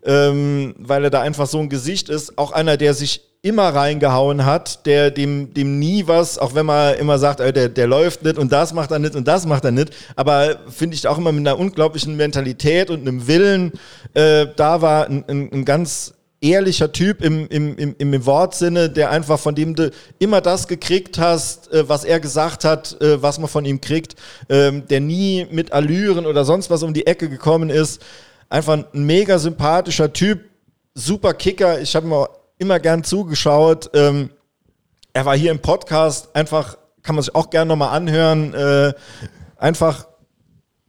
ähm, weil er da einfach so ein Gesicht ist. Auch einer, der sich immer reingehauen hat, der dem, dem nie was, auch wenn man immer sagt, äh, der, der läuft nicht und das macht er nicht und das macht er nicht, aber finde ich auch immer mit einer unglaublichen Mentalität und einem Willen, äh, da war ein, ein, ein ganz ehrlicher Typ im, im, im, im Wortsinne, der einfach von dem du immer das gekriegt hast, äh, was er gesagt hat, äh, was man von ihm kriegt, ähm, der nie mit Allüren oder sonst was um die Ecke gekommen ist. Einfach ein mega sympathischer Typ, super Kicker. Ich habe mir immer gern zugeschaut. Ähm, er war hier im Podcast, einfach, kann man sich auch gerne nochmal anhören. Äh, einfach,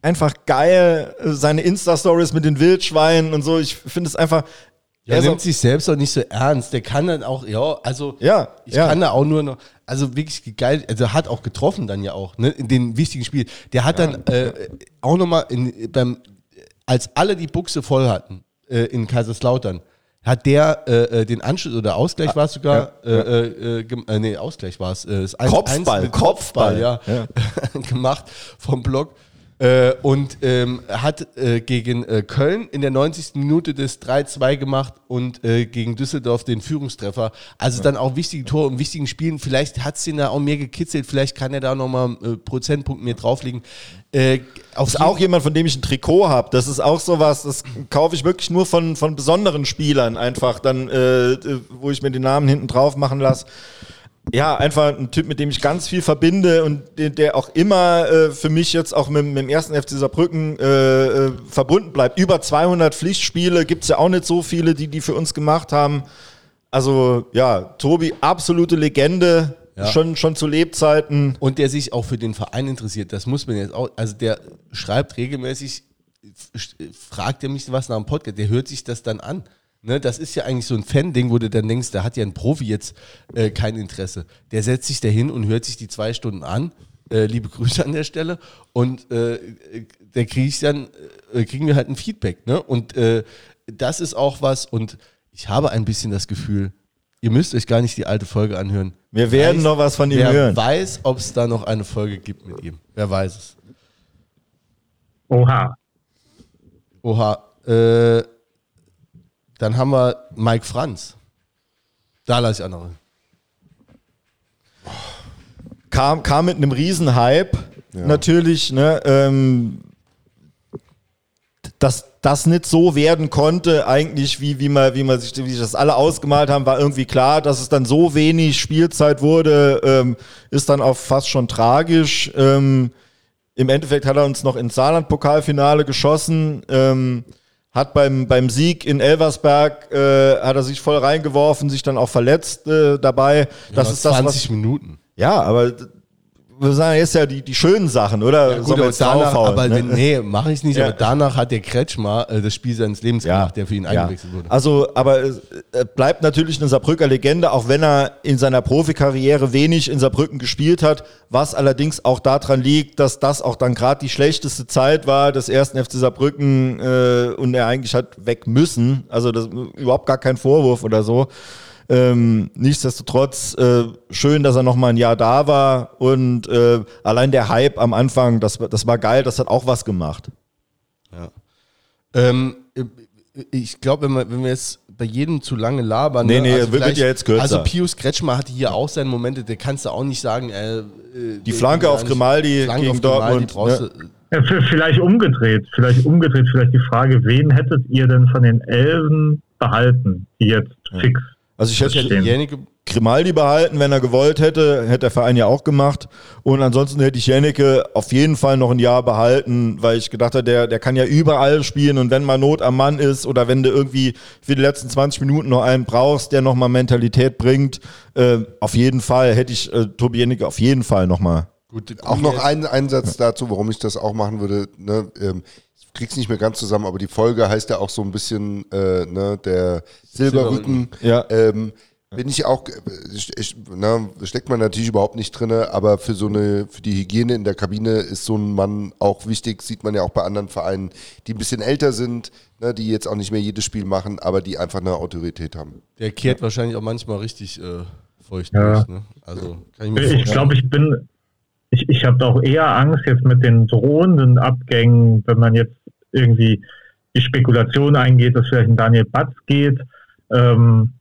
einfach geil, äh, seine Insta-Stories mit den Wildschweinen und so. Ich finde es einfach Er Er nimmt sich selbst auch nicht so ernst. Der kann dann auch, ja, also Ja, ich ja. kann da auch nur noch, also wirklich geil, also hat auch getroffen dann ja auch, ne, in den wichtigen Spielen. Der hat dann äh, auch nochmal beim, als alle die Buchse voll hatten äh, in Kaiserslautern, hat der äh, äh, den Anschluss oder Ausgleich war es sogar, ja, Äh, äh, gem- äh, nee, Ausgleich war es. Äh, Kopfball, mit Kopfball, ja, ja. <laughs> gemacht vom Block. Äh, und ähm, hat äh, gegen äh, Köln in der 90. Minute das 3-2 gemacht und äh, gegen Düsseldorf den Führungstreffer. Also dann auch wichtige Tore und wichtigen Spielen. Vielleicht hat es den da auch mehr gekitzelt, vielleicht kann er da nochmal äh, Prozentpunkt mehr drauflegen. Äh, ist auch jemand, von dem ich ein Trikot habe. Das ist auch sowas, das kaufe ich wirklich nur von, von besonderen Spielern einfach, dann, äh, äh, wo ich mir den Namen hinten drauf machen lasse. Ja, einfach ein Typ, mit dem ich ganz viel verbinde und der, der auch immer äh, für mich jetzt auch mit, mit dem ersten FC Saarbrücken äh, äh, verbunden bleibt. Über 200 Pflichtspiele gibt es ja auch nicht so viele, die die für uns gemacht haben. Also ja, Tobi, absolute Legende, Ja. schon, schon zu Lebzeiten. Und der sich auch für den Verein interessiert, das muss man jetzt auch, also der schreibt regelmäßig, fragt er mich was nach dem Podcast, der hört sich das dann an. Ne, das ist ja eigentlich so ein Fan-Ding, wo du dann denkst, da hat ja ein Profi jetzt äh, kein Interesse. Der setzt sich da hin und hört sich die zwei Stunden an. Äh, liebe Grüße an der Stelle. Und äh, da kriege ich dann, äh, kriegen wir halt ein Feedback. Ne? Und äh, das ist auch was, und ich habe ein bisschen das Gefühl, ihr müsst euch gar nicht die alte Folge anhören. Wir werden Weiß- noch was von ihm Wer hören. weiß, ob es da noch eine Folge gibt mit ihm. Wer weiß es. Oha. Oha. Äh, dann haben wir Mike Franz. Da lasse ich andere. kam, kam mit einem Riesenhype. Natürlich, ne, ähm, dass das nicht so werden konnte, eigentlich, wie, wie, man, wie man sich wie sich das alle ausgemalt haben, war irgendwie klar, dass es dann so wenig Spielzeit wurde, ähm, ist dann auch fast schon tragisch. Ähm, Im Endeffekt hat er uns noch ins Saarland-Pokalfinale geschossen. Hat beim, beim Sieg in Elversberg äh, hat er sich voll reingeworfen, sich dann auch verletzt äh, dabei. das Ja, ist das, was 20 Minuten. ja, aber wir sagen jetzt ja die, die schönen Sachen, oder? Ja, gut, aber danach, aber ne? nee, mache ich nicht. Ja. Aber danach hat der Kretschmer äh, das Spiel seines Lebens gemacht, der für ihn eingewechselt wurde. Also, aber äh, bleibt natürlich eine Saarbrücker Legende, auch wenn er in seiner Profikarriere wenig in Saarbrücken gespielt hat, was allerdings auch daran liegt, dass das auch dann gerade die schlechteste Zeit war des ersten FC Saarbrücken äh, und er eigentlich hat weg müssen. Also das überhaupt gar kein Vorwurf oder so. Ähm, nichtsdestotrotz äh, schön, dass er noch mal ein Jahr da war und äh, allein der Hype am Anfang, das, das war geil, das hat auch was gemacht. Ähm, ich glaube, wenn, wir- wenn wir jetzt bei jedem zu lange labern. Nee, ne, nee, also wird ja jetzt kürzer. Also Pius Kretschmer hatte hier auch seine Momente, der kannst du auch nicht sagen. Äh, Die Flanke auf Grimaldi gegen Dortmund, brauchst ne? du, Ja, vielleicht umgedreht, vielleicht umgedreht, vielleicht die Frage, wen hättet ihr denn von den Elfen behalten, die jetzt fix Also ich hätte hätte Jennecke Grimaldi behalten, wenn er gewollt hätte, hätte der Verein ja auch gemacht. Und ansonsten hätte ich Jennecke auf jeden Fall noch ein Jahr behalten, weil ich gedacht habe, der, der kann ja überall spielen und wenn mal Not am Mann ist oder wenn du irgendwie für die letzten 20 Minuten noch einen brauchst, der nochmal Mentalität bringt, äh, auf jeden Fall hätte ich äh, Tobi Jennecke auf jeden Fall nochmal. Gut, Auch noch ein Einsatz dazu, warum ich das auch machen würde. Ne, ähm, krieg's nicht mehr ganz zusammen, aber die Folge heißt ja auch so ein bisschen äh, ne, der Silberrücken. Ja. Ähm, bin ich auch, ich, ich, na, steckt man natürlich überhaupt nicht drin, aber für so eine, für die Hygiene in der Kabine ist so ein Mann auch wichtig, sieht man ja auch bei anderen Vereinen, die ein bisschen älter sind, ne, die jetzt auch nicht mehr jedes Spiel machen, aber die einfach eine Autorität haben. Der kehrt wahrscheinlich auch manchmal richtig äh, feucht Ja. durch. Ne? Also kann ich mir Ich vorstellen. glaube, ich bin, ich, ich habe auch eher Angst jetzt mit den drohenden Abgängen, wenn man jetzt irgendwie die Spekulation eingeht, dass vielleicht ein Daniel Batz geht. Ähm,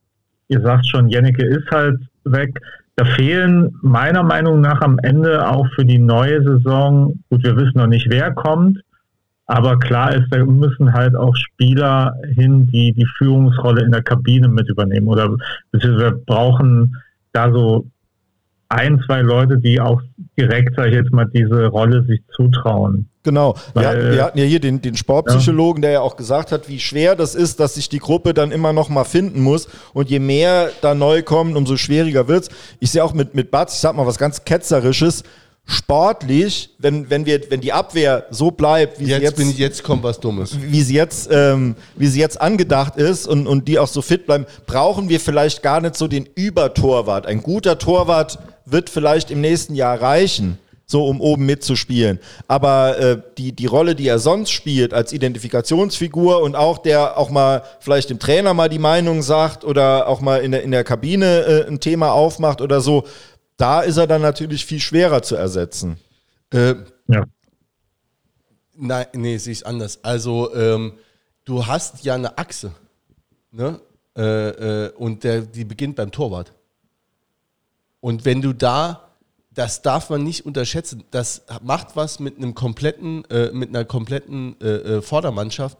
ihr sagt schon, Jennecke ist halt weg. Da fehlen meiner Meinung nach am Ende auch für die neue Saison, gut, wir wissen noch nicht, wer kommt, aber klar ist, da müssen halt auch Spieler hin, die die Führungsrolle in der Kabine mit übernehmen oder beziehungsweise wir brauchen da so ein, zwei Leute, die auch direkt, sag ich jetzt mal, diese Rolle sich zutrauen. Genau. Wir, Weil- wir hatten ja hier den, den Sportpsychologen, der ja auch gesagt hat, wie schwer das ist, dass sich die Gruppe dann immer noch mal finden muss. Und je mehr da neu kommen, umso schwieriger wird's. Ich sehe auch mit, mit Batz, ich sag mal was ganz Ketzerisches, sportlich, wenn, wenn, wir, wenn die Abwehr so bleibt, wie Jetzt, sie jetzt, bin ich, jetzt kommt was Dummes. wie sie jetzt, ähm, wie sie jetzt angedacht ist und, und die auch so fit bleiben, brauchen wir vielleicht gar nicht so den Übertorwart. Ein guter Torwart wird vielleicht im nächsten Jahr reichen, so um oben mitzuspielen. Aber äh, die, die Rolle, die er sonst spielt, als Identifikationsfigur und auch der auch mal vielleicht dem Trainer mal die Meinung sagt oder auch mal in der, in der Kabine äh, ein Thema aufmacht oder so, da ist er dann natürlich viel schwerer zu ersetzen. Äh, Ja. Nein, nee, sehe ich anders. Also, ähm, du hast ja eine Achse. Ne? Äh, äh, und der, die beginnt beim Torwart. Und wenn du da, das darf man nicht unterschätzen, das macht was mit einem kompletten, äh, mit einer kompletten äh, äh, Vordermannschaft,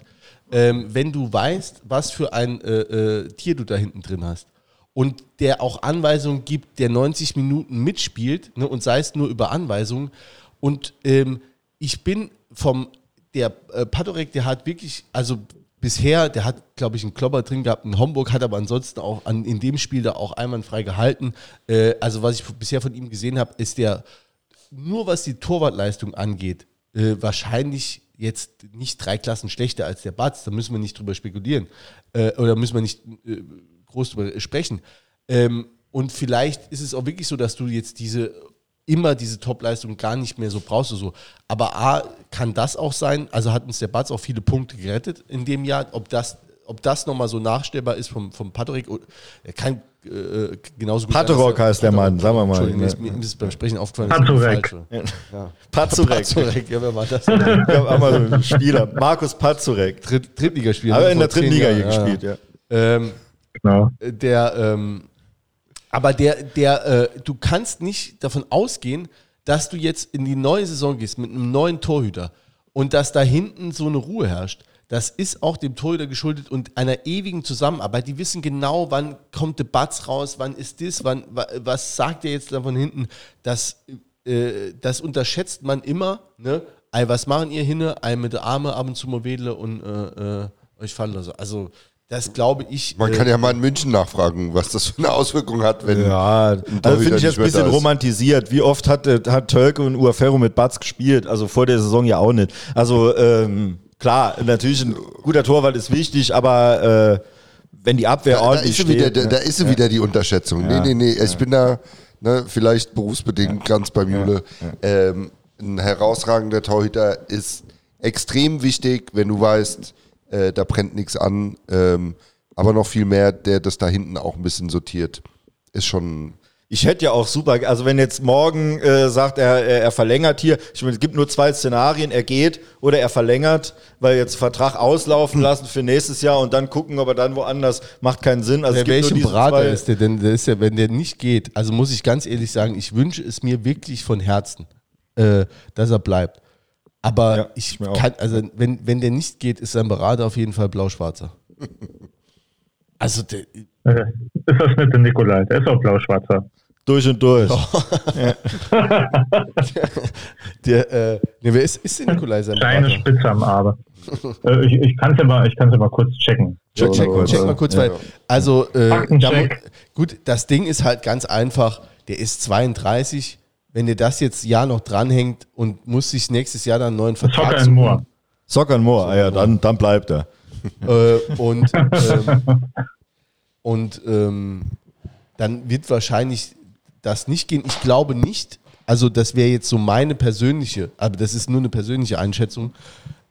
ähm, wenn du weißt, was für ein äh, äh, Tier du da hinten drin hast. Und der auch Anweisungen gibt, der 90 Minuten mitspielt, ne, und sei es nur über Anweisungen. Und ähm, ich bin vom, der äh, Padorek, der hat wirklich, also bisher, der hat, glaube ich, einen Klopper drin gehabt in Homburg, hat aber ansonsten auch an, in dem Spiel da auch einwandfrei gehalten. Äh, also was ich bisher von ihm gesehen habe, ist der, nur was die Torwartleistung angeht, äh, wahrscheinlich jetzt nicht drei Klassen schlechter als der Batz. Da müssen wir nicht drüber spekulieren. Äh, oder müssen wir nicht äh, groß drüber sprechen. Ähm, und vielleicht ist es auch wirklich so, dass du jetzt diese immer diese Topleistung gar nicht mehr so brauchst du so. Aber A, kann das auch sein, also hat uns der Batz auch viele Punkte gerettet in dem Jahr, ob das, ob das nochmal so nachstellbar ist vom, vom Patrick, er kann äh, genauso gut Patorok heißt der Mann, sagen wir mal. Entschuldigung, mir Ja. ist, mir ist beim Sprechen aufgefallen, Pazurek. falsch war. Patzurek. Ja, wer war das? Habe einmal so einen Spieler. Markus Patzurek. Dritt, Drittligaspieler. Aber in der dritten Liga hier ja, gespielt, ja. ja. Ähm, Genau. der, ähm, aber der, der, äh, du kannst nicht davon ausgehen, dass du jetzt in die neue Saison gehst mit einem neuen Torhüter und dass da hinten so eine Ruhe herrscht. Das ist auch dem Torhüter geschuldet und einer ewigen Zusammenarbeit. Die wissen genau, wann kommt der Batz raus, wann ist das, wann, wa- was sagt er jetzt da von hinten. Das, äh, das unterschätzt man immer. Ne? Ey, was machen ihr hinne? Ei mit der Arme ab und zu mal wedle und äh, äh, euch fallen also. Also das glaube ich. Man äh, kann ja mal in München nachfragen, was das für eine Auswirkung hat, wenn. Ja, also finde ich jetzt ein bisschen da ist. romantisiert. Wie oft hat, äh, hat Tölke und Uaferro mit Batz gespielt? Also vor der Saison ja auch nicht. Also ähm, klar, natürlich ein guter Torwart ist wichtig, aber äh, wenn die Abwehr Da, da, ordentlich ist sie wieder, steht, da, ne? da ist sie wieder die Unterschätzung. Nee, nee, nee. Ich bin da ne, vielleicht berufsbedingt ganz beim Jule. Ähm, ein herausragender Torhüter ist extrem wichtig, wenn du weißt, äh, da brennt nichts an. Ähm, aber noch viel mehr, der das da hinten auch ein bisschen sortiert. Ist schon. Ich hätte ja auch super, also wenn jetzt morgen äh, sagt, er, er, er verlängert hier, ich meine, es gibt nur zwei Szenarien, er geht oder er verlängert, weil jetzt Vertrag auslaufen lassen für nächstes Jahr und dann gucken, ob er dann woanders, macht keinen Sinn. Also welchem diese Berater ist der denn? Der ist ja, wenn der nicht geht, also muss ich ganz ehrlich sagen, ich wünsche es mir wirklich von Herzen, äh, dass er bleibt. Aber Ja, ich kann, also wenn, wenn der nicht geht, ist sein Berater auf jeden Fall blau-schwarzer. Also der, Äh, Ist das mit dem Nikolai? Der ist auch blau-schwarzer. durch und durch. <laughs> der äh, nee, wer ist, ist der Nikolai sein Berater? Spitze am Arme. äh, ich ich kann es ja, mal- ich kann's ja mal kurz checken. Check, check, check mal kurz, Ja. weil, also, äh, da, gut, das Ding ist halt ganz einfach, der ist 32, wenn der das jetzt Jahr noch dranhängt und muss sich nächstes Jahr dann einen neuen Vertrag Soccer suchen, Moore. Sockern Moore, ah ja, dann, dann bleibt er. <laughs> äh, und ähm, und ähm, dann wird wahrscheinlich das nicht gehen. Ich glaube nicht, also das wäre jetzt so meine persönliche, aber das ist nur eine persönliche Einschätzung,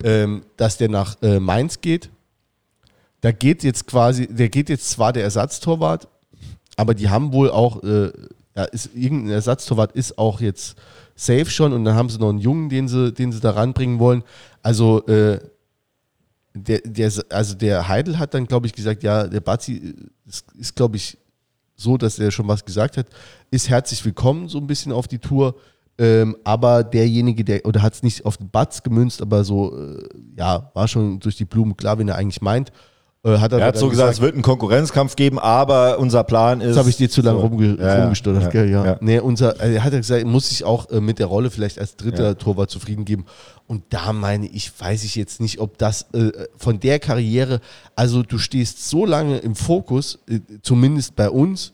ähm, dass der nach äh, Mainz geht. Da geht jetzt quasi, der geht jetzt zwar der Ersatztorwart, aber die haben wohl auch, äh, ja, ist, irgendein Ersatztorwart ist auch jetzt safe schon und dann haben sie noch einen Jungen, den sie, den sie da ranbringen wollen. Also äh, der, der, also der Heidel hat dann, glaube ich, gesagt, ja, der Bazi ist, ist glaube ich, so, dass er schon was gesagt hat, ist herzlich willkommen, so ein bisschen auf die Tour. Ähm, aber derjenige, der, oder hat es nicht auf den Batz gemünzt, aber so, äh, ja, war schon durch die Blume klar, wen er eigentlich meint. Äh, hat Er aber hat so gesagt, es wird einen Konkurrenzkampf geben, aber unser Plan ist. das habe ich dir zu lange so. rumge Ja, rumgestottert, ja, ja. ja. Nee, unser, er hat ja gesagt, muss sich auch äh, mit der Rolle vielleicht als dritter Ja. Torwart zufrieden geben. Und da meine ich, weiß ich jetzt nicht, ob das äh, von der Karriere, also du stehst so lange im Fokus, äh, zumindest bei uns,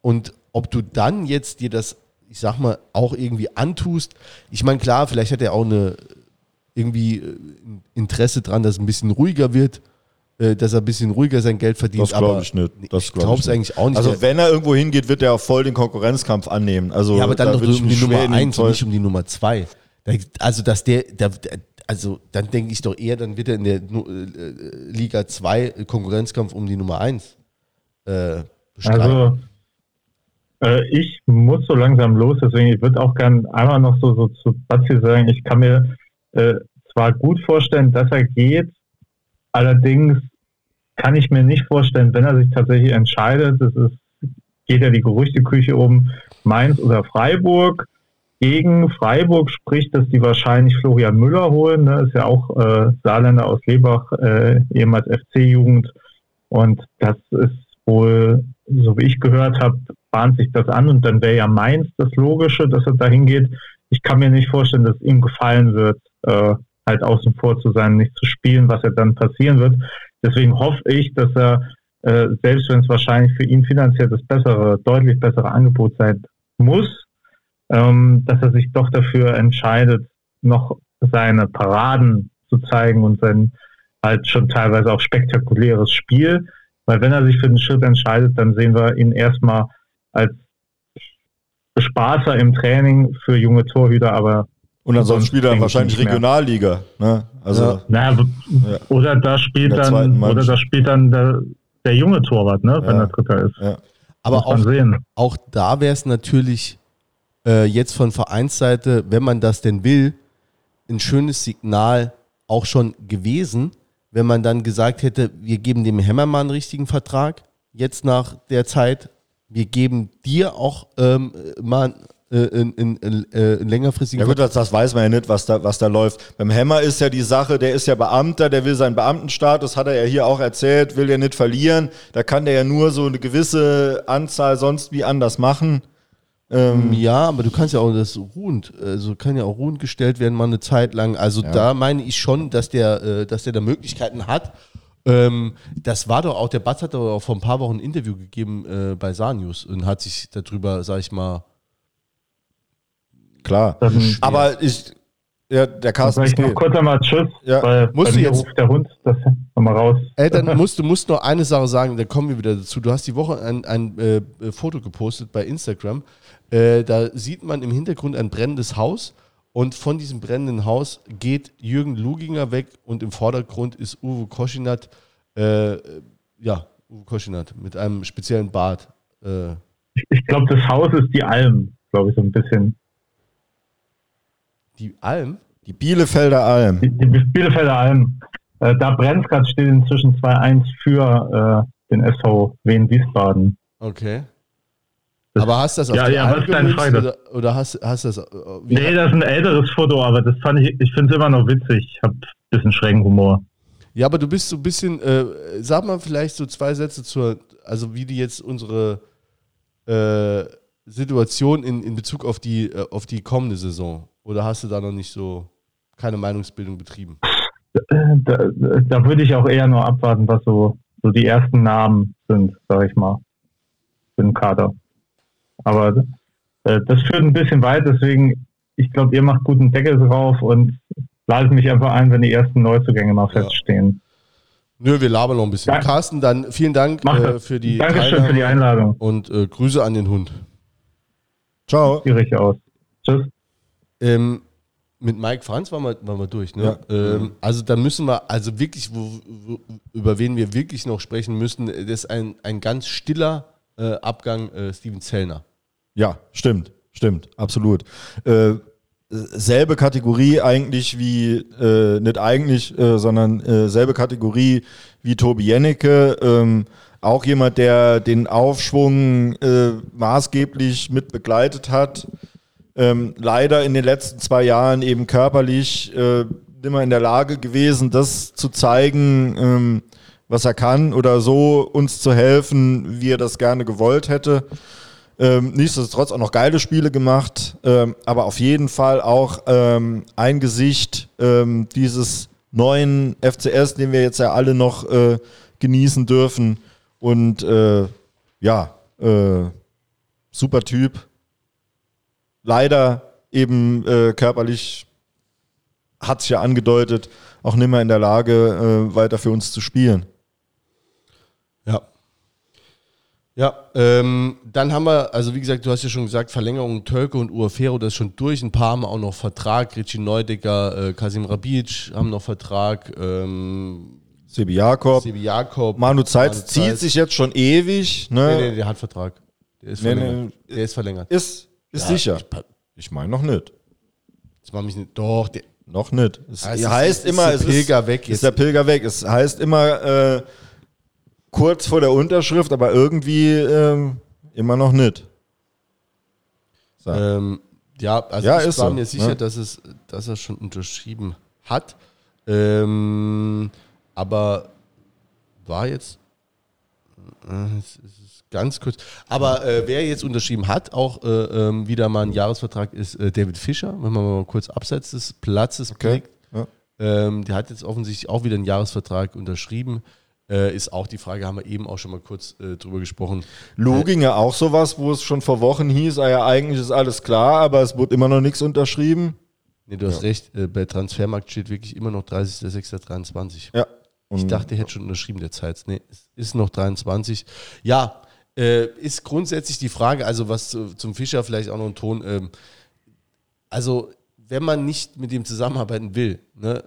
und ob du dann jetzt dir das ich sag mal, auch irgendwie antust. Ich meine, klar, vielleicht hat er auch eine irgendwie Interesse dran, dass es ein bisschen ruhiger wird, dass er ein bisschen ruhiger sein Geld verdient. Das glaube ich nicht. Das ich glaub glaube es eigentlich auch nicht. Also wenn er irgendwo hingeht, wird er auch voll den Konkurrenzkampf annehmen. Also ja, aber dann da doch um die Nummer schwer in ihn 1 und nicht um die Nummer 2. Also, dass der, der, also dann denke ich doch eher, dann wird er in der äh, Liga 2 Konkurrenzkampf um die Nummer 1 äh. Also äh, ich muss so langsam los, deswegen ich würde auch gern einmal noch so, so zu Batzi sagen, ich kann mir äh, zwar gut vorstellen, dass er geht, allerdings kann ich mir nicht vorstellen, wenn er sich tatsächlich entscheidet, das ist, geht ja die Gerüchteküche um Mainz oder Freiburg. Gegen Freiburg spricht, dass die wahrscheinlich Florian Müller holen, ne? ist ja auch äh, Saarländer aus Lebach, äh, ehemals FC-Jugend. Und das ist wohl, so wie ich gehört habe, bahnt sich das an und dann wäre ja Mainz das Logische, dass er dahin geht. Ich kann mir nicht vorstellen, dass es ihm gefallen wird, äh, halt außen vor zu sein, nicht zu spielen, was ja dann passieren wird. Deswegen hoffe ich, dass er, äh, selbst wenn es wahrscheinlich für ihn finanziell das bessere, deutlich bessere Angebot sein muss, ähm, dass er sich doch dafür entscheidet, noch seine Paraden zu zeigen und sein halt schon teilweise auch spektakuläres Spiel. Weil wenn er sich für den Schritt entscheidet, dann sehen wir ihn erstmal als Bespaßer im Training für junge Torhüter, aber Und ansonsten Sonst spielt er wahrscheinlich. Regionalliga. Ne? Also Ja. naja, w- oder da spielt dann oder da spielt dann der, der junge Torwart, ne, wenn Ja. er Dritter ist. ja. Aber auch, sehen. auch da wäre es natürlich äh, jetzt von Vereinsseite, wenn man das denn will, ein schönes Signal auch schon gewesen, wenn man dann gesagt hätte, wir geben dem Hämmermann einen richtigen Vertrag, jetzt nach der Zeit, wir geben dir auch ähm, mal äh, einen, einen, äh, einen längerfristigen Ja gut, das, das weiß man ja nicht, was da, was da läuft. Beim Hammer ist ja die Sache, der ist ja Beamter, der will seinen Beamtenstatus, hat er ja hier auch erzählt, will ja nicht verlieren. Da kann der ja nur so eine gewisse Anzahl sonst wie anders machen. Ähm, Ja, aber du kannst ja auch das ruhend, also kann ja auch ruhend gestellt werden, mal eine Zeit lang. Also da meine ich schon, dass der, äh, dass der da Möglichkeiten hat. Ähm, das war doch auch, der Batz hat doch auch vor ein paar Wochen ein Interview gegeben äh, bei Sanius und hat sich darüber, sag ich mal, klar. Aber ich, ja, der Carsten sag ich noch kurz einmal Tschüss, Ja. weil Musst du jetzt- ruft der Hund, das nochmal raus. Ey, dann musst du musst nur eine Sache sagen, dann kommen wir wieder dazu. Du hast die Woche ein, ein äh, Foto gepostet bei Instagram. Äh, da sieht man im Hintergrund ein brennendes Haus und von diesem brennenden Haus geht Jürgen Luginger weg und im Vordergrund ist Uwe Koschinat, äh, äh, ja, Uwe Koschinat mit einem speziellen Bart. Äh, Ich, ich glaube, das Haus ist die Alm, glaube ich, so ein bisschen. Die Alm? Die Bielefelder Alm. Die, die Bielefelder Alm. Äh, da brennt gerade steht inzwischen 2-1 für äh, den SV Wien Wiesbaden. Okay. Das- Aber hast du das auf Ja, ja, Alm was ist deine Frage? oder, oder hast, hast du das... äh, Nee, das ist ein älteres Foto, aber das fand ich, ich finde es immer noch witzig. Ich habe ein bisschen schrägen Humor. Ja, aber du bist so ein bisschen, äh, sag mal vielleicht so zwei Sätze zur, also wie die jetzt unsere äh, Situation in, in Bezug auf die, äh, auf die kommende Saison. Oder hast du da noch nicht so keine Meinungsbildung betrieben? Da, da würde ich auch eher nur abwarten, was so, so die ersten Namen sind, sage ich mal, für den Kader. Aber äh, das führt ein bisschen weit, deswegen, ich glaube, ihr macht guten Deckel drauf und ladet mich einfach ein, wenn die ersten Neuzugänge mal Ja. feststehen. Nö, wir labern noch ein bisschen. Ja. Carsten, dann vielen Dank äh, für die Dankeschön für die Einladung. und äh, Grüße an den Hund. Ciao. Schwierig aus. Tschüss. Ähm, mit Mike Franz waren wir, waren wir durch. Ne? Ähm, also da müssen wir, also wirklich, wo, wo, über wen wir wirklich noch sprechen müssen, das ist ein, ein ganz stiller äh, Abgang äh, Steven Zellner. Ja, stimmt, stimmt, absolut. Äh, selbe Kategorie eigentlich wie, äh, nicht eigentlich, äh, sondern äh, selbe Kategorie wie Tobi Jennecke. Ähm, auch jemand, der den Aufschwung äh, maßgeblich mit begleitet hat. Ähm, leider in den letzten zwei Jahren eben körperlich äh, immer in der Lage gewesen, das zu zeigen, ähm, was er kann oder so uns zu helfen, wie er das gerne gewollt hätte. Ähm, nichtsdestotrotz auch noch geile Spiele gemacht, ähm, aber auf jeden Fall auch ähm, ein Gesicht ähm, dieses neuen FCS, den wir jetzt ja alle noch äh, genießen dürfen. Und äh, ja, äh, super Typ. Leider eben äh, körperlich, hat sich ja angedeutet, auch nicht mehr in der Lage, äh, weiter für uns zu spielen. Ja. Ja, ähm, dann haben wir, also wie gesagt, du hast ja schon gesagt, Verlängerung Tölke und Uafero, das ist schon durch. Ein paar haben auch noch Vertrag. Richie Neudecker, äh, Kasim Rabic haben noch Vertrag. Ähm, Sebi Jakob. Sebi Jakob. Manu Zeitz zieht sich jetzt schon ewig. Ne? Nee, nee, der hat Vertrag. Der ist Nee, verlängert. nee. Der ist verlängert. Ist, ist Ja, sicher. ich- Ich meine noch nicht. Das war mich nicht. Doch, der, Noch nicht. Es ist- heißt ist immer, der es Pilger ist, weg. Ist der Pilger weg. Es heißt immer äh, kurz vor der Unterschrift, aber irgendwie ähm, immer noch nicht. So. Ähm, ja, also Ja, ich ist war so, mir sicher, ne? dass, es, dass er schon unterschrieben hat. Ähm, aber war jetzt. Äh, es ist ganz kurz. Aber äh, wer jetzt unterschrieben hat, auch äh, ähm, wieder mal einen Jahresvertrag, ist äh, David Fischer, wenn man mal kurz abseits des Platzes Okay, blickt. ja. Ähm, der hat jetzt offensichtlich auch wieder einen Jahresvertrag unterschrieben. Äh, ist auch die Frage, haben wir eben auch schon mal kurz äh, drüber gesprochen. Loginger auch sowas, wo es schon vor Wochen hieß, ah ja, eigentlich ist alles klar, aber es wurde immer noch nichts unterschrieben. Nee, du hast recht, bei Transfermarkt steht wirklich immer noch 30.06.23. Ja. Ich Und dachte, er hätte schon unterschrieben derzeit. Nee, es ist noch 23. Ja, äh, ist grundsätzlich die Frage, also was zu, zum Fischer vielleicht auch noch ein Ton. Ähm, also, wenn man nicht mit dem zusammenarbeiten will, ne,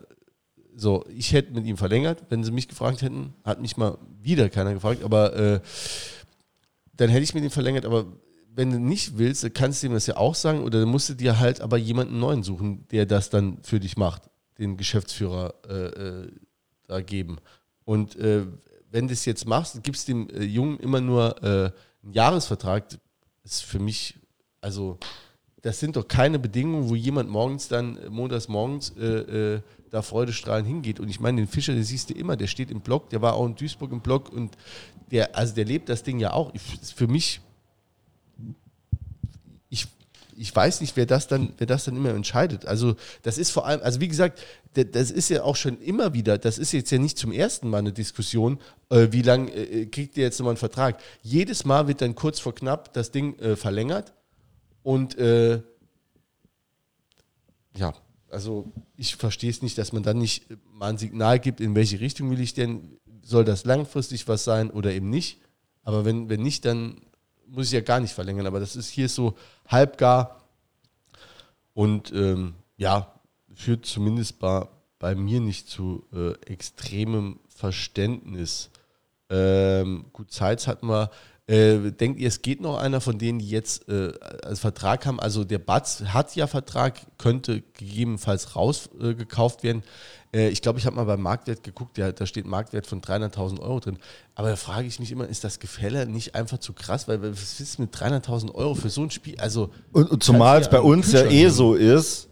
so, ich hätte mit ihm verlängert, wenn sie mich gefragt hätten, hat mich mal wieder keiner gefragt, aber äh, dann hätte ich mit ihm verlängert, aber wenn du nicht willst, kannst du ihm das ja auch sagen oder dann musst du dir halt aber jemanden neuen suchen, der das dann für dich macht, den Geschäftsführer äh, äh, da geben. Und äh, wenn du es jetzt machst, gibst dem äh, Jungen immer nur äh, einen Jahresvertrag, ist für mich, also das sind doch keine Bedingungen, wo jemand morgens dann, äh, montags morgens, äh, äh, da freudestrahlend hingeht. Und ich meine, den Fischer, den siehst du immer, der steht im Block, der war auch in Duisburg im Block und der, also der lebt das Ding ja auch. Ich, für mich, ich, weiß nicht, wer das dann, wer das dann immer entscheidet. Also das ist vor allem, also wie gesagt, das ist ja auch schon immer wieder, das ist jetzt ja nicht zum ersten Mal eine Diskussion, äh, wie lange äh, kriegt ihr jetzt nochmal einen Vertrag. Jedes Mal wird dann kurz vor knapp das Ding äh, verlängert und äh, ja, also ich verstehe es nicht, dass man dann nicht mal ein Signal gibt, in welche Richtung will ich denn, soll das langfristig was sein oder eben nicht. Aber wenn, wenn nicht, dann muss ich ja gar nicht verlängern. Aber das ist hier so halbgar und ähm, ja, führt zumindest bei, bei mir nicht zu äh, extremem Verständnis. Ähm, gut, Zeitz hatten wir. Äh, denkt ihr, es geht noch einer von denen, die jetzt äh, als Vertrag haben? Also der Batz hat ja Vertrag, könnte gegebenenfalls rausgekauft äh, werden. Äh, ich glaube, ich habe mal beim Marktwert geguckt, der, da steht Marktwert von 300.000 Euro drin. Aber da frage ich mich immer, ist das Gefälle nicht einfach zu krass? Weil was ist mit 300.000 Euro für so ein Spiel? Also Und, und zumal es bei ja uns ja eh so ist,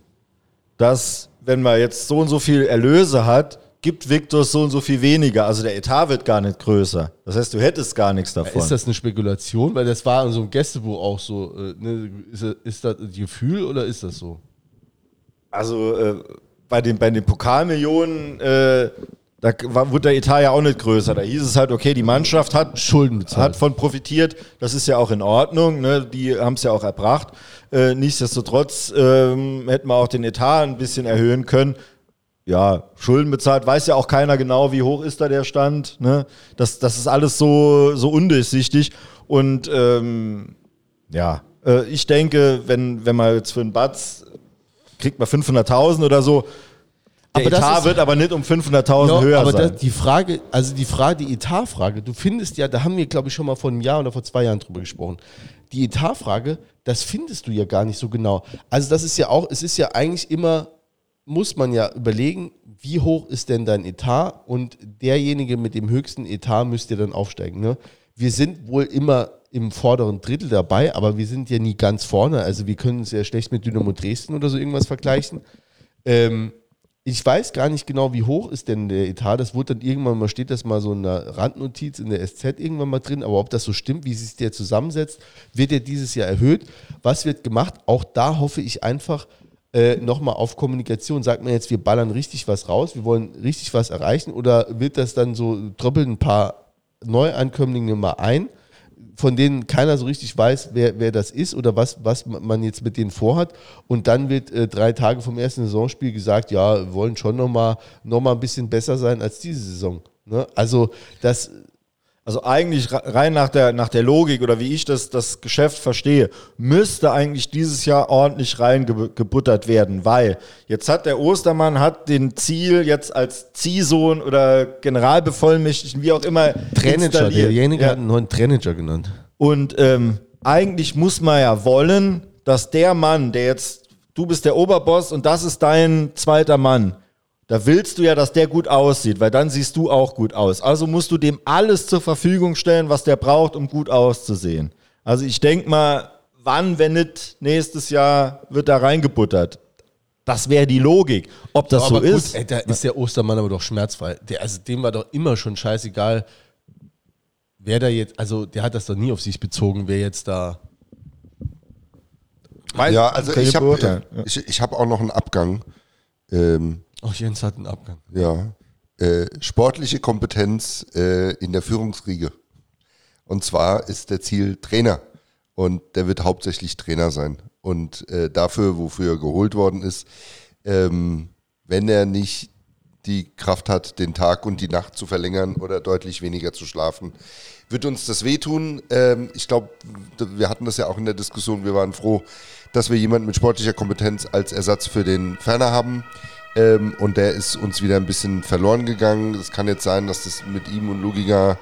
dass wenn man jetzt so und so viel Erlöse hat, gibt Victor so und so viel weniger. Also der Etat wird gar nicht größer. Das heißt, du hättest gar nichts davon. Ist das eine Spekulation? Weil das war in so einem Gästebuch auch so. Äh, ne? ist, das- ist das ein Gefühl oder ist das so? also äh, bei den, bei den Pokalmillionen, äh, da war, wurde der Etat ja auch nicht größer. Da hieß es halt, okay, die Mannschaft hat Schulden bezahlt. hat von profitiert. Das ist ja auch in Ordnung. Ne? Die haben es ja auch erbracht. Äh, nichtsdestotrotz ähm, hätten wir auch den Etat ein bisschen erhöhen können. Ja, Schulden bezahlt, weiß ja auch keiner genau, wie hoch ist da der Stand. Ne? Das, das ist alles so, so undurchsichtig. Und ähm, ja, äh, ich denke, wenn, wenn man jetzt für einen Batz kriegt man 500.000 oder so, der Aber Etat wird aber nicht um 500.000 Ja, höher aber sein. das, die Frage, also die Frage, die Etatfrage, du findest ja, da haben wir, glaube ich, schon mal vor einem Jahr oder vor zwei Jahren drüber gesprochen. Die Etatfrage, das findest du ja gar nicht so genau. Also das ist ja auch, es ist ja eigentlich immer, muss man ja überlegen, wie hoch ist denn dein Etat und derjenige mit dem höchsten Etat müsste dann aufsteigen. Ne? Wir sind wohl immer im vorderen Drittel dabei, aber wir sind ja nie ganz vorne. Also wir können es ja schlecht mit Dynamo Dresden oder so irgendwas vergleichen. Ähm, ich weiß gar nicht genau, wie hoch ist denn der Etat. Das wurde dann irgendwann mal, steht das mal so in einer Randnotiz in der SZ irgendwann mal drin. Aber ob das so stimmt, wie sich der zusammensetzt, wird ja dieses Jahr erhöht. Was wird gemacht? Auch da hoffe ich einfach äh, nochmal auf Kommunikation. Sagt man jetzt, wir ballern richtig was raus, wir wollen richtig was erreichen? Oder wird das dann so, tröppeln ein paar Neuankömmlinge mal ein? von denen keiner so richtig weiß, wer, wer das ist oder was, was man jetzt mit denen vorhat. Und dann wird äh, drei Tage vom ersten Saisonspiel gesagt, ja, wir wollen schon nochmal noch mal ein bisschen besser sein als diese Saison. Ne? Also das also eigentlich rein nach der, nach der Logik oder wie ich das, das Geschäft verstehe, müsste eigentlich dieses Jahr ordentlich reingebuttert werden, weil jetzt hat der Ostermann hat den Ziel jetzt als Ziehsohn oder Generalbevollmächtigten, wie auch immer, Trainager, derjenige ja. hat einen neuen Trainager genannt. Und ähm, eigentlich muss man ja wollen, dass der Mann, der jetzt, du bist der Oberboss und das ist dein zweiter Mann, da willst du ja, dass der gut aussieht, weil dann siehst du auch gut aus. Also musst du dem alles zur Verfügung stellen, was der braucht, um gut auszusehen. Also ich denke mal, wann, wenn nicht nächstes Jahr, wird da reingebuttert. Das wäre die Logik. Ob das aber so gut, ist. Ey, da ist der Ostermann aber doch schmerzfrei. Der, also dem war doch immer schon scheißegal, wer da jetzt, also der hat das doch nie auf sich bezogen, wer jetzt da. ja, also ich habe ich, ich hab auch noch einen Abgang. Ähm, auch Jens hat einen Abgang. Ja. Äh, sportliche Kompetenz äh, in der Führungsriege. Und zwar ist der Ziel Trainer. Und der wird hauptsächlich Trainer sein. Und äh, dafür, wofür er geholt worden ist, ähm, wenn er nicht die Kraft hat, den Tag und die Nacht zu verlängern oder deutlich weniger zu schlafen, wird uns das wehtun. Ähm, ich glaube, wir hatten das ja auch in der Diskussion. Wir waren froh, dass wir jemanden mit sportlicher Kompetenz als Ersatz für den Ferner haben. Ähm, und der ist uns wieder ein bisschen verloren gegangen. Es kann jetzt sein, dass das mit ihm und Luginger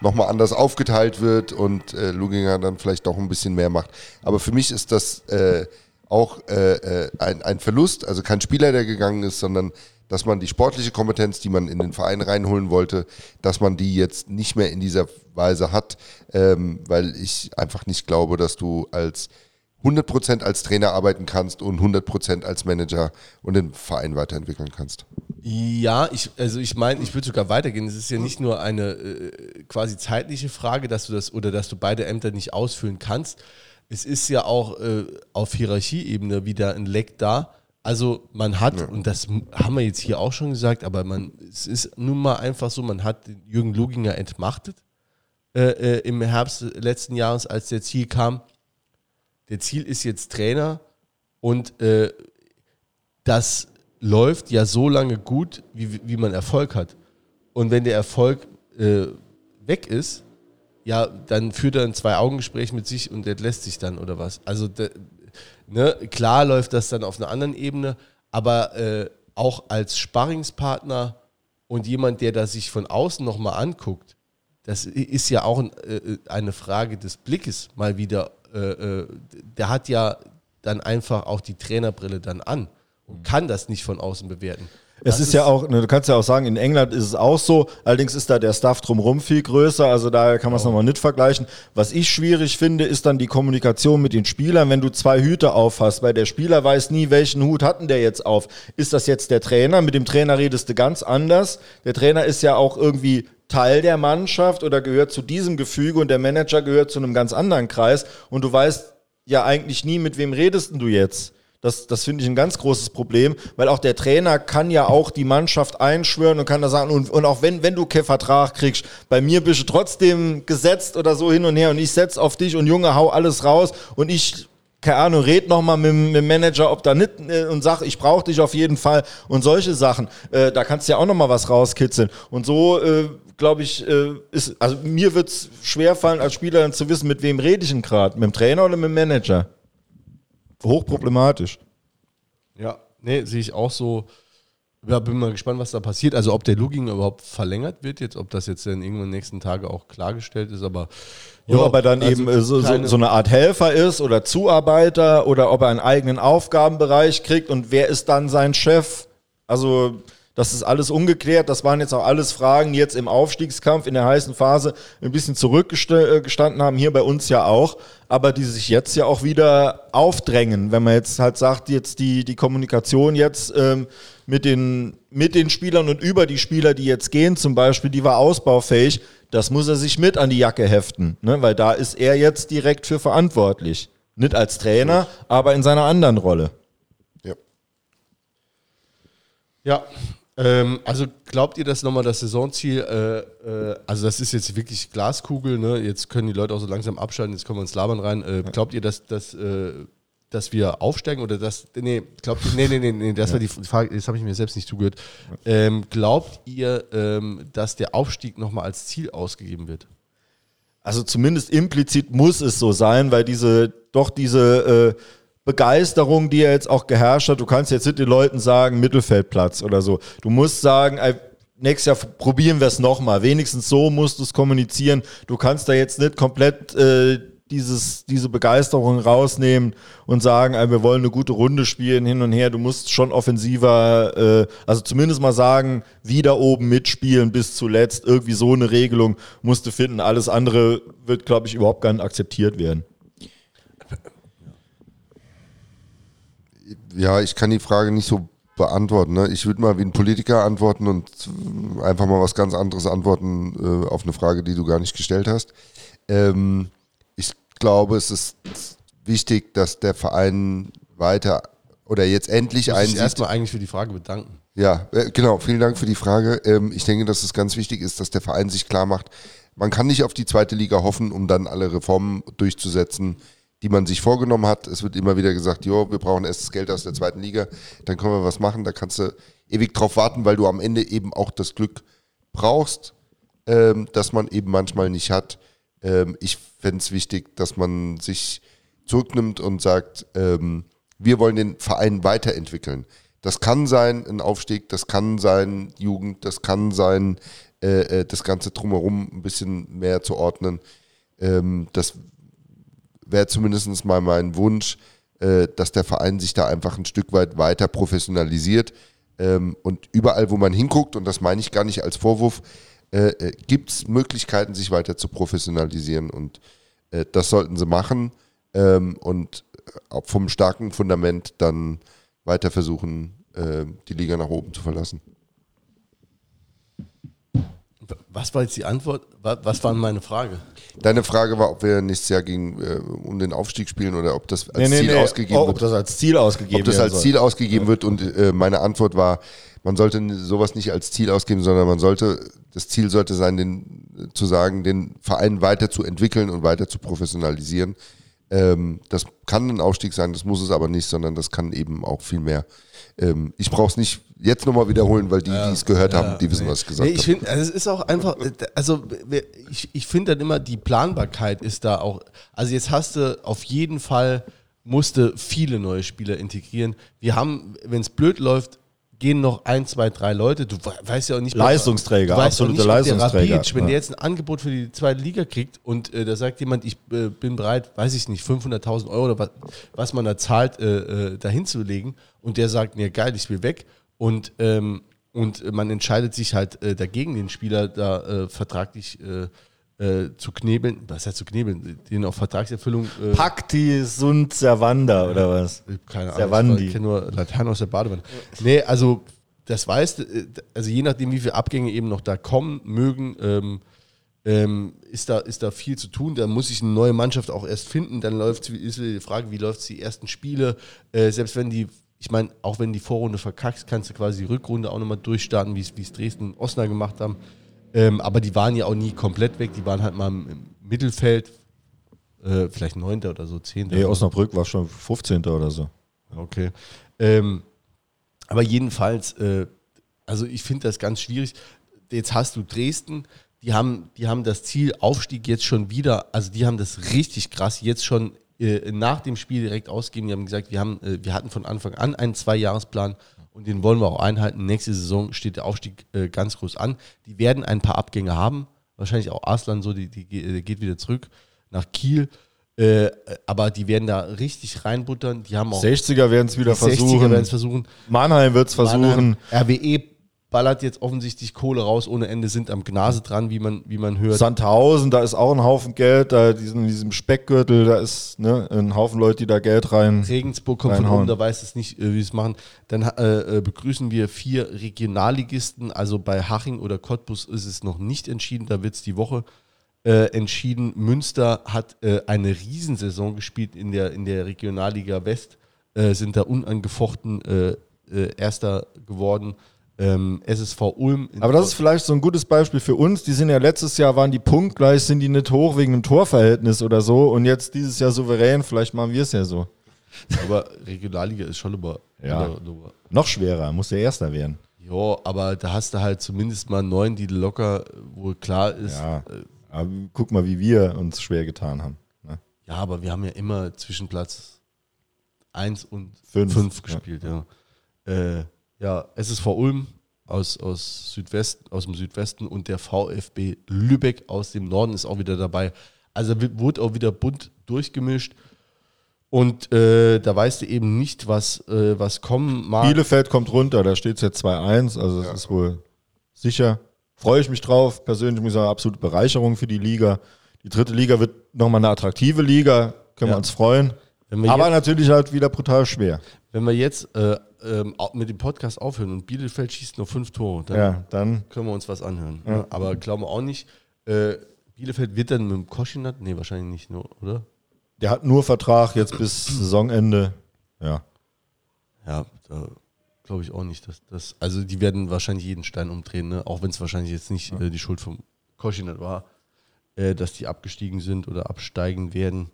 nochmal anders aufgeteilt wird und äh, Luginger dann vielleicht doch ein bisschen mehr macht. Aber für mich ist das äh, auch äh, äh, ein, ein Verlust, also kein Spieler, der gegangen ist, sondern dass man die sportliche Kompetenz, die man in den Verein reinholen wollte, dass man die jetzt nicht mehr in dieser Weise hat, ähm, weil ich einfach nicht glaube, dass du als 100% als Trainer arbeiten kannst und 100% als Manager und den Verein weiterentwickeln kannst. Ja, ich, also ich meine, ich würde sogar weitergehen. Es ist ja nicht nur eine äh, quasi zeitliche Frage, dass du das oder dass du beide Ämter nicht ausfüllen kannst. Es ist ja auch äh, auf Hierarchieebene wieder ein Leck da. Also man hat, ja. und das haben wir jetzt hier auch schon gesagt, aber man, es ist nun mal einfach so, man hat Jürgen Luginger entmachtet äh, äh im Herbst letzten Jahres, als der Ziel kam der Ziel ist jetzt Trainer und äh, das läuft ja so lange gut, wie, wie man Erfolg hat. Und wenn der Erfolg äh, weg ist, ja, dann führt er ein Zwei-Augen-Gespräch mit sich und entlässt sich dann oder was. Also de, ne, klar läuft das dann auf einer anderen Ebene, aber äh, auch als Sparringspartner und jemand, der das sich von außen nochmal anguckt, das ist ja auch ein, äh, eine Frage des Blickes mal wieder, äh, äh, der hat ja dann einfach auch die Trainerbrille dann an und kann das nicht von außen bewerten. Es ist, ist, ja auch, ne, du kannst ja auch sagen, in England ist es auch so, allerdings ist da der Staff drumherum viel größer, also daher kann man es oh. nochmal nicht vergleichen. Was ich schwierig finde, ist dann die Kommunikation mit den Spielern, wenn du zwei Hüte aufhast, weil der Spieler weiß nie, welchen Hut hatten der jetzt auf. Ist das jetzt der Trainer? Mit dem Trainer redest du ganz anders. Der Trainer ist ja auch irgendwie Teil der Mannschaft oder gehört zu diesem Gefüge und der Manager gehört zu einem ganz anderen Kreis und du weißt ja eigentlich nie, mit wem redest du jetzt. Das, das finde ich ein ganz großes Problem, weil auch der Trainer kann ja auch die Mannschaft einschwören und kann da sagen, und, und auch wenn, wenn du keinen Vertrag kriegst, bei mir bist du trotzdem gesetzt oder so hin und her und ich setze auf dich und Junge, hau alles raus und ich keine Ahnung, red nochmal mit, mit dem Manager, ob da nicht äh, und sag, ich brauche dich auf jeden Fall und solche Sachen. Äh, da kannst du ja auch nochmal was rauskitzeln. Und so äh, glaube ich, äh, ist, also mir wird es schwerfallen, als Spieler zu wissen, mit wem rede ich denn gerade? Mit dem Trainer oder mit dem Manager? Hochproblematisch. Ja, nee, sehe ich auch so. Ja, bin mal gespannt, was da passiert. Also ob der Luging überhaupt verlängert wird jetzt, ob das jetzt dann irgendwann in den nächsten Tagen auch klargestellt ist, aber ja, ob er dann also eben äh, so, so, so, eine Art Helfer ist oder Zuarbeiter oder ob er einen eigenen Aufgabenbereich kriegt und wer ist dann sein Chef? Also das ist alles ungeklärt. Das waren jetzt auch alles Fragen, die jetzt im Aufstiegskampf in der heißen Phase ein bisschen zurückgestanden haben. Hier bei uns ja auch. Aber die sich jetzt ja auch wieder aufdrängen. Wenn man jetzt halt sagt, jetzt die, die Kommunikation jetzt ähm, mit, den, mit den Spielern und über die Spieler, die jetzt gehen zum Beispiel, die war ausbaufähig. Das muss er sich mit an die Jacke heften. Ne? Weil da ist er jetzt direkt für verantwortlich. Nicht als Trainer, aber in seiner anderen Rolle. Ja. Ja, Ähm, also glaubt ihr, dass nochmal das Saisonziel, äh, äh, also das ist jetzt wirklich Glaskugel, ne? jetzt können die Leute auch so langsam abschalten, jetzt kommen wir ins Labern rein. Äh, glaubt ihr, dass, dass, äh, dass wir aufsteigen oder dass, nee, glaubt ihr, nee, nee, nee, nee das war die Frage, das habe ich mir selbst nicht zugehört. Ähm, glaubt ihr, ähm, dass der Aufstieg nochmal als Ziel ausgegeben wird? Also zumindest implizit muss es so sein, weil diese, doch diese äh, Begeisterung, die ja jetzt auch geherrscht hat. Du kannst jetzt nicht den Leuten sagen, Mittelfeldplatz oder so. Du musst sagen, nächstes Jahr probieren wir es nochmal. Wenigstens so musst du es kommunizieren. Du kannst da jetzt nicht komplett äh, dieses, diese Begeisterung rausnehmen und sagen, äh, wir wollen eine gute Runde spielen hin und her. Du musst schon offensiver, äh, also zumindest mal sagen, wieder oben mitspielen bis zuletzt. Irgendwie so eine Regelung musst du finden. Alles andere wird, glaube ich, überhaupt gar nicht akzeptiert werden. Ja, ich kann die Frage nicht so beantworten. Ne? Ich würde mal wie ein Politiker antworten und einfach mal was ganz anderes antworten äh, auf eine Frage, die du gar nicht gestellt hast. Ähm, ich glaube, es ist wichtig, dass der Verein weiter oder jetzt endlich. Ich erstmal eigentlich für die Frage bedanken. Ja, äh, genau. Vielen Dank für die Frage. Ähm, ich denke, dass es ganz wichtig ist, dass der Verein sich klar macht, man kann nicht auf die zweite Liga hoffen, um dann alle Reformen durchzusetzen, die man sich vorgenommen hat. Es wird immer wieder gesagt, jo, wir brauchen erst das Geld aus der zweiten Liga, dann können wir was machen. Da kannst du ewig drauf warten, weil du am Ende eben auch das Glück brauchst, ähm, das man eben manchmal nicht hat. Ähm, ich fände es wichtig, dass man sich zurücknimmt und sagt, ähm, wir wollen den Verein weiterentwickeln. Das kann sein ein Aufstieg, das kann sein Jugend, das kann sein äh, äh das Ganze drumherum ein bisschen mehr zu ordnen. Ähm, das wäre zumindest mal mein Wunsch, äh, dass der Verein sich da einfach ein Stück weit weiter professionalisiert. Ähm, und überall, wo man hinguckt, und das meine ich gar nicht als Vorwurf, äh, äh gibt es Möglichkeiten, sich weiter zu professionalisieren. Und äh, das sollten sie machen ähm, und äh, vom starken Fundament dann weiter versuchen, die Liga nach oben zu verlassen. Was war jetzt die Antwort? Was war meine Frage? Deine Frage war, ob wir nächstes Jahr gegen, äh, um den Aufstieg spielen oder ob das als nee, Ziel nee, ausgegeben oh, wird. Ob das als Ziel ausgegeben wird. Ob das als soll. Ziel ausgegeben wird und äh, meine Antwort war, man sollte sowas nicht als Ziel ausgeben, sondern man sollte, das Ziel sollte sein, den, zu sagen, den Verein weiter zu entwickeln und weiter zu professionalisieren. Ähm, das kann ein Aufstieg sein, das muss es aber nicht, sondern das kann eben auch viel mehr. Ähm, ich brauche es nicht jetzt nochmal wiederholen, weil die, ja, die es gehört ja, haben, die wissen, nee. was ich gesagt nee, ich habe. Also es ist auch einfach, also ich, ich finde dann immer, die Planbarkeit ist da auch, also jetzt hast du auf jeden Fall, musste viele neue Spieler integrieren. Wir haben, wenn es blöd läuft, gehen noch ein, zwei, drei Leute. Du weißt ja auch nicht, Leistungsträger, du absolute Leistungsträger. Der Rapid, wenn ja. der jetzt ein Angebot für die zweite Liga kriegt und äh, da sagt jemand, ich äh, bin bereit, weiß ich nicht, 500.000 Euro oder was, was man da zahlt, äh, äh, dahin zu legen und der sagt, mir geil, ich will weg und ähm, und man entscheidet sich halt äh, dagegen, den Spieler da äh, vertraglich äh, zu knebeln, was heißt zu knebeln, den auf Vertragserfüllung. Äh, Pakti sunt servanda oder was? Keine Ahnung, Servandi. ich kenne nur Latein aus der Badewanne. Nee, also das weißt, äh, also je nachdem, wie viele Abgänge eben noch da kommen mögen, ähm, ähm, ist, da, ist da viel zu tun. Da muss ich eine neue Mannschaft auch erst finden. Dann läuft ist die Frage, wie läuft die ersten Spiele. Äh, selbst wenn die, ich meine, auch wenn die Vorrunde verkackst, kannst du quasi die Rückrunde auch nochmal durchstarten, wie es Dresden und Osnabrück gemacht haben. Ähm, aber die waren ja auch nie komplett weg. Die waren halt mal im Mittelfeld, äh, vielleicht 9. oder so, 10. Nee, Osnabrück war schon 15. oder so. Okay. Ähm, aber jedenfalls, äh, also ich finde das ganz schwierig. Jetzt hast du Dresden, die haben, die haben das Ziel Aufstieg jetzt schon wieder, also die haben das richtig krass jetzt schon äh, nach dem Spiel direkt ausgegeben. Die haben gesagt, wir, haben, äh, wir hatten von Anfang an einen Zwei-Jahres-Plan und den wollen wir auch einhalten. Nächste Saison steht der Aufstieg äh, ganz groß an. Die werden ein paar Abgänge haben, wahrscheinlich auch Arslan so, die, die, die geht wieder zurück nach Kiel. Äh, aber die werden da richtig reinbuttern. Die haben auch 60er werden es wieder versuchen. 60er werden es versuchen. Mannheim wird es versuchen. RWE ballert jetzt offensichtlich Kohle raus ohne Ende, sind am Gnase dran, wie man, wie man hört. Sandhausen, da ist auch ein Haufen Geld, da in diesem Speckgürtel, da ist ne, ein Haufen Leute, die da Geld rein. Regensburg kommt reinhauen. von oben, da weiß es nicht, äh, wie es machen. Dann äh, äh, begrüßen wir vier Regionalligisten, also bei Haching oder Cottbus ist es noch nicht entschieden, da wird es die Woche äh, entschieden. Münster hat äh, eine Riesensaison gespielt in der, in der Regionalliga West, äh, sind da unangefochten Erster geworden ähm, SSV Ulm. Aber das ist vielleicht so ein gutes Beispiel für uns. Die sind ja letztes Jahr, waren die punktgleich, sind die nicht hoch wegen einem Torverhältnis oder so und jetzt dieses Jahr souverän, vielleicht machen wir es ja so. aber Regionalliga ist schon immer Ja. immer- immer- Noch schwerer, muss der Erster werden. Ja, aber da hast du halt zumindest mal neun, die locker wohl klar ist. Ja. Äh, Aber guck mal, wie wir uns schwer getan haben. Ne? Ja, aber wir haben ja immer zwischen Platz 1 und Fünf, 5 ja. gespielt, ja. Äh, ja, SSV Ulm aus, aus, Südwesten, aus dem Südwesten und der VfB Lübeck aus dem Norden ist auch wieder dabei. Also wurde auch wieder bunt durchgemischt. Und äh, da weißt du eben nicht, was, äh, was kommen mag. Bielefeld kommt runter, da steht es jetzt 2-1, also das ist wohl sicher. Freue ich mich drauf. Persönlich muss ich sagen, absolute Bereicherung für die Liga. Die dritte Liga wird nochmal eine attraktive Liga, können Ja. wir uns freuen. Wir Aber jetzt- natürlich halt wieder brutal schwer. Wenn wir jetzt äh, ähm, mit dem Podcast aufhören und Bielefeld schießt nur fünf Tore, dann Ja, dann können wir uns was anhören. Ne? Aber glauben wir auch nicht. Äh, Bielefeld wird dann mit dem Koschinat? Nee, wahrscheinlich nicht, nur, oder? Der hat nur Vertrag jetzt bis <clears throat> Saisonende. Ja. Ja, da glaube ich auch nicht, dass das. Also die werden wahrscheinlich jeden Stein umdrehen, ne? auch wenn es wahrscheinlich jetzt nicht äh, die Schuld vom Koschinat war, äh, dass die abgestiegen sind oder absteigen werden.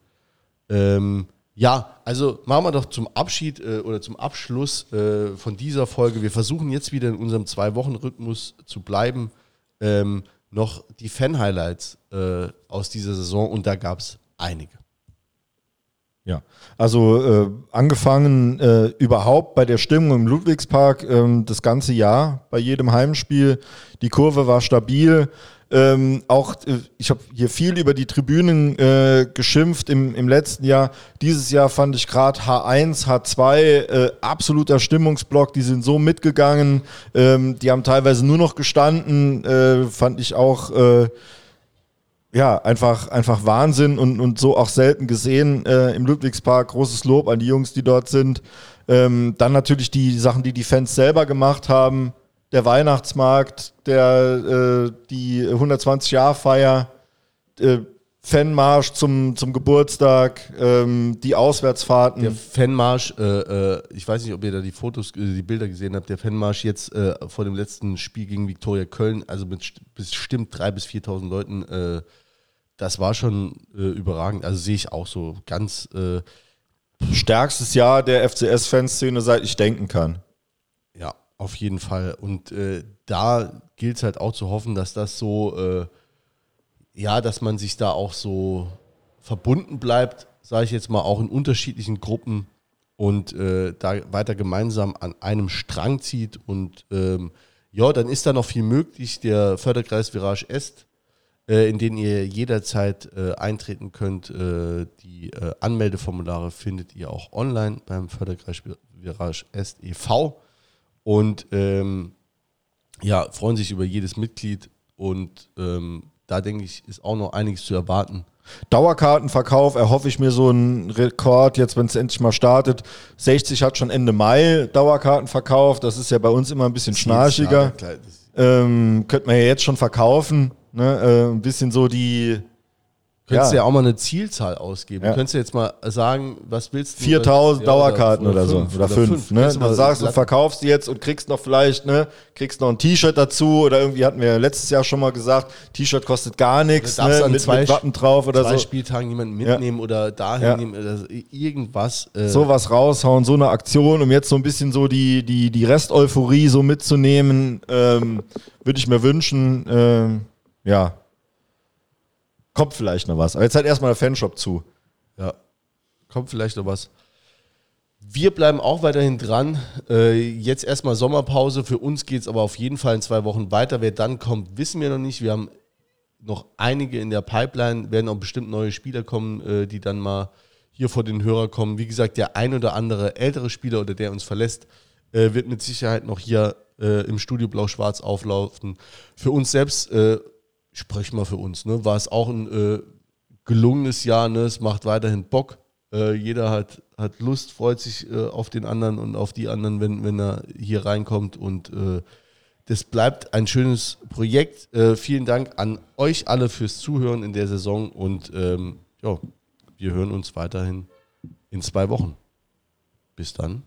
Ähm, ja, also machen wir doch zum Abschied äh, oder zum Abschluss äh, von dieser Folge. Wir versuchen jetzt wieder in unserem Zwei-Wochen-Rhythmus zu bleiben. Ähm, noch die Fan-Highlights äh, aus dieser Saison und da gab es einige. Ja, also äh, angefangen äh, überhaupt bei der Stimmung im Ludwigspark ähm, das ganze Jahr, bei jedem Heimspiel. Die Kurve war stabil. Ähm, auch äh, ich habe hier viel über die Tribünen äh, geschimpft im, im letzten Jahr. Dieses Jahr fand ich gerade H1, H2 äh, absoluter Stimmungsblock. Die sind so mitgegangen. Ähm, die haben teilweise nur noch gestanden. Äh, fand ich auch äh, ja, einfach, einfach Wahnsinn und, und so auch selten gesehen äh, im Ludwigspark. Großes Lob an die Jungs, die dort sind. Ähm, dann natürlich die Sachen, die die Fans selber gemacht haben. Der Weihnachtsmarkt, der, äh, die 120-Jahr-Feier, äh, Fanmarsch zum, zum Geburtstag, ähm, die Auswärtsfahrten. Der Fanmarsch, äh, äh, ich weiß nicht, ob ihr da die Fotos, äh, die Bilder gesehen habt, der Fanmarsch jetzt äh, vor dem letzten Spiel gegen Viktoria Köln, also mit st- bestimmt 3.000 bis 4.000 Leuten, äh, das war schon äh, überragend. Also sehe ich auch so ganz, Stärkstes Jahr der FCS-Fanszene, seit ich denken kann. ja, auf jeden Fall. Und äh, da gilt es halt auch zu hoffen, dass das so, äh, ja, dass man sich da auch so verbunden bleibt, sage ich jetzt mal, auch in unterschiedlichen Gruppen und äh, da weiter gemeinsam an einem Strang zieht. Und ähm, ja, dann ist da noch viel möglich. Der Förderkreis Virage Est, äh, in den ihr jederzeit äh, eintreten könnt. Äh, die äh, Anmeldeformulare findet ihr auch online beim Förderkreis Virage Est e.V. Und ähm, ja, freuen sich über jedes Mitglied und ähm, da denke ich, ist auch noch einiges zu erwarten. Dauerkartenverkauf erhoffe ich mir so einen Rekord, jetzt wenn es endlich mal startet. 60 hat schon Ende Mai Dauerkartenverkauf, das ist ja bei uns immer ein bisschen schnarchiger. Ähm, könnte man ja jetzt schon verkaufen. Ne? Äh, ein bisschen so die Könntest du Ja. ja auch mal eine Zielzahl ausgeben. Ja. Könntest du jetzt mal sagen, was willst du? 4000 Ja, oder- Dauerkarten oder, so. fünf, Oder 5. Ne? Du mal sagst du, verkaufst die jetzt und kriegst noch vielleicht, ne, kriegst noch ein T-Shirt dazu oder irgendwie hatten wir letztes Jahr schon mal gesagt, T-Shirt kostet gar nichts, Du darfst ne, an mit, zwei- mit Wappen drauf oder zwei so. Spieltagen jemanden mitnehmen oder dahin Ja. nehmen oder irgendwas. Äh, sowas raushauen, so eine Aktion, um jetzt so ein bisschen so die, die, die Rest-Euphorie so mitzunehmen, ähm, würde ich mir wünschen. Ähm, ja. Kommt vielleicht noch was. Aber jetzt halt erstmal der Fanshop zu. Ja, kommt vielleicht noch was. Wir bleiben auch weiterhin dran. Äh, jetzt erstmal Sommerpause. Für uns geht es aber auf jeden Fall in zwei Wochen weiter. Wer dann kommt, wissen wir noch nicht. Wir haben noch einige in der Pipeline. Werden auch bestimmt neue Spieler kommen, äh, die dann mal hier vor den Hörer kommen. Wie gesagt, der ein oder andere ältere Spieler oder der uns verlässt, äh, wird mit Sicherheit noch hier äh, im Studio Blau-Schwarz auflaufen. Für uns selbst, sprechen wir für uns, ne, war es auch ein äh, gelungenes Jahr. Ne? Es macht weiterhin Bock. Äh, jeder hat, hat Lust, freut sich äh, auf den anderen und auf die anderen, wenn, wenn er hier reinkommt. Und äh, das bleibt ein schönes Projekt. Äh, vielen Dank an euch alle fürs Zuhören in der Saison und ähm, ja, wir hören uns weiterhin in zwei Wochen. Bis dann.